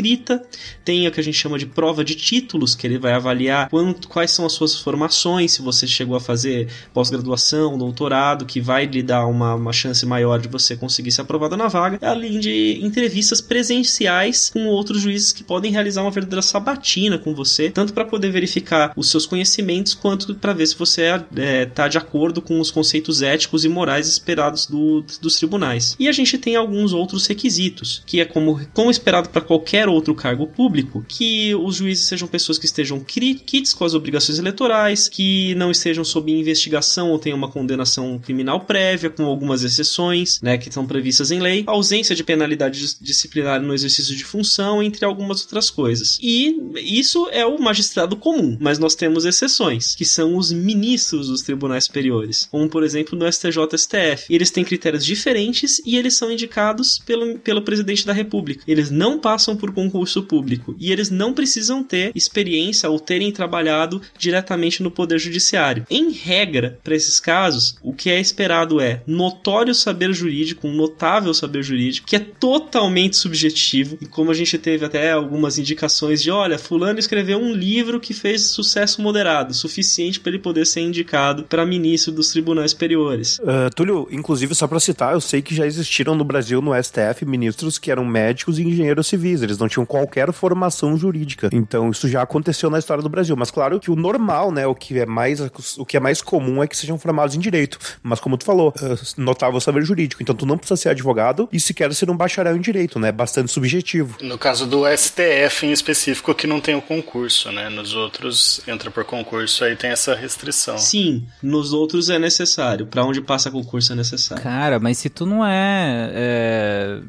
tem o que a gente chama de prova de títulos, que ele vai avaliar quanto, quais são as suas formações, se você chegou a fazer pós-graduação, doutorado, que vai lhe dar uma, uma chance maior de você conseguir ser aprovado na vaga, além de entrevistas presenciais com outros juízes que podem realizar uma verdadeira sabatina com você, tanto para poder verificar os seus conhecimentos, quanto para ver se você está é, tá de acordo com os conceitos éticos e morais esperados do, dos tribunais. E a gente tem alguns outros requisitos, que é como, como esperado para qualquer outro cargo público, que os juízes sejam pessoas que estejam quites com as obrigações eleitorais, que não estejam sob investigação ou tenham uma condenação criminal prévia, com algumas exceções, né, que estão previstas em lei, ausência de penalidade disciplinar no exercício de função, entre algumas outras coisas. E isso é o magistrado comum, mas nós temos exceções, que são os ministros dos tribunais superiores, como por exemplo no STJ-STF. Eles têm critérios diferentes e eles são indicados pelo, pelo presidente da República. Eles não passam por concurso público e eles não precisam ter experiência ou terem trabalhado diretamente no Poder Judiciário. Em regra, para esses casos, o que é esperado é notório saber jurídico, um notável saber jurídico, que é totalmente subjetivo, e como a gente teve até algumas indicações de, olha, fulano escreveu um livro que fez sucesso moderado, suficiente para ele poder ser indicado para ministro dos tribunais superiores. Uh, Túlio, inclusive, só para citar, eu sei que já existiram no Brasil, no STF, ministros que eram médicos e engenheiros civis, eles não tinham qualquer formação jurídica. Então, isso já aconteceu na história do Brasil. Mas claro que o normal, né, o que é mais, o que é mais comum é que sejam formados em direito. Mas como tu falou, uh, notável saber jurídico. Então, tu não precisa ser advogado e sequer ser um bacharel em direito, né? Bastante subjetivo. No caso do STF em específico, que não tem o concurso, né? Nos outros entra por concurso, aí tem essa restrição. Sim, nos outros é necessário. Para onde passa concurso é necessário. Cara, mas se tu não é, é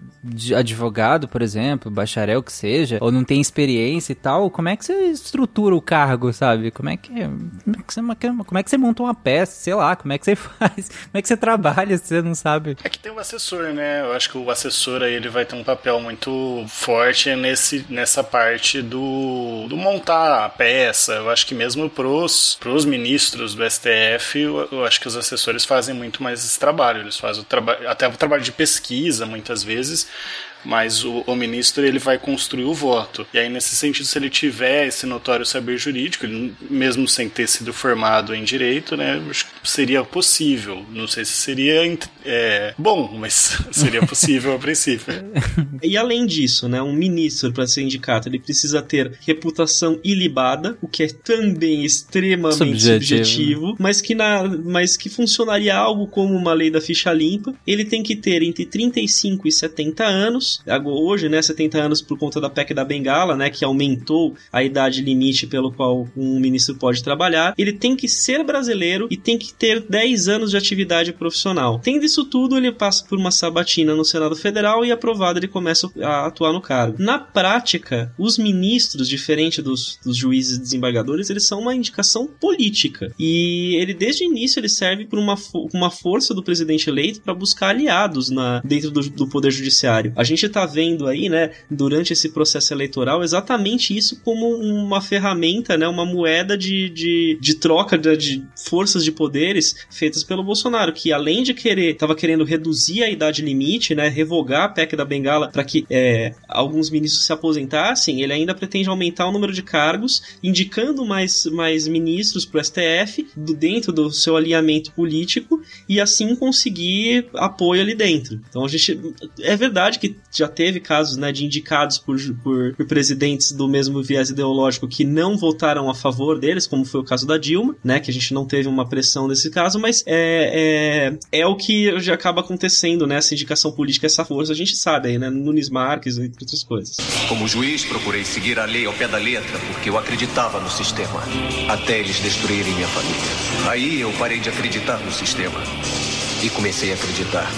advogado, por exemplo, bacharel que seja, ou não tem experiência e tal, como é que você estrutura o cargo, sabe? Como é que, como é que, você, como é que você monta uma peça, sei lá, como é que você faz, como é que você trabalha se você não sabe? É que tem o assessor, né? Eu acho que o assessor aí ele vai ter um papel muito forte nesse, nessa parte do, do montar a peça. Eu acho que mesmo pros, pros ministros do STF, eu, eu acho que os assessores fazem muito mais esse trabalho. Eles fazem o trabalho, até o trabalho de pesquisa, muitas vezes, mas o, o, ministro ele vai construir o voto. E aí, nesse sentido, se ele tiver esse notório saber jurídico, ele, mesmo sem ter sido formado em direito, né, acho que seria possível. Não sei se seria é, bom, mas seria possível a princípio. E além disso, né, um ministro para ser indicado, ele precisa ter reputação ilibada, o que é também extremamente subjetivo, subjetivo mas que na, mas que funcionaria algo como uma lei da ficha limpa. Ele tem que ter entre 35 e 70 anos Hoje, né, 70 anos por conta da PEC da Bengala, né, que aumentou a idade limite pelo qual um ministro pode trabalhar. Ele tem que ser brasileiro e tem que ter 10 anos de atividade profissional. Tendo isso tudo, ele passa por uma sabatina no Senado Federal e aprovado ele começa a atuar no cargo. Na prática, os ministros, diferente dos, dos juízes desembargadores, eles são uma indicação política. E ele, desde o início, ele serve por uma, uma força do presidente eleito para buscar aliados na, dentro do, do Poder Judiciário. A gente está vendo aí, né, durante esse processo eleitoral, exatamente isso como uma ferramenta, né, uma moeda de, de, de troca de, de forças de poderes feitas pelo Bolsonaro, que além de querer, estava querendo reduzir a idade limite, né, revogar a PEC da Bengala para que é, alguns ministros se aposentassem, ele ainda pretende aumentar o número de cargos, indicando mais, mais ministros para o STF, do, dentro do seu alinhamento político, e assim conseguir apoio ali dentro. Então a gente. É verdade que já teve casos né, de indicados por, por, por presidentes do mesmo viés ideológico que não votaram a favor deles, como foi o caso da Dilma, né? Que a gente não teve uma pressão nesse caso, mas é, é, é o que já acaba acontecendo, né? Essa indicação política, essa força, a gente sabe aí, né? Nunes Marques e outras coisas. Como juiz, procurei seguir a lei ao pé da letra, porque eu acreditava no sistema. Até eles destruírem minha família. Aí eu parei de acreditar no sistema. E comecei a acreditar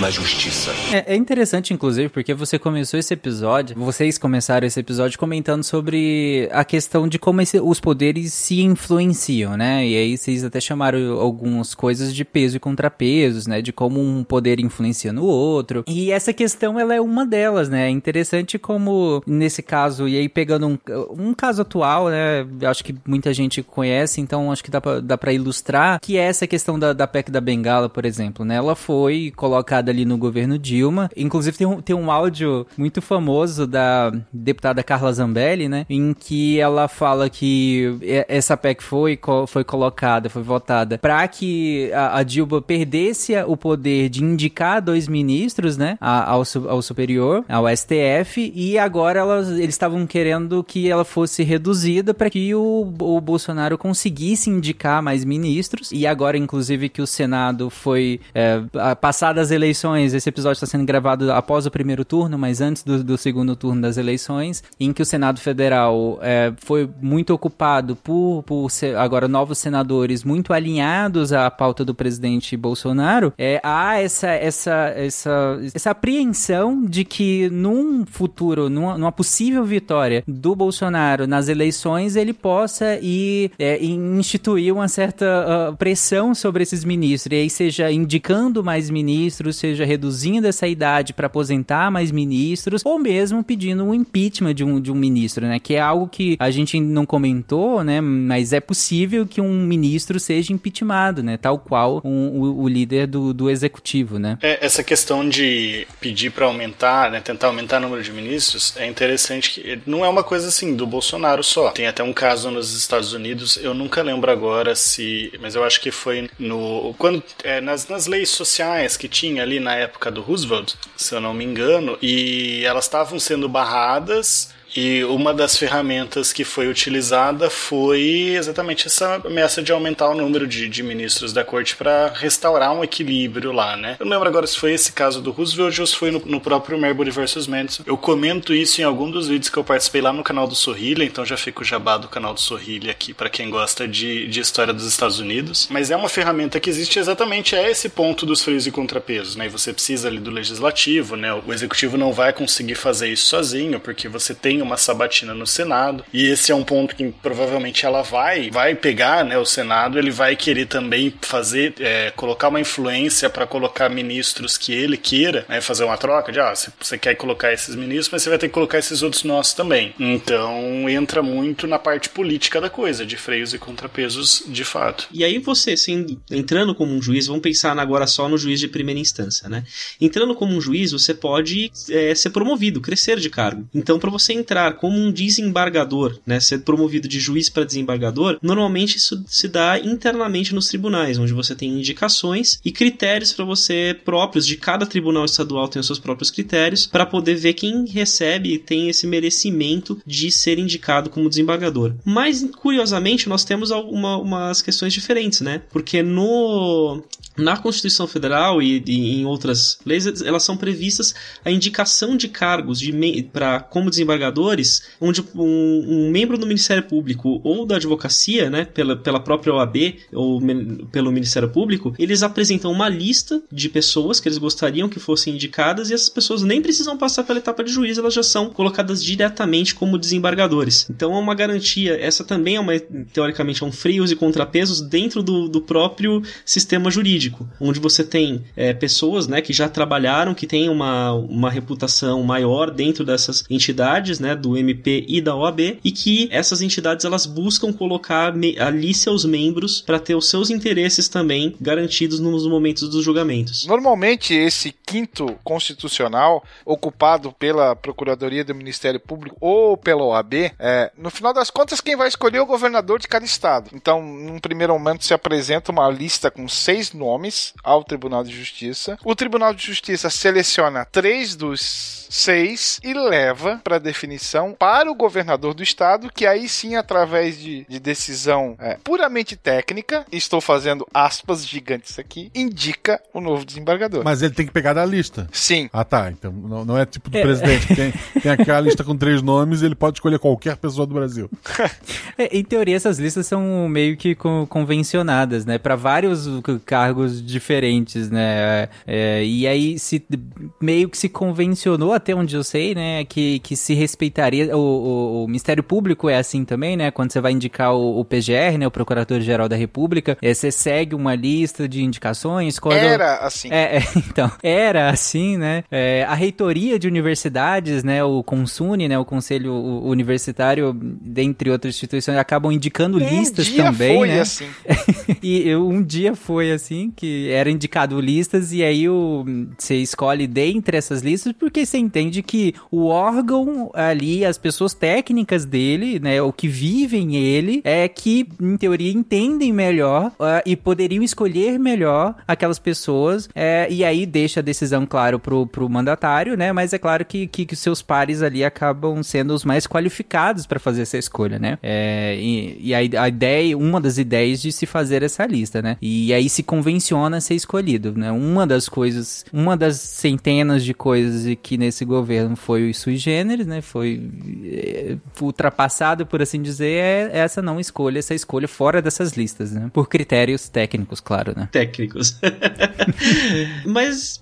na justiça. É, é, interessante, inclusive, porque você começou esse episódio, vocês começaram esse episódio comentando sobre a questão de como esse, os poderes se influenciam, né? E aí vocês até chamaram algumas coisas de peso e contrapesos, né? De como um poder influencia no outro. E essa questão, ela é uma delas, né? É interessante como, nesse caso, e aí pegando um, um caso atual, né? Acho que muita gente conhece, então acho que dá pra, dá pra ilustrar, que é essa questão da, da PEC da Bengala, por exemplo, né? Ela foi colocada ali no governo Dilma. Inclusive tem um, tem um áudio muito famoso da deputada Carla Zambelli, né? Em que ela fala que essa PEC foi, foi colocada, foi votada para que a, a, Dilma perdesse o poder de indicar dois ministros, né? Ao, ao superior, ao STF, e agora elas, eles estavam querendo que ela fosse reduzida para que o, o Bolsonaro conseguisse indicar mais ministros. E agora, inclusive, que o Senado foi é, passadas as eleições eleições, esse episódio está sendo gravado após o primeiro turno, mas antes do, do segundo turno das eleições, em que o Senado Federal é, foi muito ocupado por, por agora novos senadores muito alinhados à pauta do presidente Bolsonaro, é, há essa, essa, essa, essa apreensão de que num futuro, numa, numa possível vitória do Bolsonaro nas eleições, ele possa ir é, instituir uma certa uh, pressão sobre esses ministros, e aí seja indicando mais ministros, seja reduzindo essa idade para aposentar mais ministros, ou mesmo pedindo um impeachment de um, de um ministro, né? Que é algo que a gente não comentou, né? Mas é possível que um ministro seja impeachmentado, né? Tal qual um, o, o, líder do, do executivo, né? É, essa questão de pedir para aumentar, né? Tentar aumentar o número de ministros é interessante que não é uma coisa assim do Bolsonaro só. Tem até um caso nos Estados Unidos, eu nunca lembro agora se, mas eu acho que foi no quando é, nas, nas leis sociais que tinha ali na época do Roosevelt, se eu não me engano, e elas estavam sendo barradas e uma das ferramentas que foi utilizada foi exatamente essa ameaça de aumentar o número de, de ministros da corte para restaurar um equilíbrio lá, né? Eu não lembro agora se foi esse caso do Roosevelt ou se foi no, no próprio Marbury versus Madison. Eu comento isso em algum dos vídeos que eu participei lá no canal do Sorrilha, então já fico jabá do canal do Sorrilha aqui para quem gosta de, de história dos Estados Unidos. Mas é uma ferramenta que existe exatamente a esse ponto dos freios e contrapesos, né? E você precisa ali do legislativo, né? O executivo não vai conseguir fazer isso sozinho, porque você tem uma sabatina no Senado. E esse é um ponto que provavelmente ela vai vai pegar, né? O Senado ele vai querer também fazer é, colocar uma influência para colocar ministros que ele queira, né? Fazer uma troca de ah, você quer colocar esses ministros, mas você vai ter que colocar esses outros nossos também. Então entra muito na parte política da coisa, de freios e contrapesos de fato. E aí você, assim, entrando como um juiz, vamos pensar agora só no juiz de primeira instância, né? Entrando como um juiz, você pode é, ser promovido, crescer de cargo. Então, para você entrar como um desembargador, né, ser promovido de juiz para desembargador, normalmente isso se dá internamente nos tribunais, onde você tem indicações e critérios para você próprios de cada tribunal estadual tem os seus próprios critérios para poder ver quem recebe e tem esse merecimento de ser indicado como desembargador. Mas curiosamente nós temos algumas questões diferentes, né? Porque no Na Constituição Federal e, e em outras leis, elas são previstas a indicação de cargos de para como desembargadores, onde um, um, membro do Ministério Público ou da advocacia, né, pela, pela própria OAB ou pelo Ministério Público, eles apresentam uma lista de pessoas que eles gostariam que fossem indicadas e essas pessoas nem precisam passar pela etapa de juiz, elas já são colocadas diretamente como desembargadores. Então é uma garantia, essa também é uma, teoricamente, é um freios e contrapesos dentro do, do próprio sistema jurídico, onde você tem é, pessoas né, que já trabalharam, que têm uma, uma reputação maior dentro dessas entidades, né, do MP e da OAB, e que essas entidades elas buscam colocar ali seus membros para ter os seus interesses também garantidos nos momentos dos julgamentos. Normalmente esse quinto constitucional ocupado pela Procuradoria do Ministério Público ou pela OAB, é, no final das contas quem vai escolher é o governador de cada estado. Então, num primeiro momento se apresenta uma lista com seis nomes ao Tribunal de Justiça. O Tribunal de Justiça seleciona três dos seis e leva para definição para o governador do estado, que aí sim, através de, de decisão é, puramente técnica, estou fazendo aspas gigantes aqui, indica o novo desembargador. Mas ele tem que pegar da lista. Sim. Ah, tá. Então não, não é tipo do é. presidente, tem, tem aquela lista com três nomes e ele pode escolher qualquer pessoa do Brasil. é, em teoria, essas listas são meio que convencionadas, né? Para vários cargos diferentes, né? É, e aí se meio que se convencionou até onde eu sei, né, que, que se respeitaria. O, o, o Ministério Público é assim também, né? Quando você vai indicar o, o PGR, né, o Procurador-Geral da República, é, você segue uma lista de indicações. Quando... Era assim. É, é, então, era assim, né? É, a reitoria de universidades, né, o Consune, né, o Conselho Universitário, dentre outras instituições, acabam indicando um listas também, foi né? assim. e eu, um dia foi assim, que era indicado listas e aí o, você escolhe dentre essas listas porque você entende que o órgão ali, as pessoas técnicas dele, né, o que vivem ele, é que, em teoria, entendem melhor uh, e poderiam escolher melhor aquelas pessoas, uh, e aí deixa a decisão, claro, pro, pro mandatário, né, mas é claro que, que, que seus pares ali acabam sendo os mais qualificados para fazer essa escolha, né, é, e, e a, a, ideia, uma das ideias de se fazer essa lista, né, e aí se convenciona a ser escolhido, né, uma das coisas, uma das centenas de coisas que nesse governo foi o sui generis, né? Foi é, ultrapassado, por assim dizer, é essa não escolha, essa escolha fora dessas listas, né? Por critérios técnicos, claro, né? Técnicos. Mas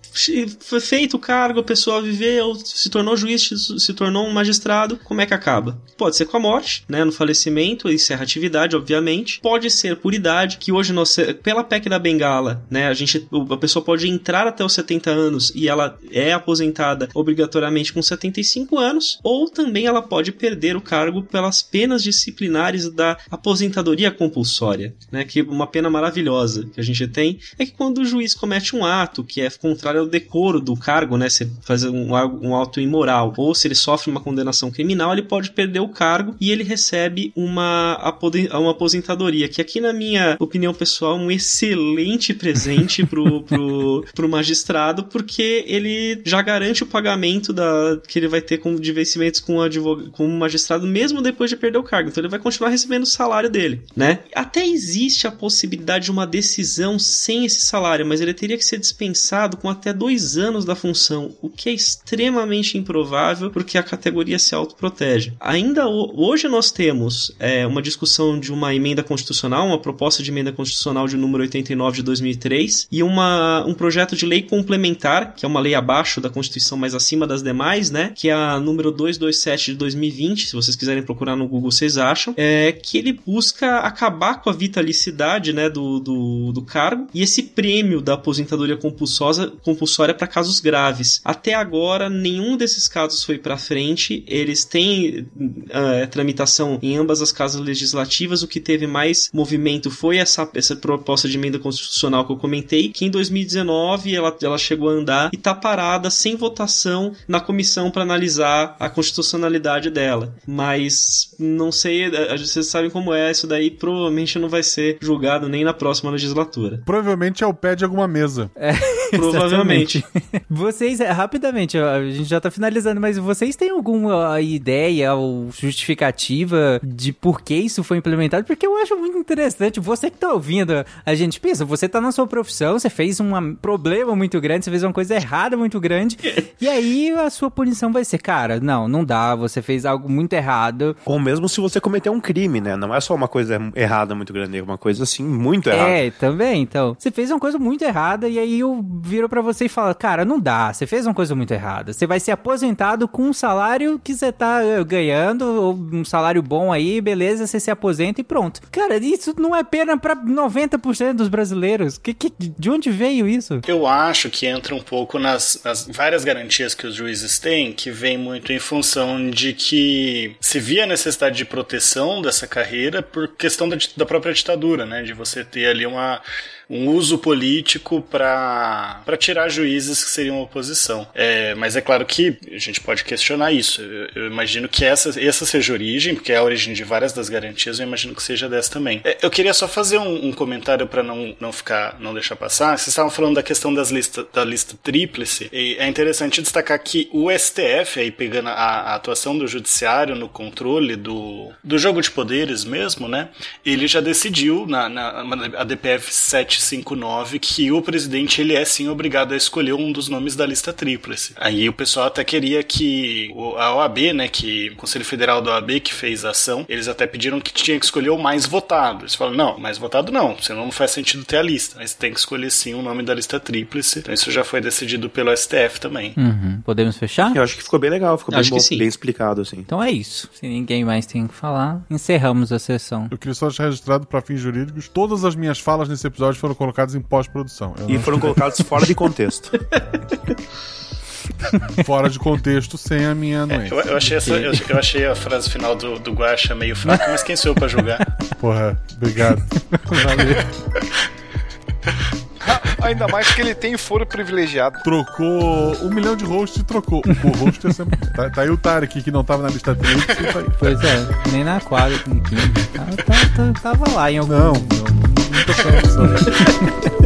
foi feito o cargo, a pessoa viveu, se tornou juiz, se tornou um magistrado, como é que acaba? Pode ser com a morte, né? No falecimento, encerra a atividade, obviamente. Pode ser por idade, que hoje nós, pela PEC da Bengala, né? A gente, a pessoa pode entrar até os 70 anos e ela é aposentada obrigatoriamente com 75 anos, ou também ela pode perder o cargo pelas penas disciplinares da aposentadoria compulsória, né? Que uma pena maravilhosa que a gente tem é que quando o juiz comete um ato que é contrário ao decoro do cargo, né? Se fazer um, um ato imoral, ou se ele sofre uma condenação criminal, ele pode perder o cargo e ele recebe uma, uma aposentadoria, que aqui na minha opinião pessoal, um excelente presente pro, pro, pro magistrado, porque ele já garante o pagamento da, que ele vai ter com, de vencimentos com, advog, com o magistrado, mesmo depois de perder o cargo. Então ele vai continuar recebendo o salário dele, né? Até existe a possibilidade de uma decisão sem esse salário, mas ele teria que ser dispensado com até dois anos da função, o que é extremamente improvável porque a categoria se autoprotege. Ainda hoje nós temos é, uma discussão de uma emenda constitucional, uma proposta de emenda constitucional de número 89 de 2003 e uma, um projeto de lei complementar, que é uma lei abaixo da Constituição, mas acima das demais, né? Que é a número 227 de 2020, se vocês quiserem procurar no Google, vocês acham, é que ele busca acabar com a vitalicidade, né, do, do, do cargo e esse prêmio da aposentadoria compulsória, compulsória para casos graves. Até agora, nenhum desses casos foi para frente, eles têm uh, tramitação em ambas as casas legislativas, o que teve mais movimento foi essa, essa proposta de emenda constitucional que eu comentei, que em 2019 ela, ela chegou a andar e tá parada sem votação na comissão para analisar a constitucionalidade dela. Mas não sei, eh, vocês sabem como é, isso daí provavelmente não vai ser julgado nem na próxima legislatura. Provavelmente é o pé de alguma mesa. É, provavelmente. vocês, eh, rapidamente, a gente já tá finalizando, mas vocês têm alguma ideia ou justificativa de por que isso foi implementado? Porque eu acho muito interessante. Você que tá ouvindo, a gente pensa, você tá na sua profissão, você fez um problema muito grande, você fez uma coisa errada muito grande, e aí a sua punição vai ser, cara, não, não dá, você fez algo muito errado. Ou mesmo se você cometer um crime, né? Não é só uma coisa errada muito grande, é uma coisa assim muito errada. É, também, então. Você fez uma coisa muito errada e aí eu viro para você e falo, cara, não dá, você fez uma coisa muito errada. Você vai ser aposentado com um salário que você tá eh, ganhando, ou um salário bom aí, beleza, você se aposenta e pronto. Cara, isso não é pena pra 90% dos brasileiros. Que, que, de onde veio isso? Eu acho que entra um pouco nas, nas várias garantias que os juízes têm, que vem muito em função de que se via a necessidade de proteção dessa carreira por questão da, da própria ditadura, né? De você ter ali uma um uso político para tirar juízes que seriam oposição. É, mas é claro que a gente pode questionar isso. Eu, eu, imagino que essa, essa seja a origem, porque é a origem de várias das garantias, eu imagino que seja dessa também. É, eu queria só fazer um, um comentário para não, não ficar, não deixar passar. Vocês estavam falando da questão das lista, da lista tríplice, e é interessante destacar que o STF, aí pegando a, a atuação do judiciário no controle do, do jogo de poderes mesmo, né? Ele já decidiu na, na a DPF 7 759 que o presidente ele é sim obrigado a escolher um dos nomes da lista tríplice. Aí o pessoal até queria que a OAB, né, que o Conselho Federal da OAB que fez a ação, eles até pediram que tinha que escolher o mais votado. Eles falaram, não, mais votado não, senão não faz sentido ter a lista. Mas tem que escolher sim o nome da lista tríplice. Então isso já foi decidido pelo STF também. Uhum. Podemos fechar? Eu acho que ficou bem legal, ficou bem, bom, bem explicado assim. Então é isso. Se ninguém mais tem que falar, encerramos a sessão. Eu queria só deixar registrado para fins jurídicos, todas as minhas falas nesse episódio foram colocadas em pós-produção. E foram colocados fora de contexto. fora de contexto, sem a minha anuência. É, eu, eu, achei essa, eu, eu, achei a frase final do, do Guacha meio fraca, mas quem sou eu pra julgar? Porra, obrigado. Valeu. Ainda mais que ele tem foro privilegiado. Trocou um milhão de hosts e trocou. O host é sempre. Tá, tá aí o Tarek que não tava na lista 30. Tá pois é, nem na quadra com 15. Tava, tava, tava lá em algum. Não, não muita produção. Chegamos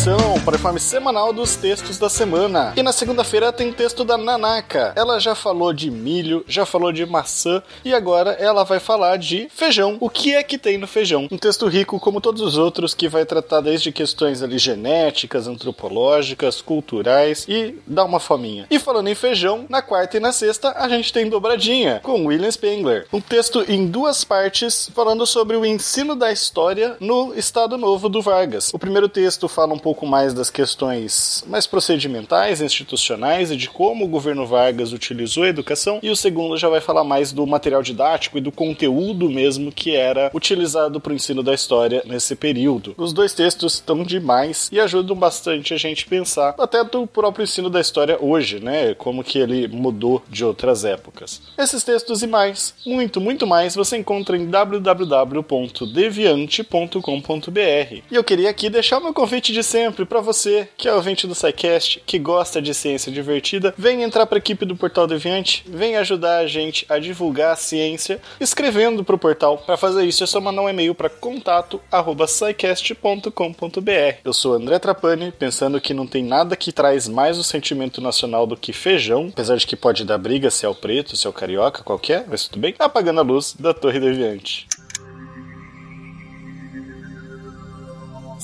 Atenção para informe semanal dos textos da semana. E na segunda-feira tem texto da Nanaka. Ela já falou de milho, já falou de maçã e agora ela vai falar de feijão. O que é que tem no feijão? Um texto rico como todos os outros que vai tratar desde questões ali genéticas, antropológicas, culturais e dá uma fominha. E falando em feijão, na quarta e na sexta a gente tem dobradinha com William Spengler. Um texto em duas partes falando sobre o ensino da história no Estado Novo do Vargas. O primeiro texto fala um pouco mais das questões mais procedimentais, institucionais e de como o governo Vargas utilizou a educação, e o segundo já vai falar mais do material didático e do conteúdo mesmo que era utilizado para o ensino da história nesse período. Os dois textos estão demais e ajudam bastante a gente pensar até do próprio ensino da história hoje, né? Como que ele mudou de outras épocas. Esses textos e mais, muito, muito mais, você encontra em www.deviante.com.br. E eu queria aqui deixar o meu convite de de sempre, para você que é ouvinte do SciCast, que gosta de ciência divertida, vem entrar para a equipe do Portal Deviante, vem ajudar a gente a divulgar a ciência escrevendo para o portal. Para fazer isso é só mandar um e-mail para contato@scicast.com.br. Eu sou André Trapani, pensando que não tem nada que traz mais o sentimento nacional do que feijão, apesar de que pode dar briga se é o preto, se é o carioca, qualquer, mas tudo bem. Apagando a luz da Torre Deviante.